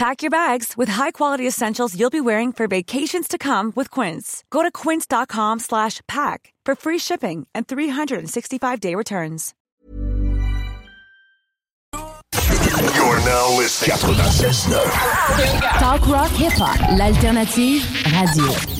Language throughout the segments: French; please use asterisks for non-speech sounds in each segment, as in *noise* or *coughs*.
Pack your bags with high-quality essentials you'll be wearing for vacations to come with Quince. Go to quince.com slash pack for free shipping and 365-day returns. You're now listening. 96.9. Talk rock hip hop, l'alternative radio.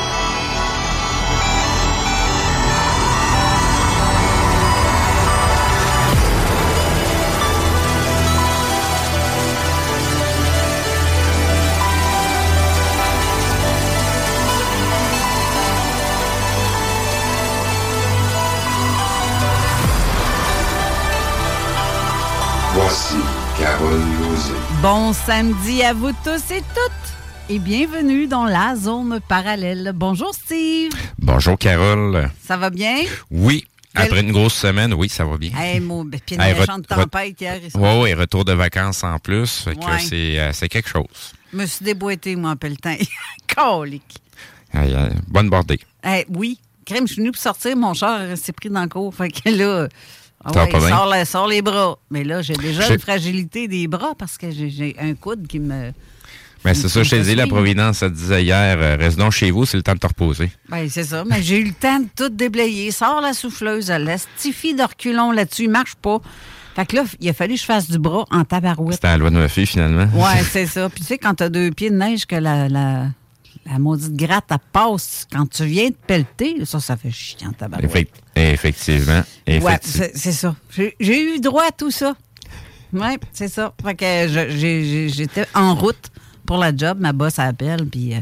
Voici Carole Lozé. Bon samedi à vous tous et toutes et bienvenue dans la zone parallèle. Bonjour Steve, Bonjour Carole. ça va bien? Oui, après une grosse semaine, oui, ça va bien. Hey, mon puis une Hey, re- tempête hier. Oui, oui, retour de vacances en plus, que c'est euh, c'est quelque chose. Je me suis déboîté, moi, en pelletin. *laughs* Colique. Hey, euh, bonne bordée. Oui, crème, je suis venue pour sortir, mon char s'est pris dans le cours. Fait que là, ah ouais, pas bien? la- sors les bras. Mais là, j'ai déjà une fragilité des bras parce que j'ai- un coude qui me. Mais qui c'est ça, je t'ai dit, la. Providence, ça disait hier, euh, reste donc chez vous, c'est le temps de te reposer. Ben, c'est ça. Mais j'ai eu le temps de tout déblayer. Sors la souffleuse, la stifie de reculons là-dessus, il marche pas. Fait que là, il a fallu que je fasse du bras en tabarouette. C'était la loi de ma fille, finalement. Ouais, *laughs* c'est ça. Puis tu sais, quand t'as deux pieds de neige, que la, la, la maudite gratte, elle passe, quand tu viens de pelleter, ça, ça fait chiant en tabarouette. Effect- effectivement. Effectivement. c'est c'est ça. J'ai eu droit à tout ça. Ouais, c'est ça. Fait que j'ai- j'étais en route pour la job. Ma boss appelle, puis euh,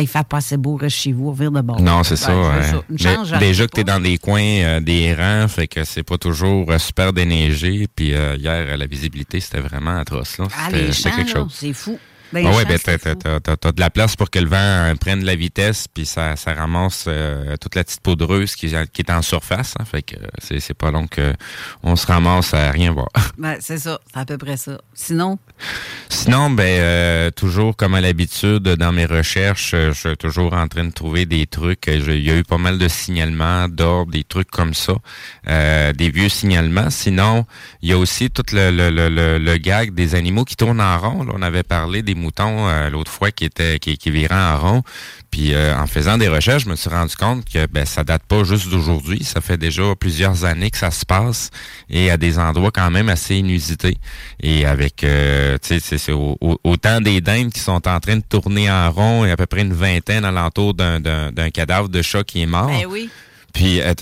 il fait pas assez beau, reste chez vous, ouvrir de bord. Non, c'est ça. Ouais, Mais déjà que tu es dans des coins, euh, des rangs, fait que c'est pas toujours euh, super déneigé. Puis euh, hier, euh, la visibilité, c'était vraiment atroce. Ah, quelque là, chose. c'est fou. Ah ouais, champs, ben t'as, fou. t'as- t'as- t'as de la place pour que le vent euh, prenne la vitesse, puis ça, ça ramasse euh, toute la petite poudreuse qui, qui est en surface. hein. fait que euh, c'est, c'est pas long que on se ramasse à rien voir. *laughs* Ben, c'est ça, c'est à peu près ça. Sinon, Sinon, ben euh, toujours comme à l'habitude dans mes recherches, euh, je suis toujours en train de trouver des trucs. Il y a eu pas mal de signalements, d'ordre, des trucs comme ça, euh, des vieux signalements. Sinon, il y a aussi tout le, le, le, le, le gag des animaux qui tournent en rond. Là, on avait parlé des moutons euh, l'autre fois qui étaient qui, qui viraient en rond. Puis euh, en faisant des recherches, je me suis rendu compte que ben ça date pas juste d'aujourd'hui. Ça fait déjà plusieurs années que ça se passe et à des endroits quand même assez inusités. Et avec, euh, tu sais, c'est- au- au- autant des dindes qui sont en train de tourner en rond et à peu près une vingtaine alentour d'un- d'un cadavre de chat qui est mort. ben. Puis euh,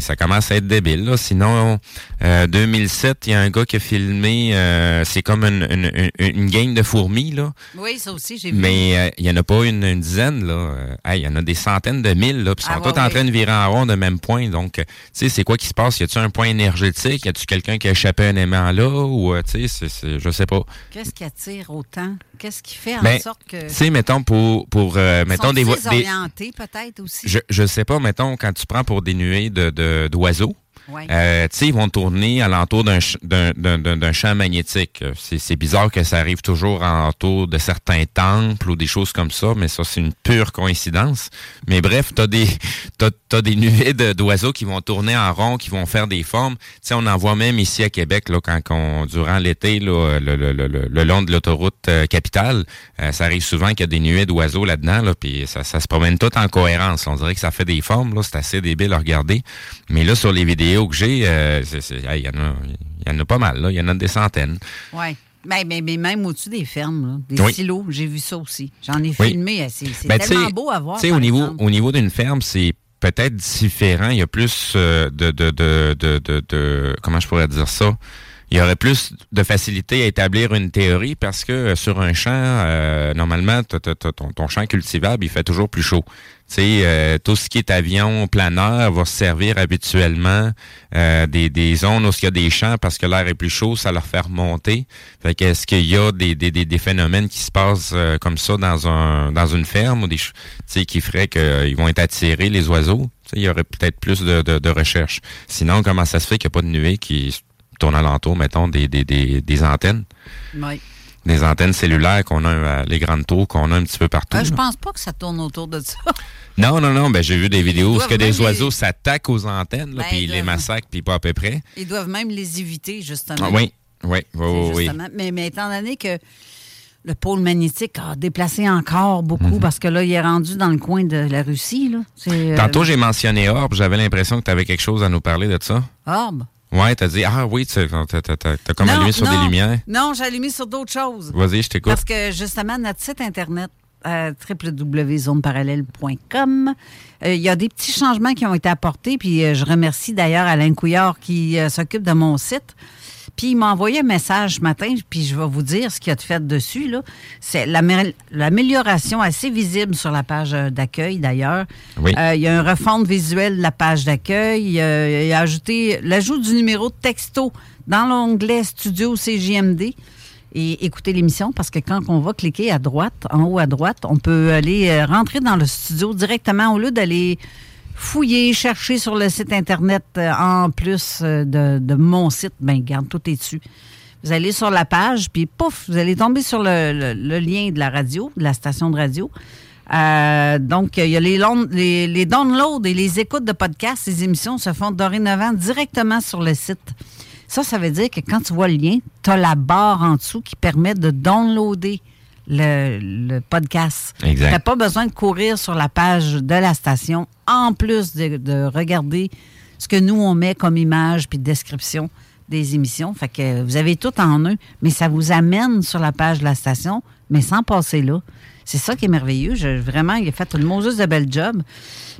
ça commence à être débile. Là. Sinon, euh, 2007, il y a un gars qui a filmé, euh, c'est comme une, une, une, une gang de fourmis, là. Oui, ça aussi, j'ai vu. Mais euh, il y en a pas une, une dizaine, là. Euh, hey, il y en a des centaines de mille, là. Puis ils Ah, sont ouais, tous en train de virer en rond de même point. Donc, tu sais, c'est quoi qui se passe? Y a-tu un point énergétique? Y a-tu quelqu'un qui a échappé un aimant là? Ou, tu sais, c'est- c'est- je sais pas. Qu'est-ce qui attire autant? Qu'est-ce qui fait en Ben, sorte que. Tu sais, mettons, pour, pour euh, mettons, des, vo- Sont-ils des, orientés peut-être aussi? je, je sais pas, mettons, quand tu prends pour des nuées de, de- d'oiseaux, Ouais. euh, tu ils vont tourner alentour d'un, d'un, champ magnétique. C'est, bizarre que ça arrive toujours alentour de certains temples ou des choses comme ça, mais ça, c'est une pure coïncidence. Mais bref, t'as des, t'as, t'as des nuées d'oiseaux qui vont tourner en rond, qui vont faire des formes. Tu sais, on en voit même ici à Québec, là, quand on, durant l'été, là, le, le, le, le- le long de l'autoroute euh, capitale, euh, ça arrive souvent qu'il y a des nuées d'oiseaux là-dedans, là, puis ça, ça se promène tout en cohérence. On dirait que ça fait des formes, là, c'est assez débile à regarder. Mais là, sur les vidéos que j'ai, euh, hey, il y en a, il y en a pas mal, là. Il y en a des centaines. Oui. Mais, mais, mais même au-dessus des fermes, là, des Oui. silos, j'ai vu ça aussi. J'en ai Oui. filmé. euh, C'est Ben, tellement beau à voir. Tu sais, au niveau, exemple. au niveau d'une ferme, c'est peut-être différent. Il y a plus euh, de, de, de, de- comment je pourrais dire ça? Il y aurait plus de facilité à établir une théorie parce que euh, sur un champ, euh, normalement, ton, champ cultivable, il fait toujours plus chaud. Euh, tout ce qui est avion, planeur va se servir habituellement euh, des, des zones où il y a des champs parce que l'air est plus chaud, ça leur fait remonter. Fait que est-ce qu'il y a des, des, phénomènes qui se passent comme ça dans un dans une ferme ou des qui feraient qu'ils vont être attirés, les oiseaux? Il y aurait peut-être plus de, de, de recherche. Sinon, comment ça se fait qu'il n'y a pas de nuée qui tourne alentour, mettons, des, des, des, des antennes? Oui. Des antennes cellulaires qu'on a, euh, les grandes tours qu'on a un petit peu partout. Euh, je pense pas que ça tourne autour de ça. *laughs* Non, non, non, ben j'ai vu des vidéos où que des oiseaux les- s'attaquent aux antennes, Ben, puis ils les massacrent, puis pas à peu près. Ils doivent même les éviter, justement. Ah, oui, oui, oui, justement. Mais, mais étant donné que le pôle magnétique a déplacé encore beaucoup, parce que là, il est rendu dans le coin de la Russie. Là. Euh, Mhm. Tantôt, j'ai mentionné Orbe, j'avais l'impression que tu avais quelque chose à nous parler de ça. Orbe? Ouais, t'as dit, ah oui, tu t'as, comme Non, allumé sur des lumières. Non, j'ai allumé sur d'autres choses. Vas-y, je t'écoute. Parce que justement, notre site Internet, euh, www.zoneparallèle.com, euh, il y a des petits changements qui ont été apportés. Puis euh, je remercie d'ailleurs Alain Couillard qui euh, s'occupe de mon site. Puis il m'a envoyé un message ce matin, puis je vais vous dire ce qu'il y a de fait dessus. là. C'est l'amé- l'amélioration assez visible sur la page euh, d'accueil d'ailleurs. Oui. Euh, il y a un refonte visuel de la page d'accueil. Euh, il a ajouté l'ajout du numéro de texto dans l'onglet Studio CJMD et écouter l'émission parce que quand on va cliquer à droite, en haut à droite, on peut aller euh, rentrer dans le studio directement au lieu d'aller fouiller, chercher sur le site Internet euh, en plus euh, de, mon site. Ben, garde, tout est dessus. Vous allez sur la page, puis pouf, vous allez tomber sur le, lien de la radio, de la station de radio. Euh, donc, il y a les, les downloads et les écoutes de podcasts. Ces émissions se font dorénavant directement sur le site. Ça, ça veut dire que quand tu vois le lien, tu as la barre en dessous qui permet de downloader le, le podcast. Exact. Tu n'as pas besoin de courir sur la page de la station, en plus de, de regarder ce que nous, on met comme image puis description des émissions. Fait que vous avez tout en un, mais ça vous amène sur la page de la station, mais sans passer là. C'est ça qui est merveilleux. Je- vraiment, il a fait une Moses de bel job.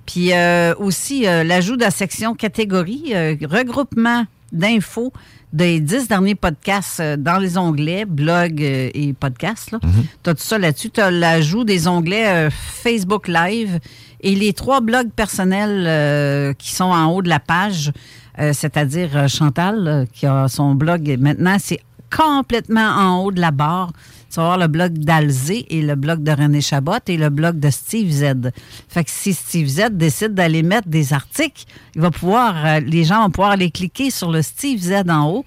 Puis euh, aussi, euh, l'ajout de la section catégorie, euh, regroupement d'infos des dix derniers podcasts euh, dans les onglets blog euh, et podcasts. Tu as tout ça là-dessus. Tu as l'ajout des onglets euh, Facebook Live et les trois blogs personnels euh, qui sont en haut de la page, euh, c'est-à-dire Chantal, qui a son blog maintenant, c'est complètement en haut de la barre. Tu vas voir le blog d'Alzé et le blog de René Chabot et le blog de Steve Z. Fait que si Steve Z décide d'aller mettre des articles, il va pouvoir, euh, les gens vont pouvoir aller cliquer sur le Steve Z en haut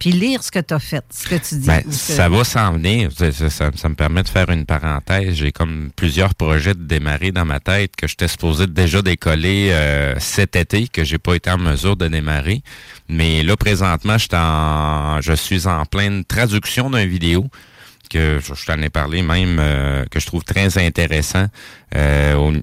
puis lire ce que tu as fait, ce que tu dis. Ben, que- ça va s'en venir. Ça, ça- ça- ça me permet de faire une parenthèse. J'ai comme plusieurs projets de démarrer dans ma tête que j'étais supposé déjà décoller euh, cet été, que j'ai pas été en mesure de démarrer. Mais là, présentement, je, en, je suis en pleine traduction d'une vidéo que je, je t'en ai parlé même, euh, que je trouve très intéressant. Euh,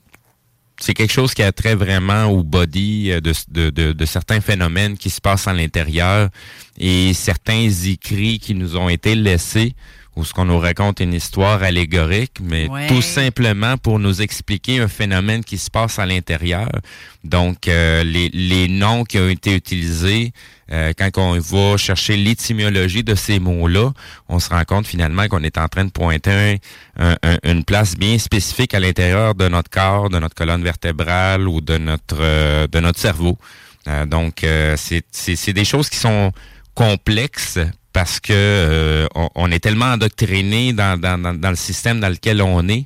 c'est quelque chose qui a trait vraiment au body euh, de, de, de, de certains phénomènes qui se passent à l'intérieur et certains écrits qui nous ont été laissés ou ce qu'on nous raconte une histoire allégorique, mais Ouais. tout simplement pour nous expliquer un phénomène qui se passe à l'intérieur. Donc, euh, les, les noms qui ont été utilisés, euh, quand on va chercher l'étymologie de ces mots-là, on se rend compte finalement qu'on est en train de pointer un- un- une place bien spécifique à l'intérieur de notre corps, de notre colonne vertébrale ou de notre euh, de notre cerveau. Euh, donc, c'est des choses qui sont complexes parce que on, est tellement endoctriné dans, dans, dans, le système dans lequel on est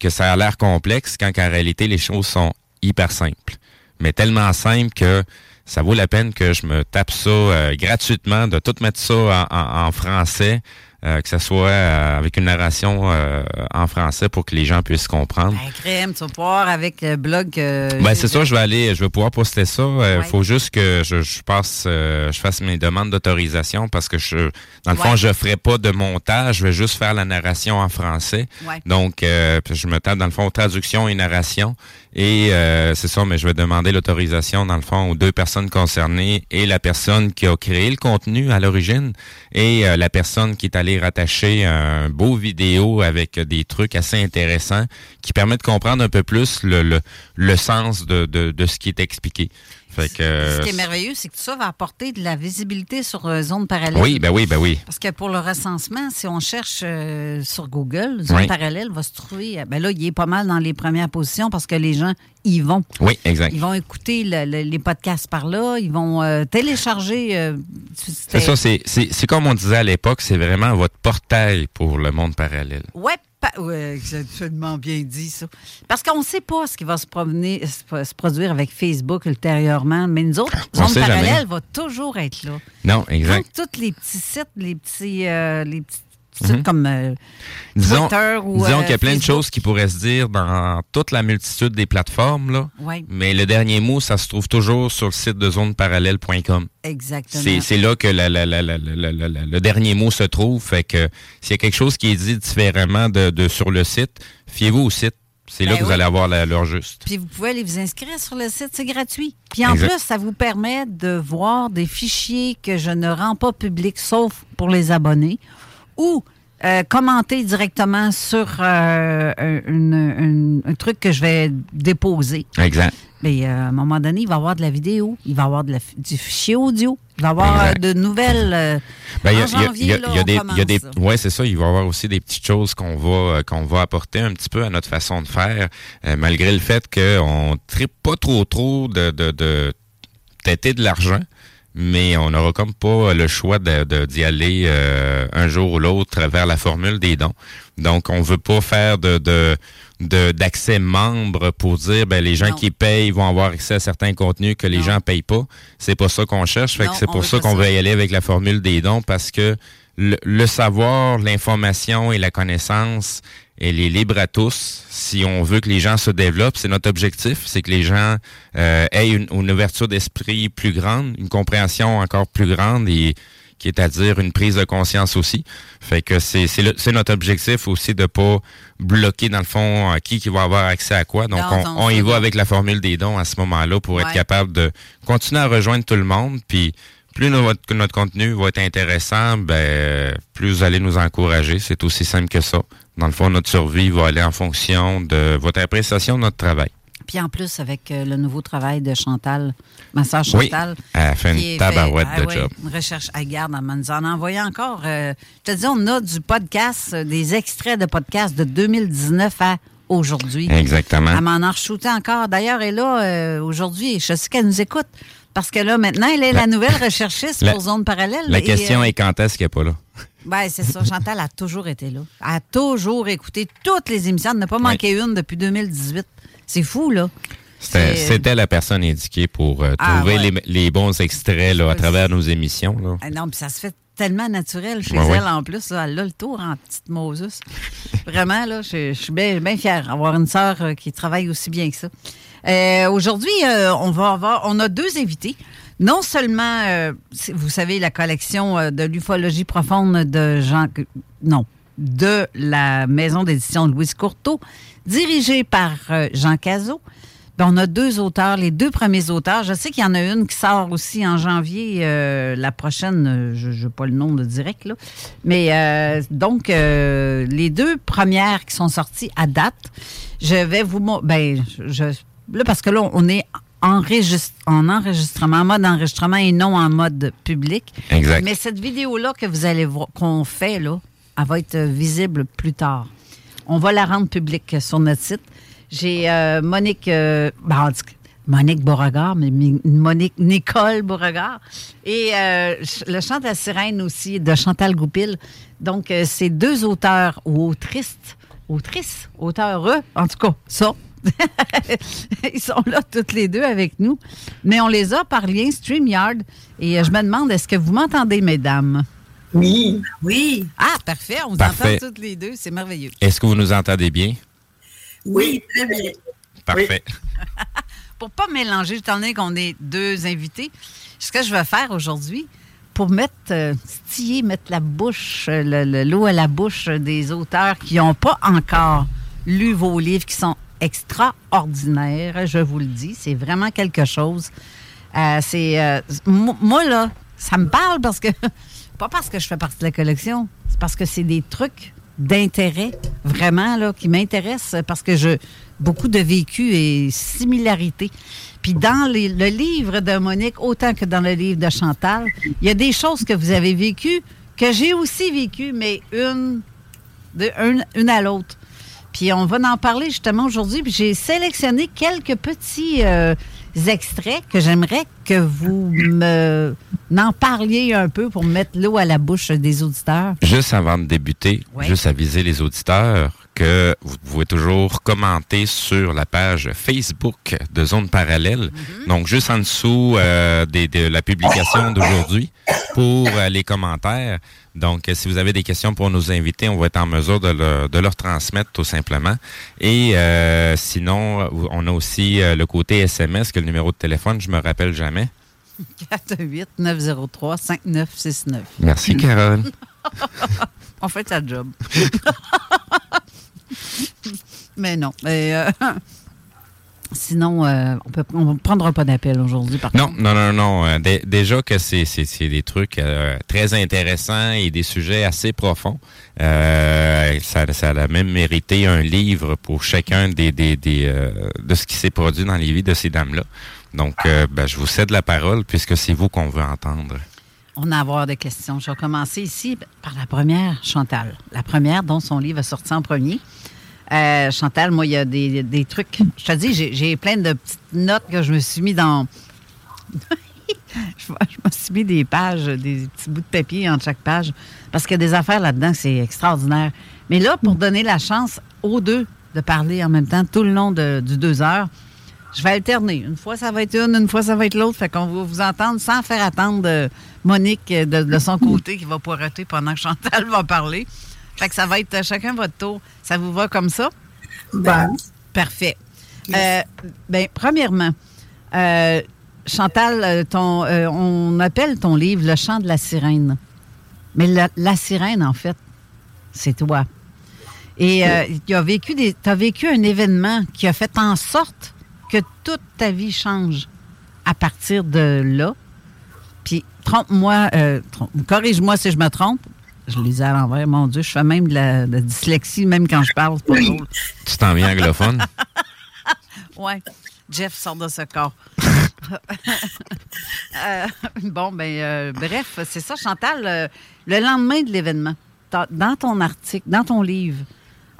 que ça a l'air complexe quand en réalité les choses sont hyper simples. Mais tellement simples que ça vaut la peine que je me tape ça euh, gratuitement, de tout mettre ça en français, euh, que ce soit euh, avec une narration euh, en français pour que les gens puissent comprendre. Ben, crème, tu vas pouvoir avec le blog. ben, c'est ça, je vais aller, je vais pouvoir poster ça. Il faut juste que je, je passe, je fasse mes demandes d'autorisation parce que je, dans le fond, je ferai pas de montage, je vais juste faire la narration en français. Donc, je me tape dans le fond traduction et narration. Et c'est ça, mais je vais demander l'autorisation, dans le fond, aux deux personnes concernées et la personne qui a créé le contenu à l'origine et la personne qui est allée rattacher un beau vidéo avec des trucs assez intéressants qui permettent de comprendre un peu plus le, le, sens de, de, ce qui est expliqué. Fait que, ce qui est merveilleux, c'est que tout ça va apporter de la visibilité sur euh, Zone Parallèle. Oui, ben oui, ben oui. Parce que pour le recensement, si on cherche euh, sur Google, Zone Parallèle va se trouver. Euh, ben là, il est pas mal dans les premières positions parce que les gens y vont. Oui, exact. Ils vont écouter les podcasts par là, ils vont télécharger. c'est ça, c'est comme on disait à l'époque, c'est vraiment votre portail pour le monde parallèle. Ouais, oui, c'est absolument bien dit, ça. Parce qu'on ne sait pas ce qui va se, se, produire avec Facebook ultérieurement, mais nous autres, Zone Parallèle va toujours être là. Non, exact. tous les petits sites, les petits, euh, les Mhm. comme euh, disons, Disons qu'il y a plein de choses qui pourraient se dire dans toute la multitude des plateformes, là. Mais le dernier mot, ça se trouve toujours sur le site de zoneparallèle.com. Exactement. C'est là que le dernier mot se trouve. Fait que s'il y a quelque chose qui est dit différemment de, sur le site, fiez-vous au site. C'est là ben que vous allez avoir l'heure juste. Puis vous pouvez aller vous inscrire sur le site, c'est gratuit. Puis en plus, ça vous permet de voir des fichiers que je ne rends pas publics, sauf pour les abonnés ou euh, commenter directement sur euh, un truc que je vais déposer. Exact. Mais euh, à un moment donné, il va y avoir de la vidéo, il va y avoir de la, du fichier audio, il va y avoir de nouvelles. Ben, en janvier, il y a, des, y a des ouais, c'est ça. Il va y avoir aussi des petites choses qu'on va qu'on va apporter un petit peu à notre façon de faire, malgré le fait qu'on ne tripe pas trop trop de, de, de têter de l'argent mais on n'aura comme pas le choix d'y de, aller euh, un jour ou l'autre vers la formule des dons. Donc, on veut pas faire de, de d'accès membre pour dire ben les gens qui payent vont avoir accès à certains contenus que les gens payent pas. C'est pas ça qu'on cherche. Fait que c'est pour ça qu'on veut y aller avec la formule des dons parce que le savoir, l'information et la connaissance elle est libre à tous. Si on veut que les gens se développent, c'est notre objectif, c'est que les gens euh, aient une, ouverture d'esprit plus grande, une compréhension encore plus grande et qui est à dire une prise de conscience aussi. Fait que c'est c'est notre objectif aussi de pas bloquer dans le fond euh, qui qui va avoir accès à quoi. Donc on, y va avec la formule des dons à ce moment-là pour être capable de continuer à rejoindre tout le monde puis plus notre, notre contenu va être intéressant, ben plus vous allez nous encourager. C'est aussi simple que ça. Dans le fond, notre survie va aller en fonction de votre appréciation de notre travail. Puis en plus, avec euh, le nouveau travail de Chantal, ma soeur Chantal. Oui, elle fait une tabarouette de ah job. Une recherche à garde, elle nous en a envoyé encore. Euh, je te dis, on a du podcast, euh, des extraits de podcast de 2019 à aujourd'hui. Exactement. Elle m'en a re encore. D'ailleurs, elle est là aujourd'hui. Je sais qu'elle nous écoute. Parce que là, maintenant, elle est la, nouvelle recherchiste pour Zone Parallèle. La question est quand est-ce qu'elle n'est pas là? Oui, c'est ça. Chantal a toujours été là. Elle a toujours écouté toutes les émissions. Elle n'a pas manqué une depuis 2018. C'est fou, là. C'était la personne indiquée pour euh, ah, trouver les, bons extraits là, à travers nos émissions. Là. Ah, non, puis ça se fait tellement naturel chez elle en plus. Elle a le tour en petite Moses. Vraiment, là, je, suis bien, fière d'avoir une sœur euh, qui travaille aussi bien que ça. Euh, aujourd'hui, on va avoir, on a deux invités non seulement, euh, vous savez, la collection euh, de l'ufologie profonde de Jean... Non, de la maison d'édition Louise Courteau, dirigée par euh, Jean Cazot. Ben, on a deux auteurs, les deux premiers auteurs. Je sais qu'il y en a une qui sort aussi en janvier, la prochaine, je n'ai pas le nom de direct, là. Mais donc, les deux premières qui sont sorties à date, je vais vous... Ben, je, là, parce que là, on est en enregistrement, en mode enregistrement et non en mode public. Exact. Mais cette vidéo-là que vous allez voir, qu'on fait, là, elle va être visible plus tard. On va la rendre publique sur notre site. J'ai euh, Monique, euh, ben, Monique Beauregard, mais Monique Nicole Beauregard. Et euh, le chant de la sirène aussi de Chantal Goupil. Donc, c'est deux auteurs ou autrices, autrices, auteurs, eux, en tout cas, ça. *laughs* Ils sont là toutes les deux avec nous. Mais on les a par lien StreamYard. Et euh, je me demande, est-ce que vous m'entendez, mesdames? Oui. Oui. Ah, parfait. On vous entend toutes les deux. C'est merveilleux. Est-ce que vous nous entendez bien? Oui, très bien. Parfait. *laughs* pour pas mélanger, étant donné qu'on est deux invités, ce que je vais faire aujourd'hui, pour mettre, euh, stiller, mettre la bouche, l'eau à la bouche des auteurs qui n'ont pas encore lu vos livres, qui sont extraordinaires, je vous le dis. C'est vraiment quelque chose. Euh, c'est moi, là, ça me parle parce que, *laughs* pas parce que je fais partie de la collection, c'est parce que c'est des trucs d'intérêt, vraiment, là, qui m'intéressent parce que je, beaucoup de vécu et similarités. Puis dans le livre de Monique, autant que dans le livre de Chantal, il y a des choses que vous avez vécues que j'ai aussi vécues, mais une, à l'autre. Puis on va en parler justement aujourd'hui. Puis j'ai sélectionné quelques petits euh, extraits que j'aimerais que vous me n'en parliez un peu pour mettre l'eau à la bouche des auditeurs. Juste avant de débuter, juste aviser les auditeurs que vous pouvez toujours commenter sur la page Facebook de Zone Parallèle. Mhm. Donc, juste en dessous euh, de la publication d'aujourd'hui pour euh, les commentaires. Donc, si vous avez des questions pour nos invités, on va être en mesure de, leur transmettre tout simplement. Et euh, sinon, on a aussi le côté SMS, que le numéro de téléphone, je me rappelle jamais. 418-903-5969. Merci, Carole. *laughs* on fait sa job. Mais non. Euh, sinon, euh, on ne prendra pas d'appel aujourd'hui. Non, non, non, non, euh, déjà que c'est des trucs très intéressants et des sujets assez profonds. ça, ça a même mérité un livre pour chacun des, des, de ce qui s'est produit dans les vies de ces dames-là. Donc, ben, je vous cède la parole puisque c'est vous qu'on veut entendre. On a avoir des questions. Je vais commencer ici par la première, Chantal. La première dont son livre a sorti en premier. Euh, Chantal, moi, il y a des, trucs. Je te dis, j'ai plein de petites notes que je me suis mis dans. *laughs* je, me suis mis des pages, des petits bouts de papier entre chaque page, parce qu'il y a des affaires là-dedans, c'est extraordinaire. Mais là, pour donner la chance aux deux de parler en même temps tout le long du deux heures, je vais alterner. Une fois, ça va être une, une fois, ça va être l'autre. Fait qu'on va vous entendre sans faire attendre Monique de, de, son côté qui va poireter pendant que Chantal va parler. Fait que ça va être chacun votre tour. Ça vous va comme ça? Ben. Parfait. Euh, ben, premièrement, euh, Chantal, euh, on appelle ton livre Le chant de la sirène. Mais la, sirène, en fait, c'est toi. Et tu as vécu, des, as vécu un événement qui a fait en sorte que toute ta vie change à partir de là. Trompe-moi, corrige-moi si je me trompe, je les ai à l'envers. Mon Dieu, je fais même de la, dyslexie, même quand je parle. C'est pas drôle. Tu t'en viens anglophone? *laughs* oui. Jeff sort de ce corps. *laughs* Euh, bon, ben, euh, bref, c'est ça, Chantal. Euh, le lendemain de l'événement, dans ton article, dans ton livre,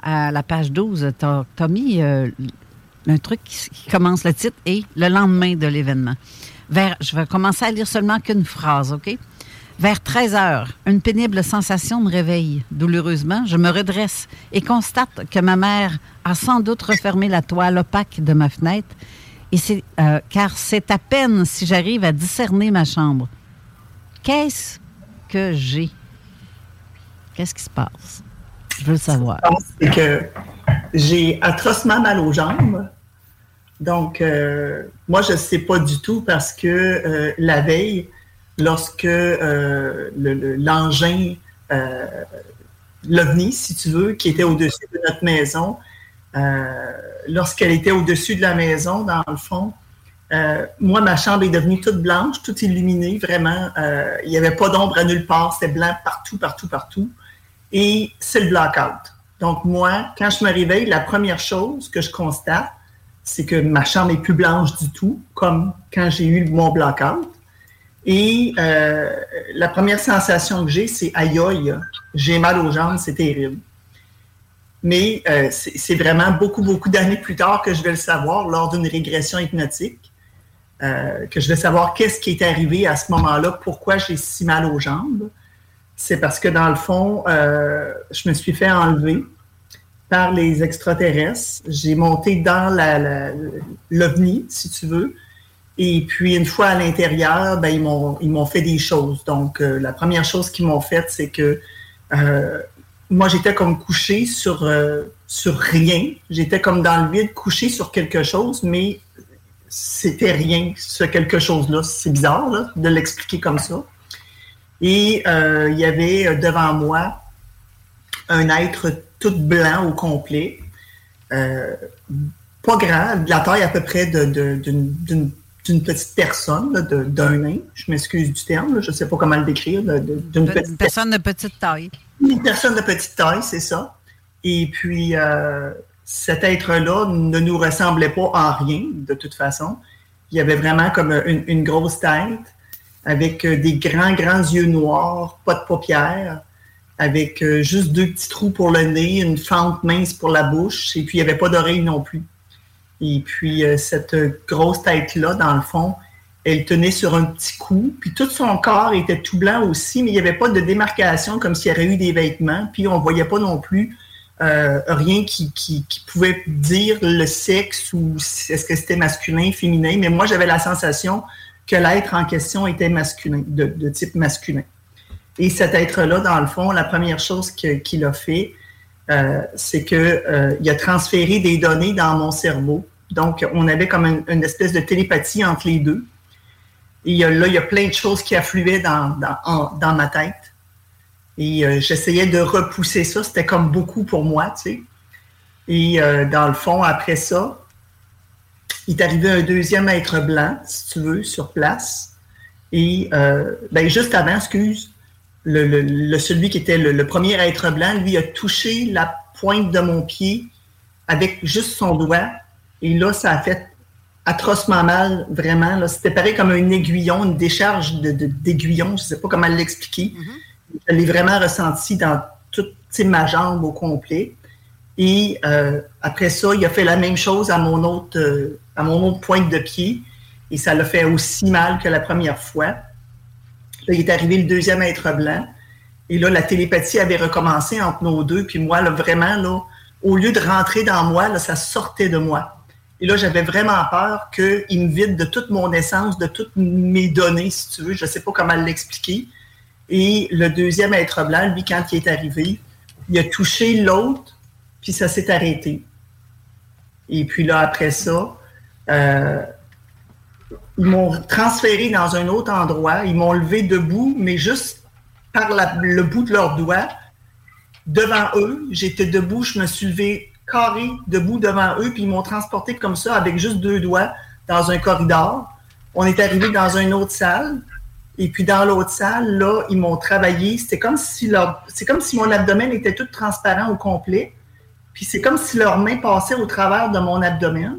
à la page 12, tu as, mis un truc qui, qui, commence le titre et le lendemain de l'événement. Je vais commencer à lire seulement qu'une phrase, OK? Vers 13 heures, une pénible sensation me réveille. Douloureusement, je me redresse et constate que ma mère a sans doute refermé la toile opaque de ma fenêtre, euh, car c'est à peine si j'arrive à discerner ma chambre. Qu'est-ce que j'ai? Qu'est-ce qui se passe? Je veux le savoir. C'est que j'ai atrocement mal aux jambes. Donc, euh, moi, je ne sais pas du tout parce que euh, la veille, lorsque euh, l'engin, euh, l'OVNI, si tu veux, qui était au-dessus de notre maison, euh, lorsqu'elle était au-dessus de la maison, dans le fond, euh, moi, ma chambre est devenue toute blanche, toute illuminée, vraiment. il n'y avait pas d'ombre à nulle part, c'était blanc partout, partout, partout. Et c'est le blackout. Donc, moi, quand je me réveille, la première chose que je constate, c'est que ma chambre est plus blanche du tout, comme quand j'ai eu mon blackout. Et euh, la première sensation que j'ai, c'est aïe aïe, j'ai mal aux jambes, c'est terrible. Mais euh, c'est vraiment beaucoup, beaucoup d'années plus tard que je vais le savoir lors d'une régression hypnotique. euh, que je vais savoir qu'est-ce qui est arrivé à ce moment-là, pourquoi j'ai si mal aux jambes. C'est parce que dans le fond, je me suis fait enlever par les extraterrestres. J'ai monté dans l'OVNI, si tu veux. Et puis, une fois à l'intérieur, ben, ils m'ont fait des choses. Donc, euh, la première chose qu'ils m'ont faite, c'est que moi, j'étais comme couché sur, sur rien. J'étais comme dans le vide, couché sur quelque chose, mais c'était rien, ce quelque chose-là. C'est bizarre de l'expliquer comme ça. Et euh, il y avait euh, devant moi un être tout blanc au complet, euh, pas grand, la taille à peu près d'une petite personne, d'un nain, je m'excuse du terme, je ne sais pas comment le décrire. D'une personne de petite taille. Une personne de petite taille, c'est ça. Et puis, cet être-là ne nous ressemblait pas en rien, de toute façon. Il y avait vraiment comme une, grosse tête, avec euh, des grands, grands yeux noirs, pas de paupières, avec euh, juste deux petits trous pour le nez, une fente mince pour la bouche, et puis il n'y avait pas d'oreille non plus. Et puis euh, cette grosse tête-là, dans le fond, elle tenait sur un petit cou, puis tout son corps était tout blanc aussi, mais il n'y avait pas de démarcation comme s'il y avait eu des vêtements, puis on ne voyait pas non plus euh, rien qui, pouvait dire le sexe ou est-ce que c'était masculin, féminin, mais moi j'avais la sensation que l'être en question était masculin, de, type masculin. Et cet être-là, dans le fond, la première chose qu'il a fait, euh, c'est qu'il euh, a transféré des données dans mon cerveau. Donc, on avait comme une, espèce de télépathie entre les deux. Et là, il y a plein de choses qui affluaient dans, dans ma tête. Et euh, j'essayais de repousser ça. C'était comme beaucoup pour moi, tu sais. Et euh, dans le fond, après ça, il est arrivé un deuxième être blanc, si tu veux, sur place. Et euh, ben, juste avant, excuse, le, celui qui était le, premier être blanc, lui a touché la pointe de mon pied avec juste son doigt. Et là, ça a fait atrocement mal, vraiment. C'était pareil comme un aiguillon, une décharge d'aiguillon, de, je ne sais pas comment l'expliquer. Mm-hmm je l'ai vraiment ressenti dans toute ma jambe au complet. Et euh, après ça, il a fait la même chose à mon autre, euh, à mon autre pointe de pied. Et ça l'a fait aussi mal que la première fois. Là, il est arrivé le deuxième être blanc. Et là, la télépathie avait recommencé entre nos deux. Puis moi, là, vraiment, là, au lieu de rentrer dans moi, là, ça sortait de moi. Et là, j'avais vraiment peur qu'il me vide de toute mon essence, de toutes mes données, si tu veux. Je ne sais pas comment l'expliquer. Et le deuxième être blanc, lui, quand il est arrivé, il a touché l'autre, puis ça s'est arrêté. Et puis là, après ça, euh, ils m'ont transféré dans un autre endroit. Ils m'ont levé debout, mais juste par le bout de leurs doigts, devant eux. J'étais debout, je me suis levé carré, debout devant eux, puis ils m'ont transporté comme ça, avec juste deux doigts, dans un corridor. On est arrivé dans une autre salle. Et puis dans l'autre salle, là, ils m'ont travaillé. C'était comme si leur, c'est comme si mon abdomen était tout transparent au complet. Puis c'est comme si leurs mains passaient au travers de mon abdomen.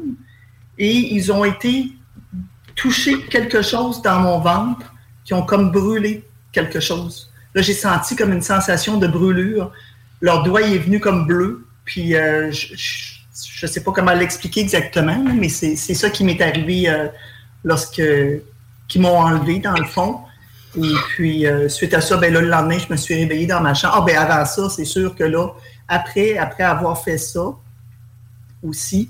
Et ils ont été touchés quelque chose dans mon ventre qui ont comme brûlé quelque chose. Là, j'ai senti comme une sensation de brûlure. Leur doigt est venu comme bleu. Puis euh, je ne sais pas comment l'expliquer exactement, mais c'est, ça qui m'est arrivé euh, lorsque qui m'ont enlevé dans le fond. Et puis, euh, suite à ça, ben là, le lendemain, je me suis réveillée dans ma chambre. Ah, ben avant ça, c'est sûr que là, après, après avoir fait ça aussi,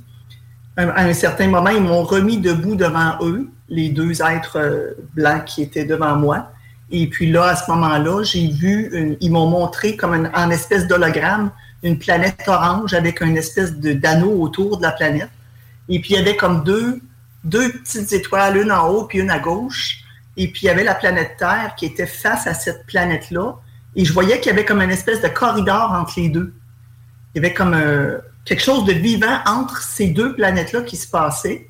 à un certain moment, ils m'ont remis debout devant eux, les deux êtres euh, blancs qui étaient devant moi. Et puis là, à ce moment-là, j'ai vu, ils m'ont montré comme en espèce d'hologramme une planète orange avec une espèce d'anneau autour de la planète. Et puis il y avait comme deux, deux petites étoiles, une en haut puis une à gauche. Et puis, il y avait la planète Terre qui était face à cette planète-là. Et je voyais qu'il y avait comme une espèce de corridor entre les deux. Il y avait comme euh, quelque chose de vivant entre ces deux planètes-là qui se passait.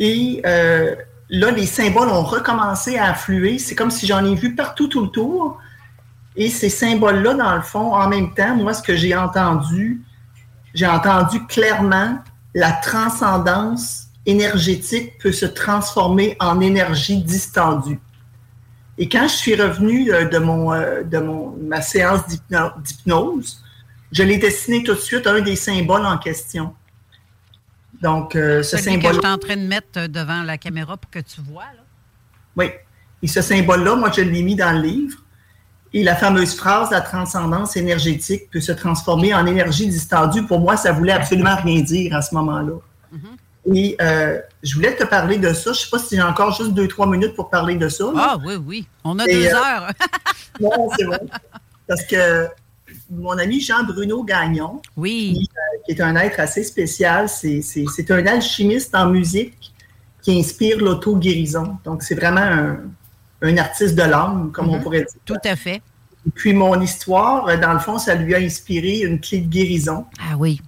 Et euh, là, les symboles ont recommencé à affluer. C'est comme si j'en ai vu partout tout le tour. Et ces symboles-là, dans le fond, en même temps, moi, ce que j'ai entendu, j'ai entendu clairement la transcendance énergétique peut se transformer en énergie distendue. Et quand je suis revenue euh, de, mon, euh, de mon, ma séance d'hypnose, je l'ai dessiné tout de suite un des symboles en question. Donc, euh, ce Celui symbole. que je suis en train de mettre euh, devant la caméra pour que tu vois. Là. Oui. Et ce symbole-là, moi, je l'ai mis dans le livre. Et la fameuse phrase, la transcendance énergétique peut se transformer en énergie distendue, pour moi, ça voulait absolument rien dire à ce moment-là. Et euh, je voulais te parler de ça. Je ne sais pas si j'ai encore juste deux, trois minutes pour parler de ça. Ah oui, oui. On a Et, deux euh, heures. *laughs* Non, c'est bon. Parce que mon ami Jean-Bruno Gagnon, oui. qui, euh, qui est un être assez spécial, c'est un alchimiste en musique qui inspire l'auto-guérison. Donc, c'est vraiment un, un artiste de l'âme, comme on Mhm. pourrait dire. Tout à fait. Et puis, mon histoire, euh, dans le fond, ça lui a inspiré une clé de guérison. Ah oui.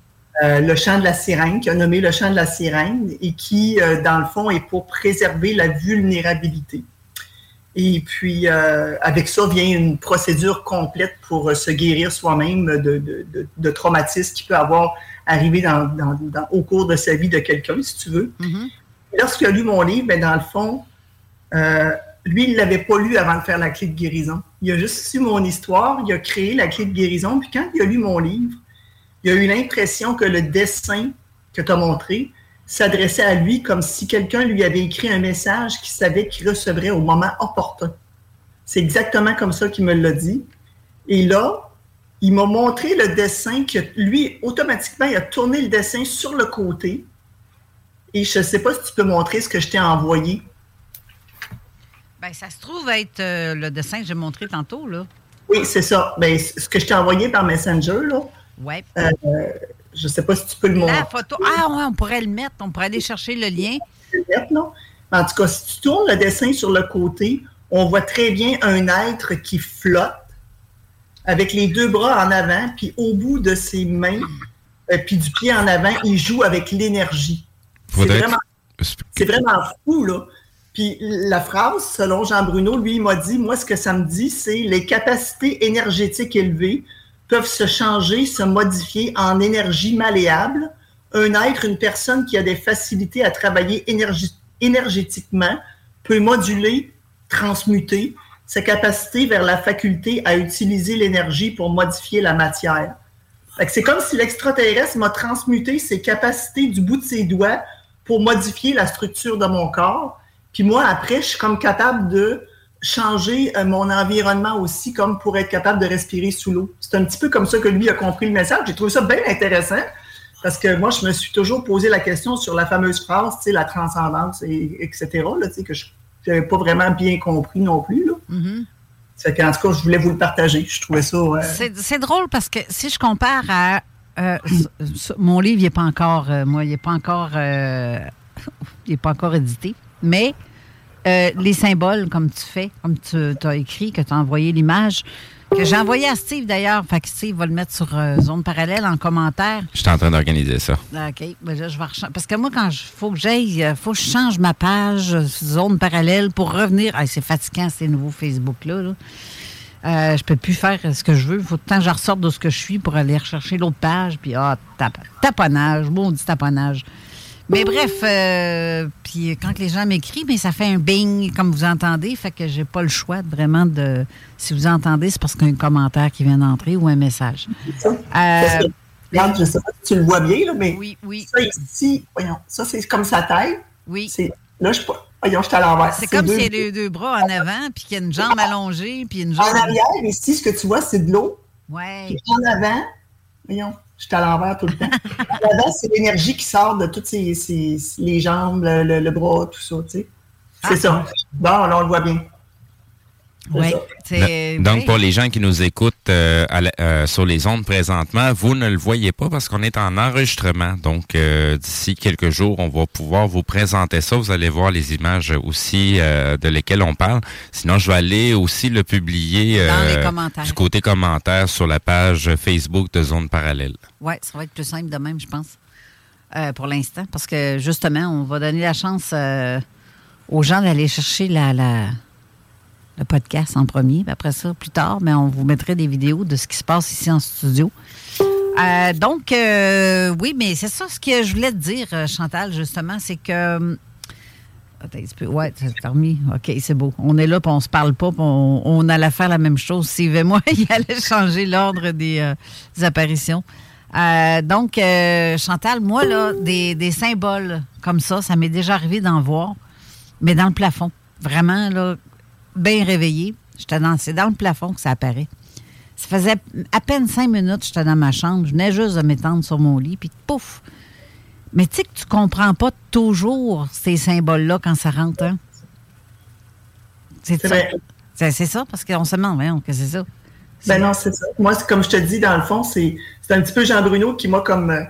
Euh, le chant de la sirène, qui a nommé le chant de la sirène, et qui, euh, dans le fond, est pour préserver la vulnérabilité. Et puis, euh, avec ça vient une procédure complète pour euh, se guérir soi-même de, de, de, de traumatismes qui peut avoir arrivé dans, dans- dans- au cours de sa vie de quelqu'un, si tu veux. Mhm. Et Lorsqu'il a lu mon livre, ben, dans le fond, euh, lui, il ne l'avait pas lu avant de faire la clé de guérison. Il a juste su mon histoire, il a créé la clé de guérison, puis quand il a lu mon livre, il a eu l'impression que le dessin que tu as montré s'adressait à lui comme si quelqu'un lui avait écrit un message qu'il savait qu'il recevrait au moment opportun. C'est exactement comme ça qu'il me l'a dit. Et là, il m'a montré le dessin que lui, automatiquement, il a tourné le dessin sur le côté. Et je ne sais pas si tu peux montrer ce que je t'ai envoyé. Ben, ça se trouve être euh, le dessin que j'ai montré tantôt, là. Oui, c'est ça. Ben, c- ce que je t'ai envoyé par Messenger, là, Ouais. euh, je ne sais pas si tu peux le montrer. La photo. Ah, ouais, on pourrait le mettre. On pourrait aller chercher le lien. En tout cas, si tu tournes le dessin sur le côté, on voit très bien un être qui flotte avec les deux bras en avant, puis au bout de ses mains, euh, puis du pied en avant, il joue avec l'énergie. C'est vraiment, c'est vraiment fou, là. Puis la phrase, selon Jean Bruno, lui, il m'a dit, moi, ce que ça me dit, c'est les capacités énergétiques élevées peuvent se changer, se modifier en énergie malléable. Un être, une personne qui a des facilités à travailler énergétiquement peut moduler, transmuter sa capacité vers la faculté à utiliser l'énergie pour modifier la matière. C'est comme si l'extraterrestre m'a transmuté ses capacités du bout de ses doigts pour modifier la structure de mon corps. Puis moi, après, je suis comme capable de changer euh, mon environnement aussi, comme pour être capable de respirer sous l'eau. C'est un petit peu comme ça que lui a compris le message. J'ai trouvé ça bien intéressant parce que moi, je me suis toujours posé la question sur la fameuse phrase, tu sais, la transcendance, et, etc., là, tu sais, que je n'avais pas vraiment bien compris non plus. Là. Mhm. C'est qu'en tout cas, je voulais vous le partager. Je trouvais ça... euh, C'est drôle parce que si je compare à. euh, mon livre, il n'est pas encore. euh, moi, il n'est pas encore. *laughs* il n'est pas encore édité. Mais euh, les symboles, comme tu fais, comme tu as écrit, que tu as envoyé l'image, que j'ai envoyé à Steve d'ailleurs. Fait que Steve va le mettre sur euh, Zone Parallèle en commentaire. Je suis en train d'organiser ça. OK. Ben là, je vais Parce que moi, quand il faut que j'aille, il faut que je change ma page euh, zone parallèle pour revenir. Ah, c'est fatigant, ces nouveaux Facebook-là. Là. Euh, je peux plus faire ce que je veux. Il faut que je ressorte de ce que je suis pour aller rechercher l'autre page. Puis, ah, tap- taponnage. Bon, on dit taponnage. Mais bref, euh, puis quand les gens m'écrivent, mais ça fait un bing, comme vous entendez, fait que j'ai pas le choix de vraiment de. Si vous entendez, c'est parce qu'il y a un commentaire qui vient d'entrer ou un message. ça. Que, Euh, regarde, je sais pas si tu le vois bien, là, mais oui, oui. ça ici, voyons, ça c'est comme sa tête. Oui. Là, je suis pas. Voyons, je suis à l'envers. C'est comme s'il y a les deux bras en avant, puis qu'il y a une jambe allongée, puis une jambe. En arrière, ici, ce que tu vois, c'est de l'eau. Ouais. Puis en avant, voyons, je suis à l'envers tout le temps. *laughs* avant, c'est l'énergie qui sort de toutes ces, ces- les jambes, le, le- le bras, tout ça, tu sais. C'est Ah. ça. Bon, là, on le voit bien. Oui. Donc, pour les gens qui nous écoutent euh, à la- euh, sur les ondes présentement, vous ne le voyez pas parce qu'on est en enregistrement. Donc, euh, d'ici quelques jours, on va pouvoir vous présenter ça. Vous allez voir les images aussi euh, de lesquelles on parle. Sinon, je vais aller aussi le publier Dans euh, les commentaires. du côté commentaire sur la page Facebook de Zone Parallèle. Oui, ça va être plus simple de même, je pense, euh, pour l'instant. Parce que, justement, on va donner la chance euh, aux gens d'aller chercher la, la- le podcast en premier. Puis après ça, plus tard, mais on vous mettrait des vidéos de ce qui se passe ici en studio. Euh, donc, euh, oui, mais c'est ça ce que je voulais te dire, euh, Chantal, justement, c'est que. hum, Attends. Ouais, s'est remis. OK, c'est beau. On est là, puis on se parle pas, puis on, allait faire la même chose. Steve et moi, *laughs* il allait changer l'ordre des, des apparitions. Donc, Chantal, moi, là, des, symboles comme ça, ça m'est déjà arrivé d'en voir, mais dans le plafond. Vraiment, là, bien réveillé. C'est dans le plafond que ça apparaît. Ça faisait à peine cinq minutes que j'étais dans ma chambre. Je venais juste de m'étendre sur mon lit, puis pouf! Mais tu sais que tu comprends pas toujours ces symboles-là quand ça rentre, hein? C'est ça. C'est ça, parce qu'on se demande, voyons, que c'est ça. Ben non, c'est ça. Moi, comme je te dis, dans le fond, c'est un petit peu Jean Bruno qui m'a comme euh,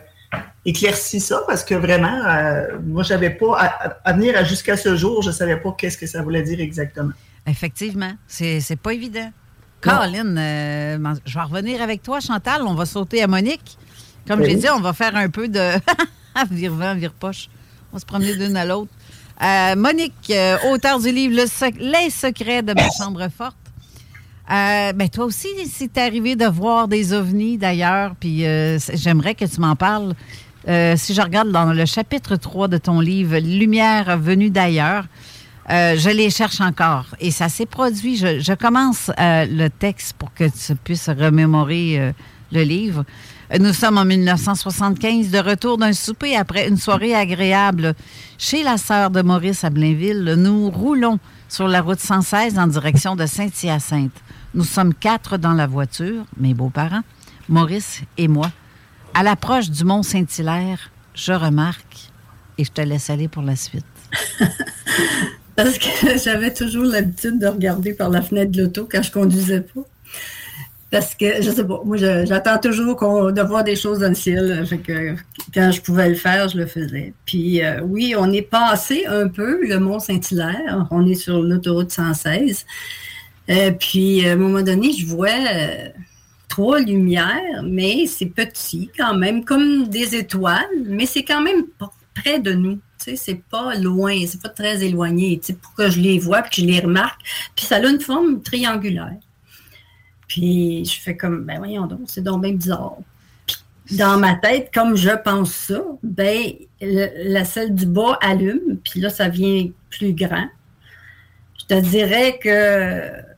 éclairci ça parce que vraiment, euh, moi, j'avais pas, à, venir jusqu'à ce jour, je savais pas qu'est-ce que ça voulait dire exactement. Effectivement, c'est pas évident. Caroline, euh, je vais revenir avec toi, Chantal. On va sauter à Monique. Comme j'ai dit, on va faire un peu de *laughs* vire-vent, vire-poche. On va se promener d'une à l'autre. Monique, auteur du livre Les secrets de ma chambre forte. Euh, ben toi aussi, c'est arrivé de voir des ovnis d'ailleurs, puis euh, j'aimerais que tu m'en parles. Euh, si je regarde dans le chapitre 3 de ton livre, Lumière venue d'ailleurs, je les cherche encore. Et ça s'est produit. Je, commence le texte pour que tu puisses remémorer le livre. Nous sommes en 1975, de retour d'un souper après une soirée agréable chez la sœur de Maurice à Blainville. Nous roulons sur la route 116 en direction de Saint-Hyacinthe. Nous sommes quatre dans la voiture, mes beaux-parents, Maurice et moi. À l'approche du mont Saint-Hilaire, je remarque, et je te laisse aller pour la suite. *laughs* Parce que *laughs* j'avais toujours l'habitude de regarder par la fenêtre de l'auto quand je conduisais pas. Parce que, je sais pas, moi, j'attends toujours de voir des choses dans le ciel. quand je pouvais le faire, je le faisais. Puis, euh, oui, on est passé un peu le Mont Saint-Hilaire. On est sur l'autoroute 116. Euh, puis, à un moment donné, je vois euh, trois lumières, mais c'est petit quand même, comme des étoiles, mais c'est quand même près de nous. C'est pas loin, c'est pas très éloigné, pour que je les vois, puis que je les remarque. Puis ça a une forme triangulaire. Puis je fais comme, ben voyons donc, c'est donc bien bizarre. dans ma tête, comme je pense ça, ben la celle du bas allume, puis là, ça vient plus grand. Je te dirais que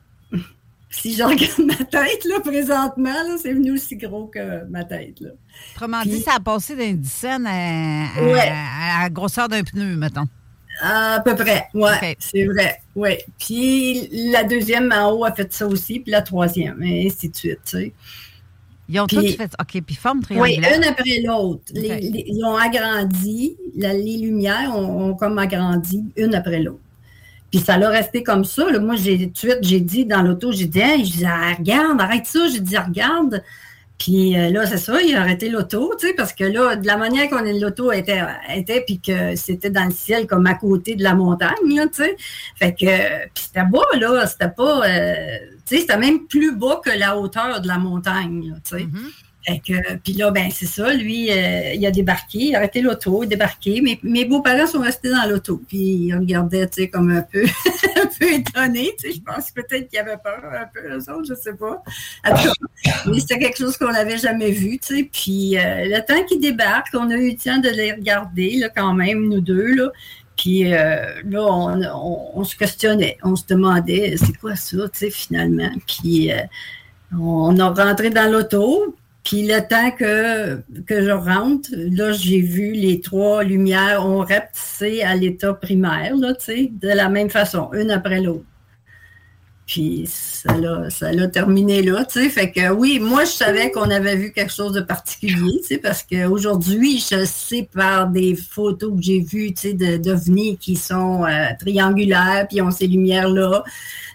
si je regarde ma tête, là, présentement, c'est venu aussi gros que ma tête. Là. Autrement dit, ça a passé d'un 10 à, à, la grosseur d'un pneu, mettons. À peu près, oui. C'est vrai, oui. Puis la deuxième en haut a fait ça aussi, puis la troisième, et ainsi de suite, tu sais. Ils ont tous fait. OK, puis forme triangulaire. Oui, une après l'autre. ils ont agrandi, les lumières ont, ont, comme agrandi une après l'autre. Puis ça l'a resté comme ça. Moi, j'ai tout de j'ai dit dans l'auto, j'ai dit, hey, dit, ah, regarde, arrête ça. J'ai dit, regarde. Puis euh, là, c'est ça, il a arrêté l'auto, tu sais, parce que là, de la manière qu'on est l'auto était, était puis que c'était dans le ciel comme à côté de la montagne, tu sais. Fait que, puis c'était bas, là, c'était pas, euh, tu sais, c'était même plus bas que la hauteur de la montagne, tu sais. Puis là, ben c'est ça, lui, euh, il a débarqué, il a arrêté l'auto, il a débarqué. Mes, mes beaux-parents sont restés dans l'auto, puis ils regardaient, tu sais, comme un peu, *laughs* un peu étonnés, tu sais, je pense peut-être qu'ils avaient peur un peu, eux autres, je sais pas. mais c'était quelque chose qu'on n'avait jamais vu, tu sais, puis euh, le temps qu'ils débarquent, on a eu le temps de les regarder, là, quand même, nous deux, là, puis euh, là, on, on, se questionnait, on se demandait, c'est quoi ça, tu sais, finalement, puis... on a rentré dans l'auto, puis le temps que, que je rentre, là, j'ai vu les trois lumières ont rapetissé à l'état primaire, là, tu sais, de la même façon, une après l'autre. Puis ça l'a, ça l'a terminé là, tu sais. Fait que oui, moi, je savais qu'on avait vu quelque chose de particulier, tu sais, parce qu'aujourd'hui, je sais par des photos que j'ai vues, tu sais, d'ovnis qui sont euh, triangulaires, puis ont ces lumières-là.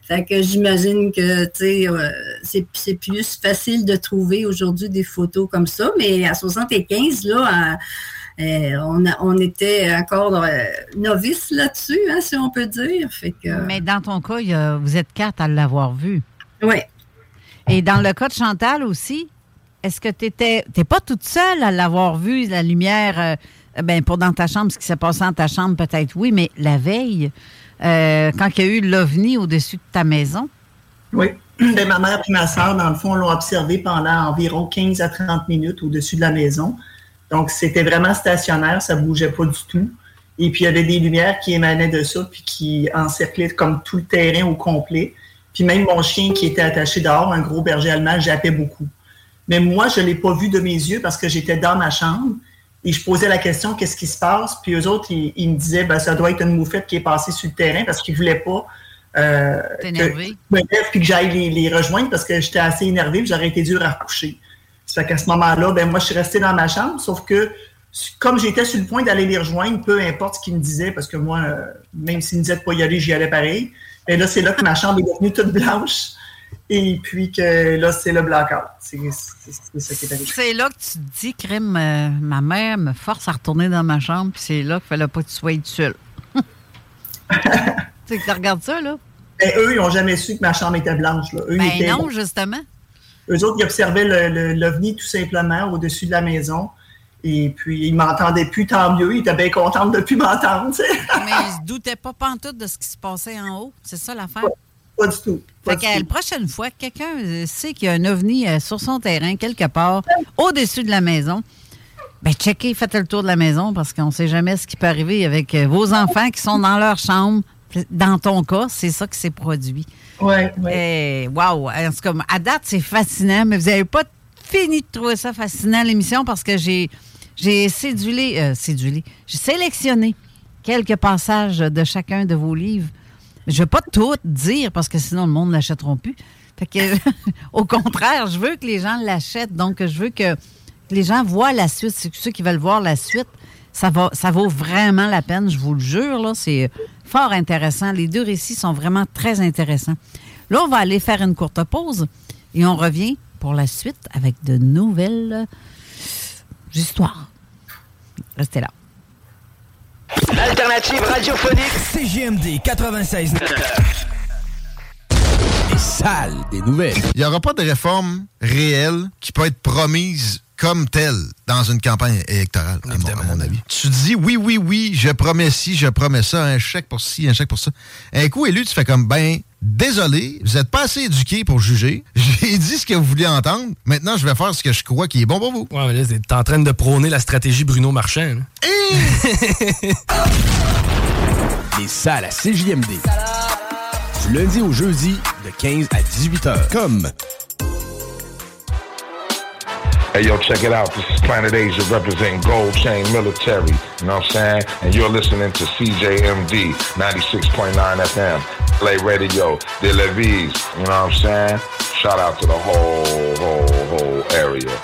Fait que j'imagine que, tu sais, euh, c'est, plus facile de trouver aujourd'hui des photos comme ça, mais à 75, là, euh, on, on, était encore euh, novice là-dessus, hein, si on peut dire. Fait que, mais dans ton cas, vous êtes quatre à l'avoir vu. Oui. Et dans le cas de Chantal aussi, est-ce que tu n'es pas toute seule à l'avoir vu, la lumière, ben, pour dans ta chambre, ce qui s'est passé dans ta chambre, peut-être oui, mais la veille, euh, quand il y a eu l'OVNI au-dessus de ta maison? Oui. *clears throat* Ben, ma mère et ma soeur, dans le fond, l'ont observé pendant environ 15 à 30 minutes au-dessus de la maison. Donc, c'était vraiment stationnaire, ça ne bougeait pas du tout. Et puis, il y avait des lumières qui émanaient de ça, puis qui encerclaient comme tout le terrain au complet. Puis même mon chien qui était attaché dehors, un gros berger allemand, jappait beaucoup. Mais moi, je ne l'ai pas vu de mes yeux parce que j'étais dans ma chambre et je posais la question qu'est-ce qui se passe? Puis eux autres, ils, me disaient ben, ça doit être une moufette qui est passée sur le terrain parce qu'ils ne voulaient pas euh, que je me lève puis que j'aille les, rejoindre parce que j'étais assez énervé et j'aurais été dur à recoucher. Ça fait qu'à ce moment-là, ben moi, je suis resté dans ma chambre, sauf que comme j'étais sur le point d'aller les rejoindre, peu importe ce qu'ils me disaient, parce que moi, euh, même s'ils me disaient de pas y aller, j'y allais pareil. Et là, c'est là que ma chambre est devenue toute blanche. Et puis que là, c'est le blackout. C'est ça qui est arrivé. C'est là que tu te dis, crème, euh, ma mère me force à retourner dans ma chambre, puis c'est là qu'il fallait pas que tu sois seul. tu sais, tu regardes ça, là? Ben, eux, ils n'ont jamais su que ma chambre était blanche. Là. Eux, ben non, justement. Eux autres, ils observaient l'OVNI tout simplement au-dessus de la maison. Et puis, ils m'entendaient plus, tant mieux. Ils étaient bien contents de ne plus m'entendre. Mais ils se doutaient pas pantoute de ce qui se passait en haut. C'est ça l'affaire? Pas, du tout. fait que la prochaine fois, quelqu'un euh, sait qu'il y a un ovni euh, sur son terrain, quelque part, au-dessus de la maison, ben checkez, faites le tour de la maison parce qu'on ne sait jamais ce qui peut arriver avec euh, vos enfants qui sont dans leur chambre. Dans ton cas, c'est ça qui s'est produit. Oui, oui. Wow! En tout cas, à date, c'est fascinant, mais vous n'avez pas fini de trouver ça fascinant, l'émission, parce que j'ai j'ai sédulé, euh, sédulé, j'ai sélectionné quelques passages de chacun de vos livres. Je ne vais pas tout dire parce que sinon le monde ne l'achètera plus. Que, *laughs* au contraire, je veux que les gens l'achètent. Donc, je veux que les gens voient la suite. C'est ceux qui veulent voir la suite. Ça, va, ça vaut vraiment la peine, je vous le jure. C'est fort intéressant. Les deux récits sont vraiment très intéressants. Là, on va aller faire une courte pause et on revient pour la suite avec de nouvelles histoires. Restez là. L'alternative radiophonique CGMD 96. Les salles des nouvelles. Il n'y aura pas de réforme réelle qui peut être promise comme telle dans une campagne électorale, à mon, avis. Tu dis oui, oui, oui, je promets ci, je promets ça, un chèque pour ci, un chèque pour ça. Un coup élu, tu fais comme ben, désolé, vous n'êtes pas assez éduqué pour juger. *laughs* J'ai dit ce que vous vouliez entendre. Maintenant, je vais faire ce que je crois qui est bon pour vous. Ouais, mais là, t'es en train de prôner la stratégie Bruno Marchand. Et ça, la CJMD. Du lundi au jeudi, de 15 à 18 heures. Comme Hey, yo, check it out. This is Planet Asia representing Gold Chain Military. You know what I'm saying? And you're listening to CJMD 96.9 FM. Play Radio, De Levis. You know what I'm saying? Shout out to the whole, whole, whole area.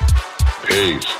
Peace.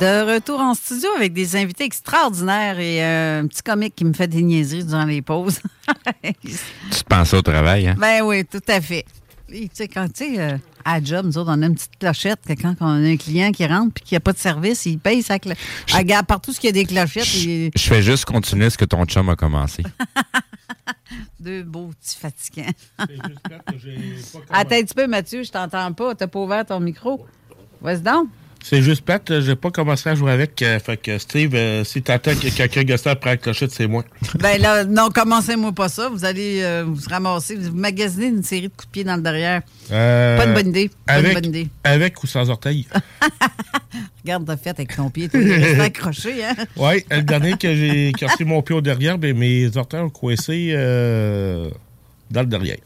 De retour en studio avec des invités extraordinaires et euh, un petit comique qui me fait des niaiseries durant les pauses. *laughs* tu penses au travail, hein? Ben oui, tout à fait. tu sais, quand tu sais, euh, à job, nous autres, on a une petite clochette que quand on a un client qui rentre puis qu'il n'y a pas de service, il paye sa clochette. Regarde, partout ce qu'il y a des clochettes. Je, je fais juste continuer ce que ton chum a commencé. *laughs* Deux beaux petits fatigants. Attends un petit peu, Mathieu, je t'entends pas. T'as pas ouvert ton micro. Vas-y donc. C'est juste plate, j'ai pas commencé à jouer avec. Euh, fait que Steve, euh, si t'attends que quelqu'un gosse après la clochette, c'est moi. *laughs* ben là, non, commencez-moi pas ça. Vous allez euh, vous ramasser, vous magasinez une série de coups de pied dans le derrière. pas une bonne idée. Pas avec, une bonne idée. Avec ou sans orteil? *laughs* Regarde, t'as fait avec ton pied, t'es accroché, hein? *laughs* Oui, le dernier que j'ai cassé mon pied au derrière, ben, mes orteils ont coincé dans le derrière.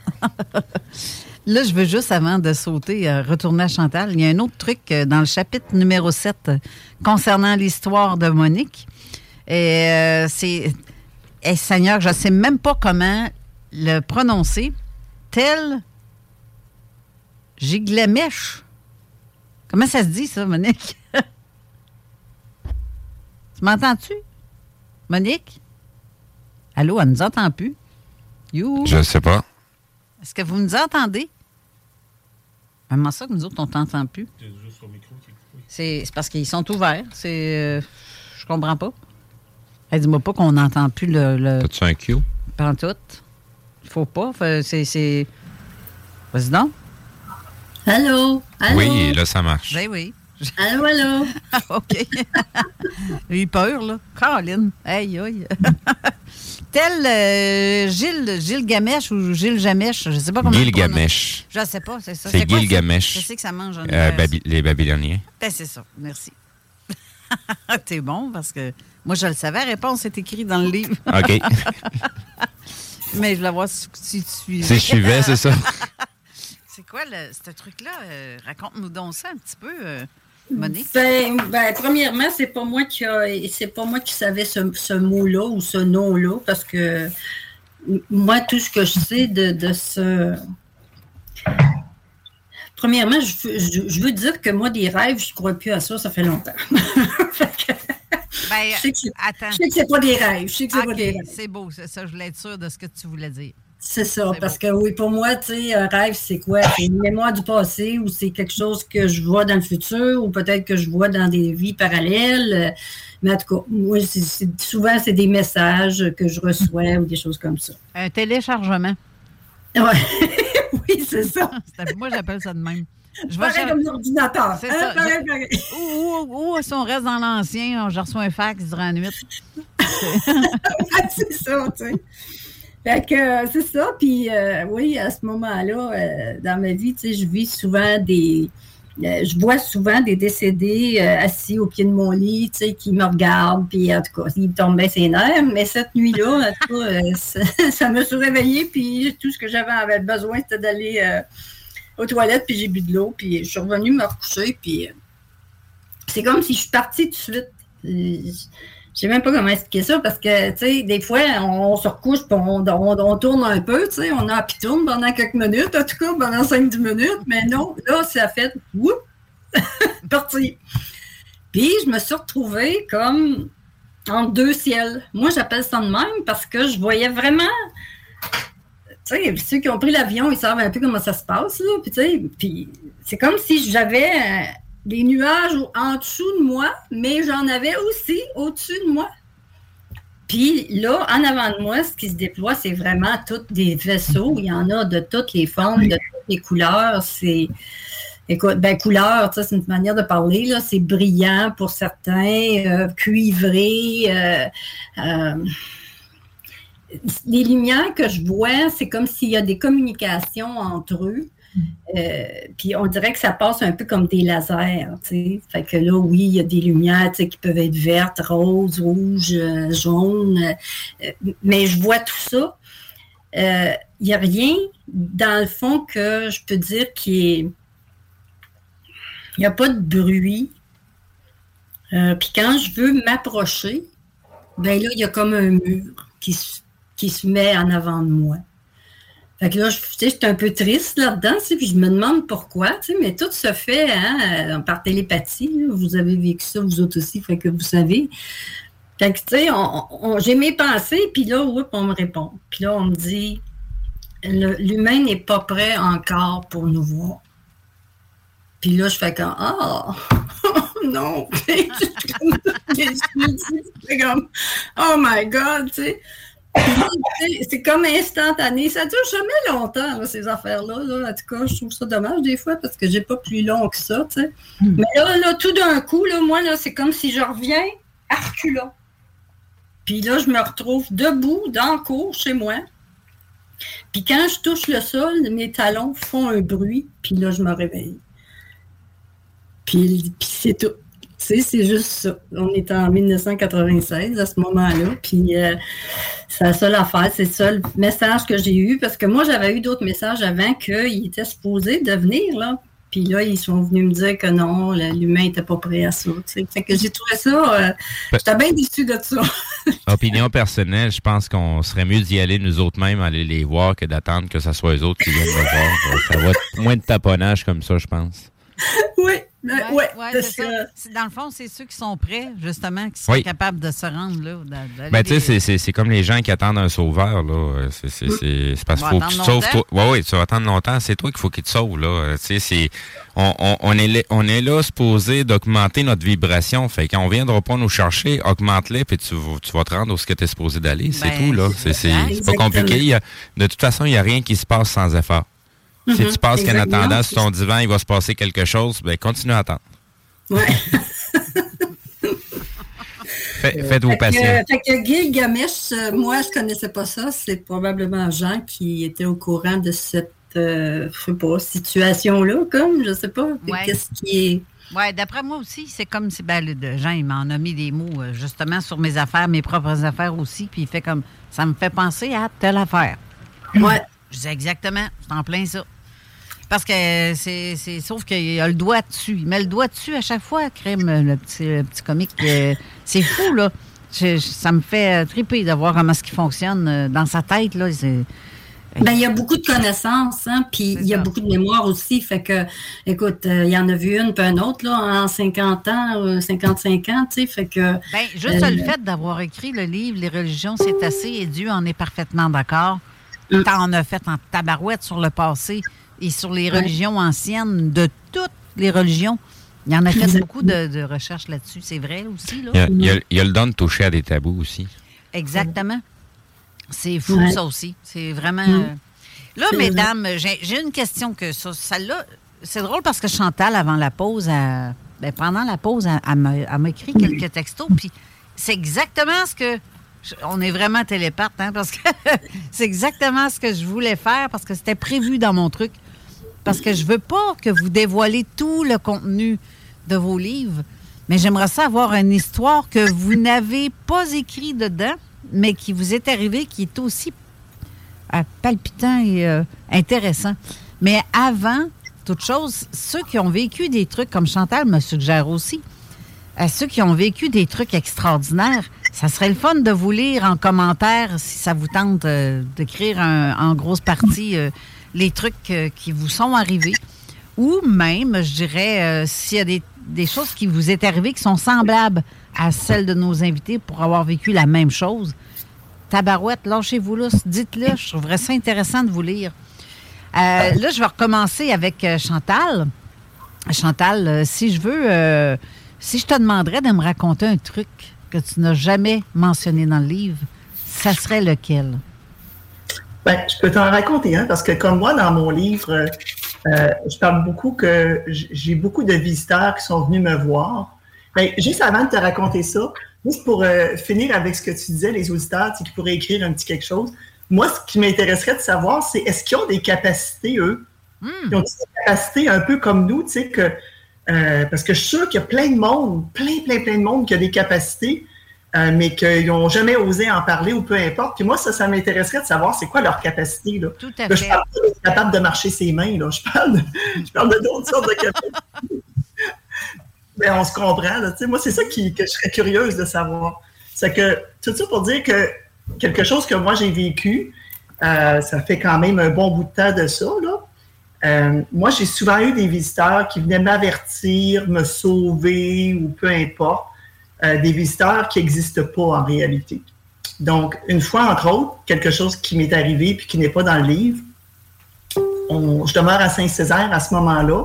Là, je veux juste, avant de sauter, euh, retourner à Chantal. Il y a un autre truc euh, dans le chapitre numéro 7 euh, concernant l'histoire de Monique. Et c'est. Eh, Seigneur, je ne sais même pas comment le prononcer. Tel. Giglamèche. Comment ça se dit, ça, Monique? *laughs* tu m'entends-tu? Monique? Allô, elle ne nous entend plus. You? Je ne sais pas. Est-ce que vous nous entendez? Comment ça que nous autres, on t'entend plus? C'est parce qu'ils sont ouverts. C'est. Euh, je comprends pas. dis-moi pas qu'on n'entend plus le. le... T'as-tu un Q? Pas tout. Il faut pas. C'est. Vas-y donc. Allô? Allô? Oui, là, ça marche. Ben oui. *laughs* Allô, allô? OK. *laughs* J'ai eu peur, là. Caroline. Aïe, *laughs* aïe. Tel euh, Gilles, Gilles Gamèche ou Gilles Jamèche, je sais pas comment Gilles Gamèche. Je sais pas, c'est ça. C'est Gilles Gamèche. Je sais que ça mange en euh, Les Babyloniens. Ben, c'est ça. Merci. T'es bon parce que moi, je le savais. réponse est écrite dans le livre. OK. Mais je voulais voir si, tu suivais. Si je suivais, c'est ça. c'est quoi ce truc-là? Euh, raconte-nous donc ça un petit peu. Monique? Ben, ben, premièrement, c'est pas moi qui c'est pas moi qui savais ce, mot-là ou ce nom-là, parce que moi, tout ce que je sais de, ce. Premièrement, je, veux dire que moi, des rêves, je ne crois plus à ça, ça fait longtemps. *laughs* Ben, je sais que c'est pas des rêves. Je sais que c'est pas des rêves. C'est beau, ça. Je voulais être sûre de ce que tu voulais dire. C'est ça, parce que oui, pour moi, tu sais, un rêve, c'est quoi? C'est une mémoire du passé ou c'est quelque chose que je vois dans le futur ou peut-être que je vois dans des vies parallèles? Mais en tout cas, moi, souvent, c'est des messages que je reçois ou des choses comme ça. Un téléchargement. Ouais. *laughs* oui, c'est ça. *laughs* moi, j'appelle ça de même. Je pareil comme l'ordinateur. C'est hein, ça. *laughs* Ou, ou, si on reste dans l'ancien, je reçois un fax durant la nuit. c'est ça, tu sais. Fait que euh, c'est ça. Puis euh, oui, à ce moment-là, euh, dans ma vie, tu sais, je vis souvent des. je vois souvent des décédés assis au pied de mon lit, tu sais, qui me regardent, puis en tout cas, ils tombent bien ses nerfs. Mais cette nuit-là, en tout cas, *laughs* ça, me suis réveillée, puis tout ce que j'avais besoin, c'était d'aller aux toilettes, puis j'ai bu de l'eau, puis je suis revenue me recoucher, puis c'est comme si je suis partie tout de suite. Je sais même pas comment expliquer ça parce que, tu sais, des fois, on, se recouche et on, tourne un peu, tu sais, on a puis tourne pendant quelques minutes, en tout cas, pendant 5-10 minutes, mais non, là, ça fait, whoop, *laughs* parti. Puis, je me suis retrouvée comme en deux ciels. Moi, j'appelle ça de même parce que je voyais vraiment. Tu sais, ceux qui ont pris l'avion, ils savent un peu comment ça se passe, là. Puis, tu sais, puis c'est comme si j'avais des nuages en dessous de moi, mais j'en avais aussi au-dessus de moi. Puis là, en avant de moi, ce qui se déploie, c'est vraiment tous des vaisseaux. Il y en a de toutes les formes, de toutes les couleurs. C'est. Écoute, ben, couleur, c'est une manière de parler, là. C'est brillant pour certains, euh, cuivré. Euh, euh, les lumières que je vois, c'est comme s'il y a des communications entre eux. Euh, puis on dirait que ça passe un peu comme des lasers, tu sais. Fait que là, oui, il y a des lumières, qui peuvent être vertes, roses, rouges, euh, jaunes. Euh, mais je vois tout ça. Il n'y a rien, dans le fond, que je peux dire qui est... Il n'y a pas de bruit. puis quand je veux m'approcher, ben là, il y a comme un mur qui, qui se met en avant de moi. Fait que là, je, suis un peu triste là-dedans, puis je me demande pourquoi, mais tout se fait hein, euh, par télépathie. Vous avez vécu ça, vous autres aussi, fait que vous savez. Fait que, tu sais, j'ai mes pensées, puis là, on me répond. Puis là, on me dit, l'humain n'est pas prêt encore pour nous voir. Puis là, je fais comme, ah, *laughs* non. *laughs* c'est comme, oh my God, tu sais c'est comme instantané. Ça dure jamais longtemps, ces affaires-là. En tout cas, je trouve ça dommage des fois parce que j'ai pas plus long que ça. Hmm. Mais là, tout d'un coup, là, moi, là, c'est comme si je reviens à Puis là, je me retrouve debout dans le cours chez moi. Puis quand je touche le sol, mes talons font un bruit. Puis là, je me réveille. puis c'est tout c'est juste ça. On est en 1996 à ce moment-là. Puis euh, c'est la seule affaire, c'est le seul message que j'ai eu. Parce que moi, j'avais eu d'autres messages avant qu'ils étaient supposés devenir, là. Puis là, ils sont venus me dire que non, l'humain n'était pas prêt à ça. Fait que j'ai trouvé ça. Euh, j'étais bien déçu de ça. *laughs* Opinion personnelle, je pense qu'on serait mieux d'y aller nous autres mêmes, aller les voir, que d'attendre que ce soit eux autres qui viennent me voir. Ça va être moins de taponnage comme ça, je pense. *laughs* Oui, ouais, Dans le fond, c'est ceux qui sont prêts, justement, qui sont capables de se rendre là. Ben, tu sais, c'est comme les gens qui attendent un sauveur, là. C'est parce qu'il faut que tu te sauves. Toi. Ouais, oui, tu vas attendre longtemps. C'est toi qu'il faut qu'il te sauve, là. Tu sais, on, on, on, est là, on est là supposé d'augmenter notre vibration. Fait qu'on viendra pas nous chercher, augmente-les, puis tu, tu vas te rendre où ce que tu es supposé d'aller. C'est ben, tout, là. C'est pas compliqué. de toute façon, il n'y a rien qui se passe sans effort. Si tu penses qu'en attendant sur ton divan, il va se passer quelque chose, ben continue à attendre. Ouais. *laughs* Faites-vous patience. Fait que Gilgamesh, euh, moi, je connaissais pas ça. C'est probablement Jean qui était au courant de cette euh, situation-là, comme, je sais pas. Qu'est-ce qui est. Oui, d'après moi aussi, c'est comme si ben, Jean, il m'en a mis des mots euh, justement sur mes affaires, mes propres affaires aussi, puis il fait comme ça me fait penser à telle affaire. Ouais. Je dis exactement, c'est en plein ça. Parce que c'est. Sauf qu'il a le doigt dessus. Il met le doigt dessus à chaque fois, Crème, le petit, petit comique. Euh, c'est fou, là. ça me fait triper de voir comment ce qui fonctionne euh, dans sa tête, là. Ben, il y a beaucoup de connaissances, hein, puis il y a beaucoup de mémoire aussi. Fait que, écoute, euh, il y en a vu une, puis un autre, là, en 50 ans, 55 ans, tu sais, fait que... Ben, juste le fait d'avoir écrit le livre « Les religions, c'est assez » et Dieu en est parfaitement d'accord. Mm. On a fait en tabarouette sur le passé et sur les religions anciennes, de toutes les religions. Il y en a fait beaucoup de, recherches là-dessus. C'est vrai aussi. Là. Il, y a, le don de toucher à des tabous aussi. Exactement. C'est fou, ça aussi. C'est vraiment. Euh, là, mesdames, j'ai une question que ça, celle-là. C'est drôle parce que Chantal, avant la pause, ben, pendant la pause, elle, m'a écrit quelques textos. Puis c'est exactement ce que on est vraiment télépathe, hein, parce que *laughs* c'est exactement ce que je voulais faire, parce que c'était prévu dans mon truc parce que je veux pas que vous dévoilez tout le contenu de vos livres, mais j'aimerais savoir une histoire que vous n'avez pas écrit dedans, mais qui vous est arrivée, qui est aussi euh, palpitant et euh, intéressant. Mais avant toute chose, ceux qui ont vécu des trucs, comme Chantal me suggère aussi, à ceux qui ont vécu des trucs extraordinaires, ça serait le fun de vous lire en commentaire si ça vous tente euh, d'écrire en grosse partie les trucs euh, qui vous sont arrivés ou même, je dirais, euh, s'il y a des, choses qui vous est arrivées qui sont semblables à celles de nos invités pour avoir vécu la même chose. Tabarouette, lâchez-vous là, dites-le, je trouverais ça intéressant de vous lire. Euh, là, je vais recommencer avec Chantal. Chantal, si je veux, si je te demanderais de me raconter un truc que tu n'as jamais mentionné dans le livre, ça serait lequel? Ben, je peux t'en raconter un, parce que comme moi, dans mon livre, euh, euh, je parle beaucoup que j'ai beaucoup de visiteurs qui sont venus me voir. Ben, juste avant de te raconter ça, juste pour euh, finir avec ce que tu disais, les auditeurs qui pourraient écrire un petit quelque chose, moi, ce qui m'intéresserait de savoir, c'est est-ce qu'ils ont des capacités, eux? Hmm. Ils ont des capacités un peu comme nous, tu sais, que, parce que je suis sûr qu'il y a plein de monde, plein, plein, plein de monde qui a des capacités, euh, mais qu'ils n'ont jamais osé en parler ou peu importe. Puis moi, ça, ça m'intéresserait de savoir c'est quoi leur capacité. Là. Tout à fait. je parle pas d'être capable de marcher ses mains. Là. Je parle de, je parle de d'autres sortes de capacités. mais *laughs* on se comprend. Là. Moi, c'est ça qui, que je serais curieuse de savoir. C'est que, tout ça pour dire que quelque chose que moi j'ai vécu, euh, ça fait quand même un bon bout de temps de ça. Là. Euh, moi, j'ai souvent eu des visiteurs qui venaient m'avertir, me sauver ou peu importe. Euh, des visiteurs qui n'existent pas en réalité. Donc, une fois, entre autres, quelque chose qui m'est arrivé puis qui n'est pas dans le livre, je demeure à Saint-Césaire à ce moment-là,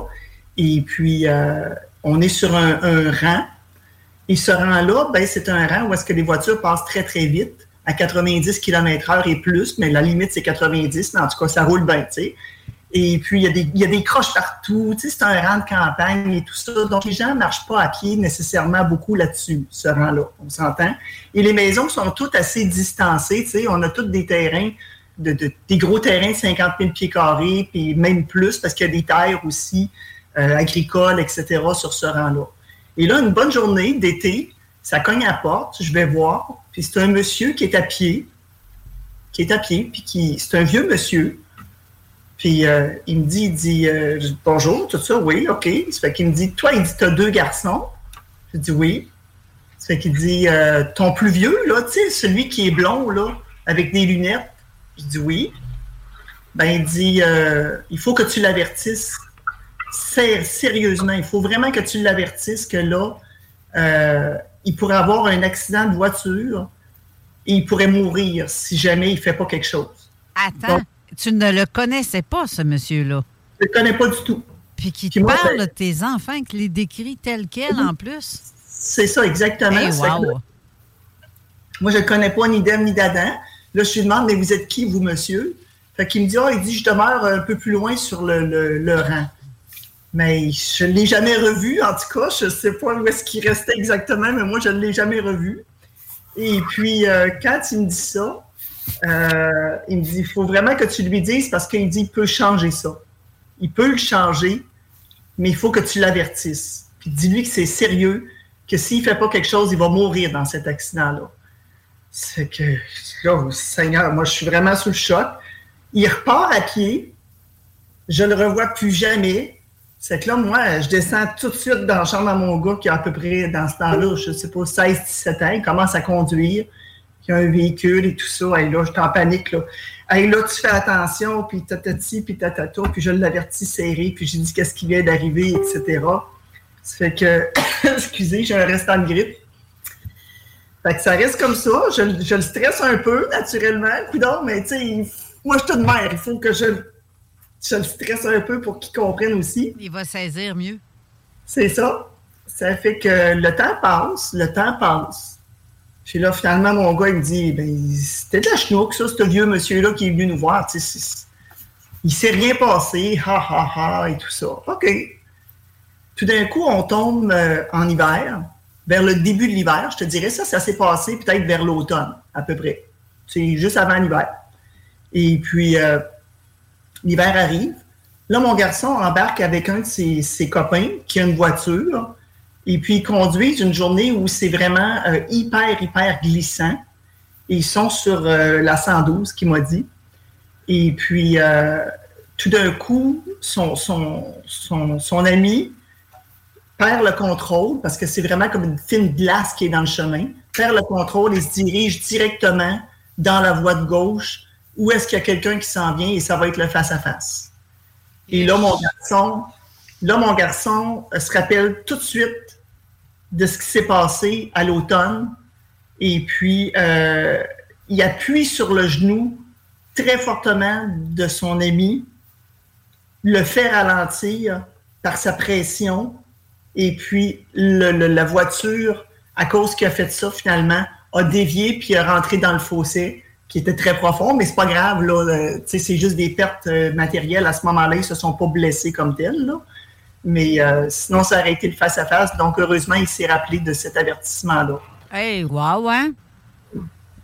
et puis euh, on est sur un, rang. Et ce rang-là, ben, c'est un rang où est-ce que les voitures passent très, très vite, à 90 km/h et plus, mais la limite, c'est 90, mais en tout cas, ça roule bien, tu sais. Et puis, il y, a des, croches partout. Tu sais, c'est un rang de campagne et tout ça. Donc, les gens ne marchent pas à pied nécessairement beaucoup là-dessus, ce rang-là. On s'entend? Et les maisons sont toutes assez distancées. Tu sais, on a toutes des terrains, de, des gros terrains de 50 000 pieds carrés, puis même plus, parce qu'il y a des terres aussi euh, agricoles, etc., sur ce rang-là. Et là, une bonne journée d'été, ça cogne à la porte, je vais voir, puis c'est un monsieur qui est à pied, qui est à pied, puis qui, c'est un vieux monsieur, puis euh, il me dit, il dit euh, bonjour, tout ça, oui, OK. Ça fait qu'il me dit, toi, il dit, t'as deux garçons. Je dis oui. Ça fait qu'il dit, euh, ton plus vieux, là, tu sais, celui qui est blond, là, avec des lunettes. Je dis oui. Ben, il dit, il faut que tu l'avertisses. sérieusement, il faut vraiment que tu l'avertisses que là, il pourrait avoir un accident de voiture et il pourrait mourir si jamais il ne fait pas quelque chose. Attends, tu ne le connaissais pas, ce monsieur-là? Je ne le connais pas du tout. Puis qui te parle de tes enfants, qui les décrit tel quel en plus? C'est ça, exactement. moi, je ne connais pas ni d'Em ni d'Adam. Là, je lui demande, mais vous êtes qui, vous, monsieur? Fait qu'il me dit, ah, il dit, je demeure un peu plus loin sur le, rang. Mais je ne l'ai jamais revu, en tout cas. Je ne sais pas où est-ce qu'il restait exactement, mais moi, je ne l'ai jamais revu. Et puis, euh, quand il me dit ça, euh, il me dit, il faut vraiment que tu lui dises parce qu'il dit, il peut changer ça. Il peut le changer, mais il faut que tu l'avertisses. Puis dis-lui que c'est sérieux, que s'il ne fait pas quelque chose, il va mourir dans cet accident-là. C'est que, oh, Seigneur, moi, je suis vraiment sous le choc. Il repart à pied. Je le revois plus jamais. C'est que là, moi, je descends tout de suite dans la chambre à mon gars qui a à peu près, dans ce temps-là, je ne sais pas, 16-17 ans. Il commence à conduire. Il y a un véhicule et tout ça. Et là, je suis en panique. Là. Et là, tu fais attention, puis tatati, puis tatata, puis je l'avertis serré, puis j'ai dit qu'est-ce qui vient d'arriver, etc. Ça fait que, *coughs* excusez, j'ai un restant de grippe. Fait que ça reste comme ça. Je, le stresse un peu, naturellement. Coudon, mais tu sais, moi, je suis toute mère. Il faut que je, je le stresse un peu pour qu'il comprenne aussi. Il va saisir mieux. C'est ça. Ça fait que le temps passe, le temps passe. Puis là, finalement, mon gars, il me dit ben, c'était de la chenouk, ça, ce vieux monsieur-là qui est venu nous voir. Tu sais, il s'est rien passé, ha ha ha, et tout ça. OK. Tout d'un coup, on tombe euh, en hiver vers le début de l'hiver. Je te dirais ça, ça s'est passé peut-être vers l'automne, à peu près. C'est juste avant l'hiver. Et puis, euh, l'hiver arrive. Là, mon garçon embarque avec un de ses, copains qui a une voiture. Et puis, ils conduisent une journée où c'est vraiment euh, hyper, hyper glissant. Ils sont sur euh, la 112, qui m'a dit. Et puis, tout d'un coup, son, son, son ami perd le contrôle, parce que c'est vraiment comme une fine glace qui est dans le chemin, perd le contrôle et se dirige directement dans la voie de gauche où est-ce qu'il y a quelqu'un qui s'en vient et ça va être le face-à-face. Et là, mon garçon, là, mon garçon euh, se rappelle tout de suite de ce qui s'est passé à l'automne. Et puis, euh, il appuie sur le genou très fortement de son ami, le fait ralentir par sa pression et puis, la voiture, à cause qu'il a fait ça, finalement, a dévié puis a rentré dans le fossé qui était très profond, mais c'est pas grave, là. C'est juste des pertes euh, matérielles. À ce moment-là, ils se sont pas blessés comme tels. Mais euh, sinon, ça aurait été le face-à-face. Donc, heureusement, il s'est rappelé de cet avertissement-là. Hey, wow, hein?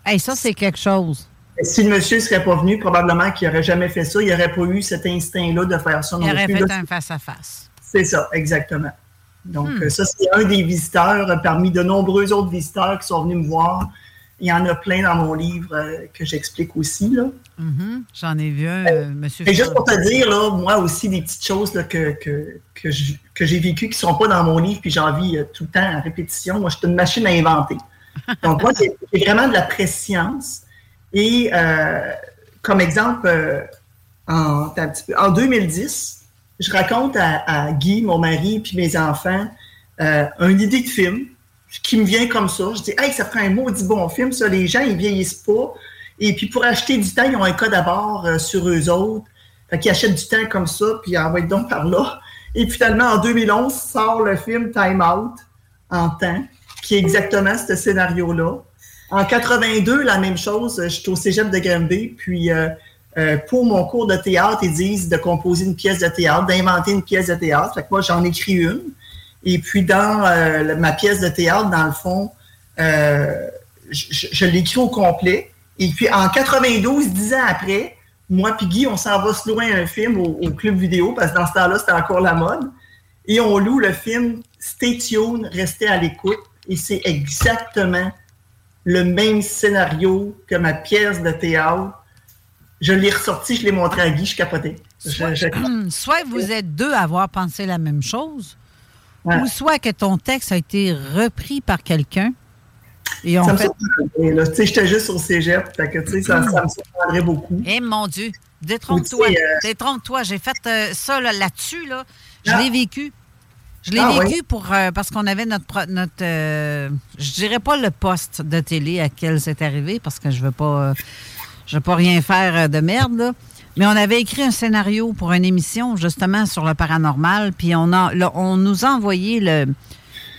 Hey, ça, c'est quelque chose. Si le monsieur ne serait pas venu, probablement qu'il n'aurait jamais fait ça. Il n'aurait pas eu cet instinct-là de faire ça. Il aurait fait un face-à-face. C'est ça, exactement. Donc, hmm. ça, c'est un des visiteurs parmi de nombreux autres visiteurs qui sont venus me voir. Il y en a plein dans mon livre euh, que j'explique aussi. Là. Mm-hmm. J'en ai vu un, euh, monsieur. Et juste pour te dire, là, moi aussi, des petites choses que, que, que j'ai vécues qui ne sont pas dans mon livre, puis envie euh, tout le temps en répétition. Moi, je suis une machine à inventer. *laughs* Donc, moi, j'ai vraiment de la préscience. Et comme exemple, en, en 2010, je raconte à, Guy, mon mari, puis mes enfants, euh, une idée de film qui me vient comme ça. Je dis, hey, ça ferait un maudit bon film, ça. Les gens, ils vieillissent pas. Et puis, pour acheter du temps, ils ont un code à bord euh, sur eux autres. Fait qu'ils achètent du temps comme ça, puis ils envoient donc par là. Et finalement, en 2011, sort le film Time Out en temps, qui est exactement ce scénario-là. En 82, la même chose. Je suis au cégep de Granby, puis euh, euh, pour mon cours de théâtre, ils disent de composer une pièce de théâtre, d'inventer une pièce de théâtre. Fait que moi, j'en écris une. Et puis, dans euh, ma pièce de théâtre, dans le fond, euh, je, l'écris au complet. Et puis, en 92, dix ans après, moi et Guy, on s'en va se louer un film au, club vidéo, parce que dans ce temps-là, c'était encore la mode. Et on loue le film Stay tuned, restez à l'écoute. Et c'est exactement le même scénario que ma pièce de théâtre je l'ai ressorti, je l'ai montré à Guy, je capotais. *clears throat* Soit, vous êtes deux à avoir pensé la même chose, ou soit que ton texte a été repris par quelqu'un. Et on fait... me J'étais juste au cégep, ça, me surprendrait beaucoup. Eh mon Dieu, détrompe-toi, euh, détrompe-toi. J'ai fait euh, ça là-dessus, là, Je l'ai vécu. Je l'ai Ah, vécu oui? pour euh, parce qu'on avait notre notre euh, je dirais pas le poste de télé à quel c'est arrivé parce que je veux pas euh, je veux pas rien faire de merde là. Mais on avait écrit un scénario pour une émission justement sur le paranormal puis on a on nous a envoyé le,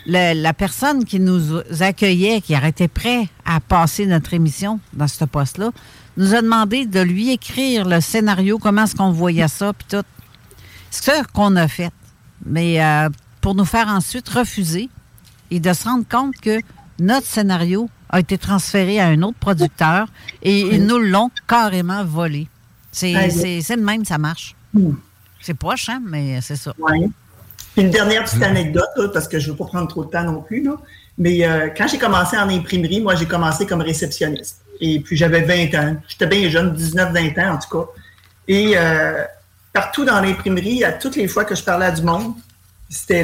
le- la personne qui nous accueillait qui été prêt à passer notre émission dans ce poste-là nous a demandé de lui écrire le scénario comment est-ce qu'on voyait ça puis tout. C'est ça qu'on a fait. Mais euh, pour nous faire ensuite refuser et de se rendre compte que notre scénario a été transféré à un autre producteur et ils nous l'ont carrément volé. C'est le même, ça marche. Hmm. C'est poche, hein, mais c'est ça. Ouais. Une dernière petite anecdote, là, parce que je ne veux pas prendre trop de temps non plus. Là. Mais euh, quand j'ai commencé en imprimerie, moi, j'ai commencé comme réceptionniste. Et puis, j'avais 20 ans. J'étais bien jeune, 19-20 ans en tout cas. Et euh, partout dans l'imprimerie, à toutes les fois que je parlais à du monde, c'était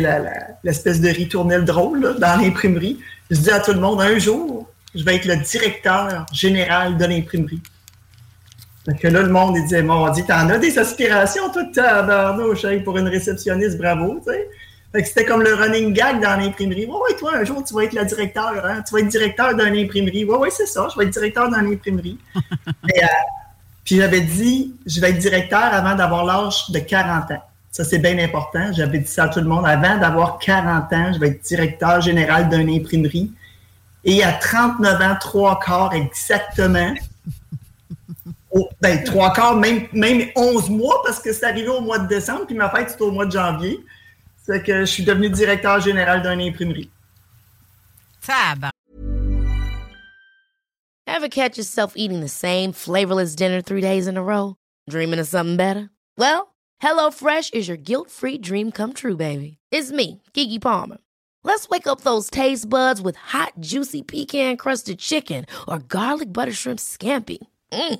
l'espèce de ritournelle drôle là, dans l'imprimerie. Je disais à tout le monde, un jour, je vais être le directeur général de l'imprimerie. Fait que là, le monde, il disait, mon dit, t'en as des aspirations, toi, tabarnouche, pour une réceptionniste, bravo, tu sais. Fait que c'était comme le running gag dans l'imprimerie. Ouais, ouais, toi, un jour, tu vas être le directeur, hein? Tu vas être directeur d'une imprimerie. Ouais, ouais, c'est ça, je vais être directeur dans l'imprimerie. *laughs* Mais, euh, puis j'avais dit, je vais être directeur avant d'avoir l'âge de 40 ans. Ça, c'est bien important. J'avais dit ça à tout le monde. Avant d'avoir 40 ans, je vais être directeur général d'une imprimerie. Et à 39 ans, trois quarts exactement, ben, trois quarts, même, même 11 mois, parce que c'est arrivé au mois de décembre, puis ma fête, c'était au mois de janvier. C'est que je suis devenu directeur général d'une imprimerie. Tabar. Ever catch yourself eating the same flavorless dinner three days in a row? Dreaming of something better? Well, HelloFresh is your guilt-free dream come true, baby. It's me, Kiki Palmer. Let's wake up those taste buds with hot, juicy pecan-crusted chicken or garlic butter shrimp scampi. Mm.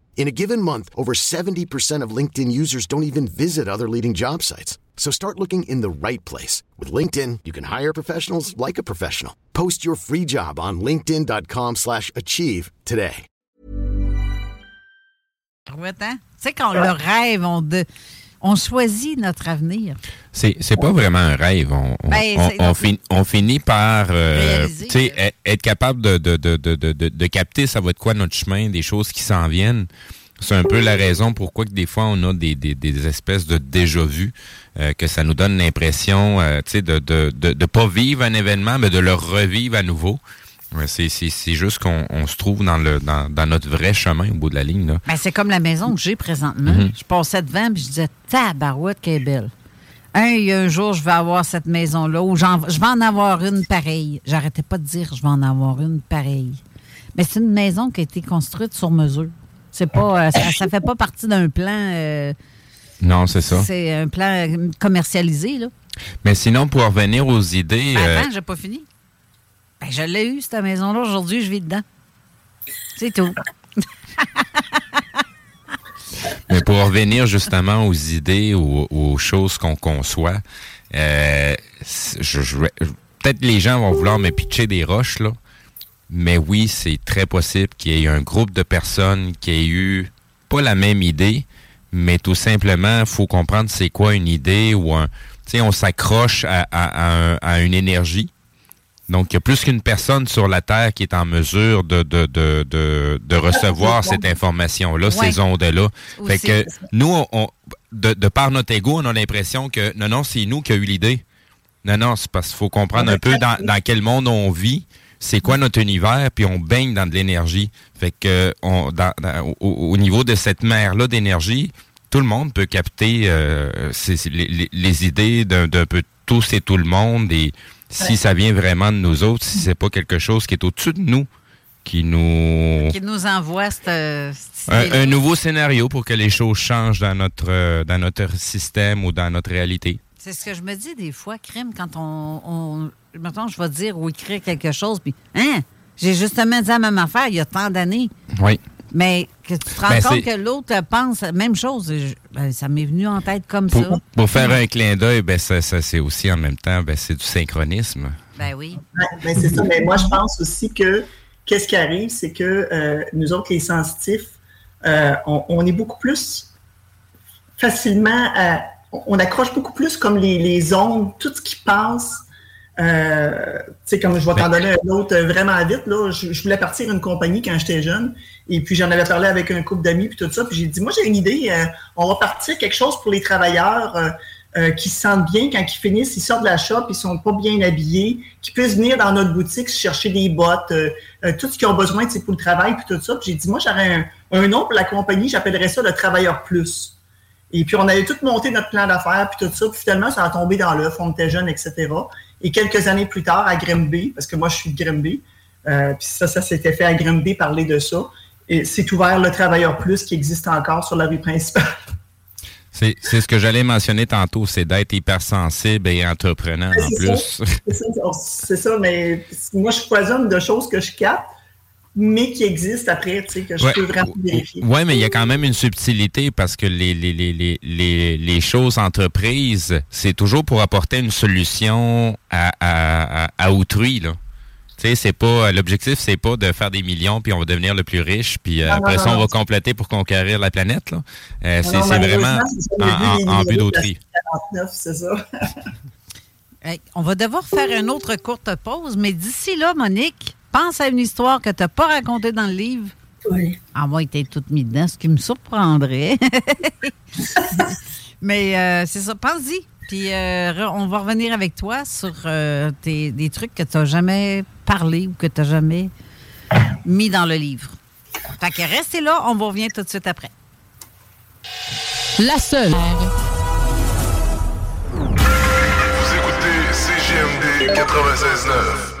In a given month, over 70% of LinkedIn users don't even visit other leading job sites. So start looking in the right place. With LinkedIn, you can hire professionals like a professional. Post your free job on linkedin.com slash achieve today. Ouais, hein? Tu sais, quand le rêve, on, de- on choisit notre avenir. C'est, c'est pas vraiment un rêve. On, on, Ben, on- on fin- on finit par euh, Réaliser, tu sais, être- capable de, de, de, de, de, de- de capter ça va être quoi notre chemin, des choses qui s'en viennent. C'est un peu la raison pourquoi que des fois on a des, des, des espèces de déjà-vu, euh, que ça nous donne l'impression euh, tu sais, de de, de de pas vivre un événement, mais de le revivre à nouveau. Ouais, C'est, juste qu'on on se trouve dans, le, dans, dans notre vrai chemin au bout de la ligne. Là. Ben, c'est comme la maison que j'ai présentement. Mhm. Je passais devant et je disais Tabarouette, qu'elle est belle. Un, il y a un jour, je vais avoir cette maison-là ou j'en- je vais en avoir une pareille. J'arrêtais pas de dire je vais en avoir une pareille. Mais c'est une maison qui a été construite sur mesure. C'est pas, euh, ça, ça fait pas partie d'un plan. euh, Non, c'est ça. c'est un plan euh, commercialisé, là. Mais sinon, pour revenir aux idées... Ben, euh, attends, j'ai pas fini. Ben, je l'ai eu, cette maison-là. Aujourd'hui, je vis dedans. C'est tout. *laughs* Mais pour revenir justement aux idées, aux, aux choses qu'on conçoit, euh, peut-être les gens vont vouloir me pitcher des roches, là. Mais oui, c'est très possible qu'il y ait un groupe de personnes qui aient eu pas la même idée, mais tout simplement, il faut comprendre c'est quoi une idée ou un. Tu sais, on s'accroche à une énergie. Donc, il y a plus qu'une personne sur la Terre qui est en mesure de, de, de, de, de recevoir *laughs* cette information-là, Ouais. ces ondes-là. Fait que nous, on, on- de, de par notre ego, on a l'impression que non, non, c'est nous qui a eu l'idée. Non, non, c'est parce qu'il faut comprendre un peu dans, dans quel monde on vit, c'est quoi notre univers, puis on baigne dans de l'énergie. Fait que on, dans- dans- au, au niveau de cette mer-là d'énergie, tout le monde peut capter euh, les, les- idées d'un peu tous et tout le monde, et si Ouais. ça vient vraiment de nous autres, si c'est pas quelque chose qui est au-dessus de nous, qui nous Qui nous envoie cette, cette un, idée-là. un nouveau scénario pour que les choses changent dans notre euh, dans notre système ou dans notre réalité. C'est ce que je me dis des fois, crime, quand on. on maintenant, je vais dire ou écrire quelque chose, puis, hein, j'ai justement dit la même affaire il y a tant d'années. Oui. Mais que tu te rends Ben, compte que l'autre pense la même chose. je- ben, ça m'est venu en tête comme ça. Pour, faire un clin d'œil, ben, ça, ça, c'est aussi en même temps, ben, c'est du synchronisme. Ben oui. Ben c'est ça. Mais moi, je pense aussi que qu'est-ce qui arrive, c'est que euh, nous autres, les sensitifs, euh, on, on est beaucoup plus facilement à- on accroche beaucoup plus comme les, les ondes, tout ce qui passe. Euh, tu sais, comme je vais t'en donner un autre euh, vraiment vite, là, je, je voulais partir une compagnie quand j'étais jeune, et puis j'en avais parlé avec un couple d'amis, puis tout ça, puis j'ai dit, moi j'ai une idée, euh, on va partir quelque chose pour les travailleurs euh, euh, qui se sentent bien quand ils finissent, ils sortent de la shop, ils sont pas bien habillés, qui puissent venir dans notre boutique chercher des bottes, tout ce qu'ils ont besoin sais, pour le travail, puis tout ça. Puis j'ai dit, moi j'aurais un, un nom pour la compagnie, j'appellerais ça le Travailleur Plus. Et puis, on avait tout monté notre plan d'affaires, puis tout ça. Puis finalement, ça a tombé dans l'œuf. On était jeunes, etc. Et quelques années plus tard, à Grimby, parce que moi, je suis de Grimby, euh, puis ça, ça s'était fait à Grimby, parler de ça. Et c'est ouvert le Travailleur Plus qui existe encore sur la rue principale. C'est c'est ce que j'allais mentionner tantôt, c'est d'être hypersensible et entreprenant en plus. ça, C'est ça, mais moi, je foisonne de choses que je capte, mais qui existent après, tu sais, que je Ouais. peux vraiment vérifier. Oui, mais il y a quand même une subtilité parce que les, les, les, les, les, choses entreprises, c'est toujours pour apporter une solution à, à, à, à autrui. Là. Tu sais, c'est pas l'objectif, c'est pas de faire des millions puis on va devenir le plus riche puis euh, Non, après non, ça on non, va compléter pour conquérir la planète. Là. Euh, c'est vraiment en, en- but d'autrui. la 49, c'est ça. *laughs* Hey, on va devoir faire une autre courte pause, mais d'ici là, Monique, pense à une histoire que tu n'as pas racontée dans le livre. Oui. Ah, moi, était toute mise dedans, ce qui me surprendrait. *laughs* mais euh, c'est ça, pense-y. Puis euh, on va revenir avec toi sur euh, tes- des trucs que tu n'as jamais parlé ou que tu n'as jamais mis dans le livre. Fait que restez là, on vous revient tout de suite après. La seule. Vous écoutez CGMD 96.9.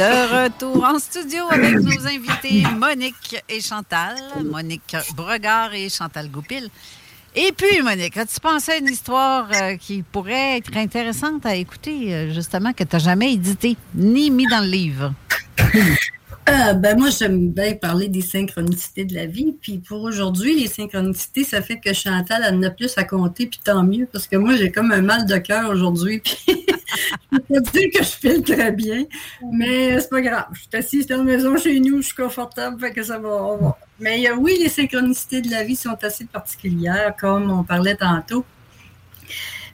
De retour en studio avec nos invités Monique et Chantal. Monique Bregard et Chantal Goupil. Et puis, Monique, as-tu pensé à une histoire euh, qui pourrait être intéressante à écouter, euh, justement, que tu n'as jamais éditée ni mis dans le livre? Euh, ben moi, j'aime bien parler des synchronicités de la vie. Puis pour aujourd'hui, les synchronicités, ça fait que Chantal en a plus à compter, puis tant mieux, parce que moi, j'ai comme un mal de cœur aujourd'hui. *laughs* Puis je peux pas dire que je file très bien, mais c'est pas grave. Je suis assise dans la maison chez nous, je suis confortable, fait que ça va. Mais euh, oui, les synchronicités de la vie sont assez particulières, comme on parlait tantôt.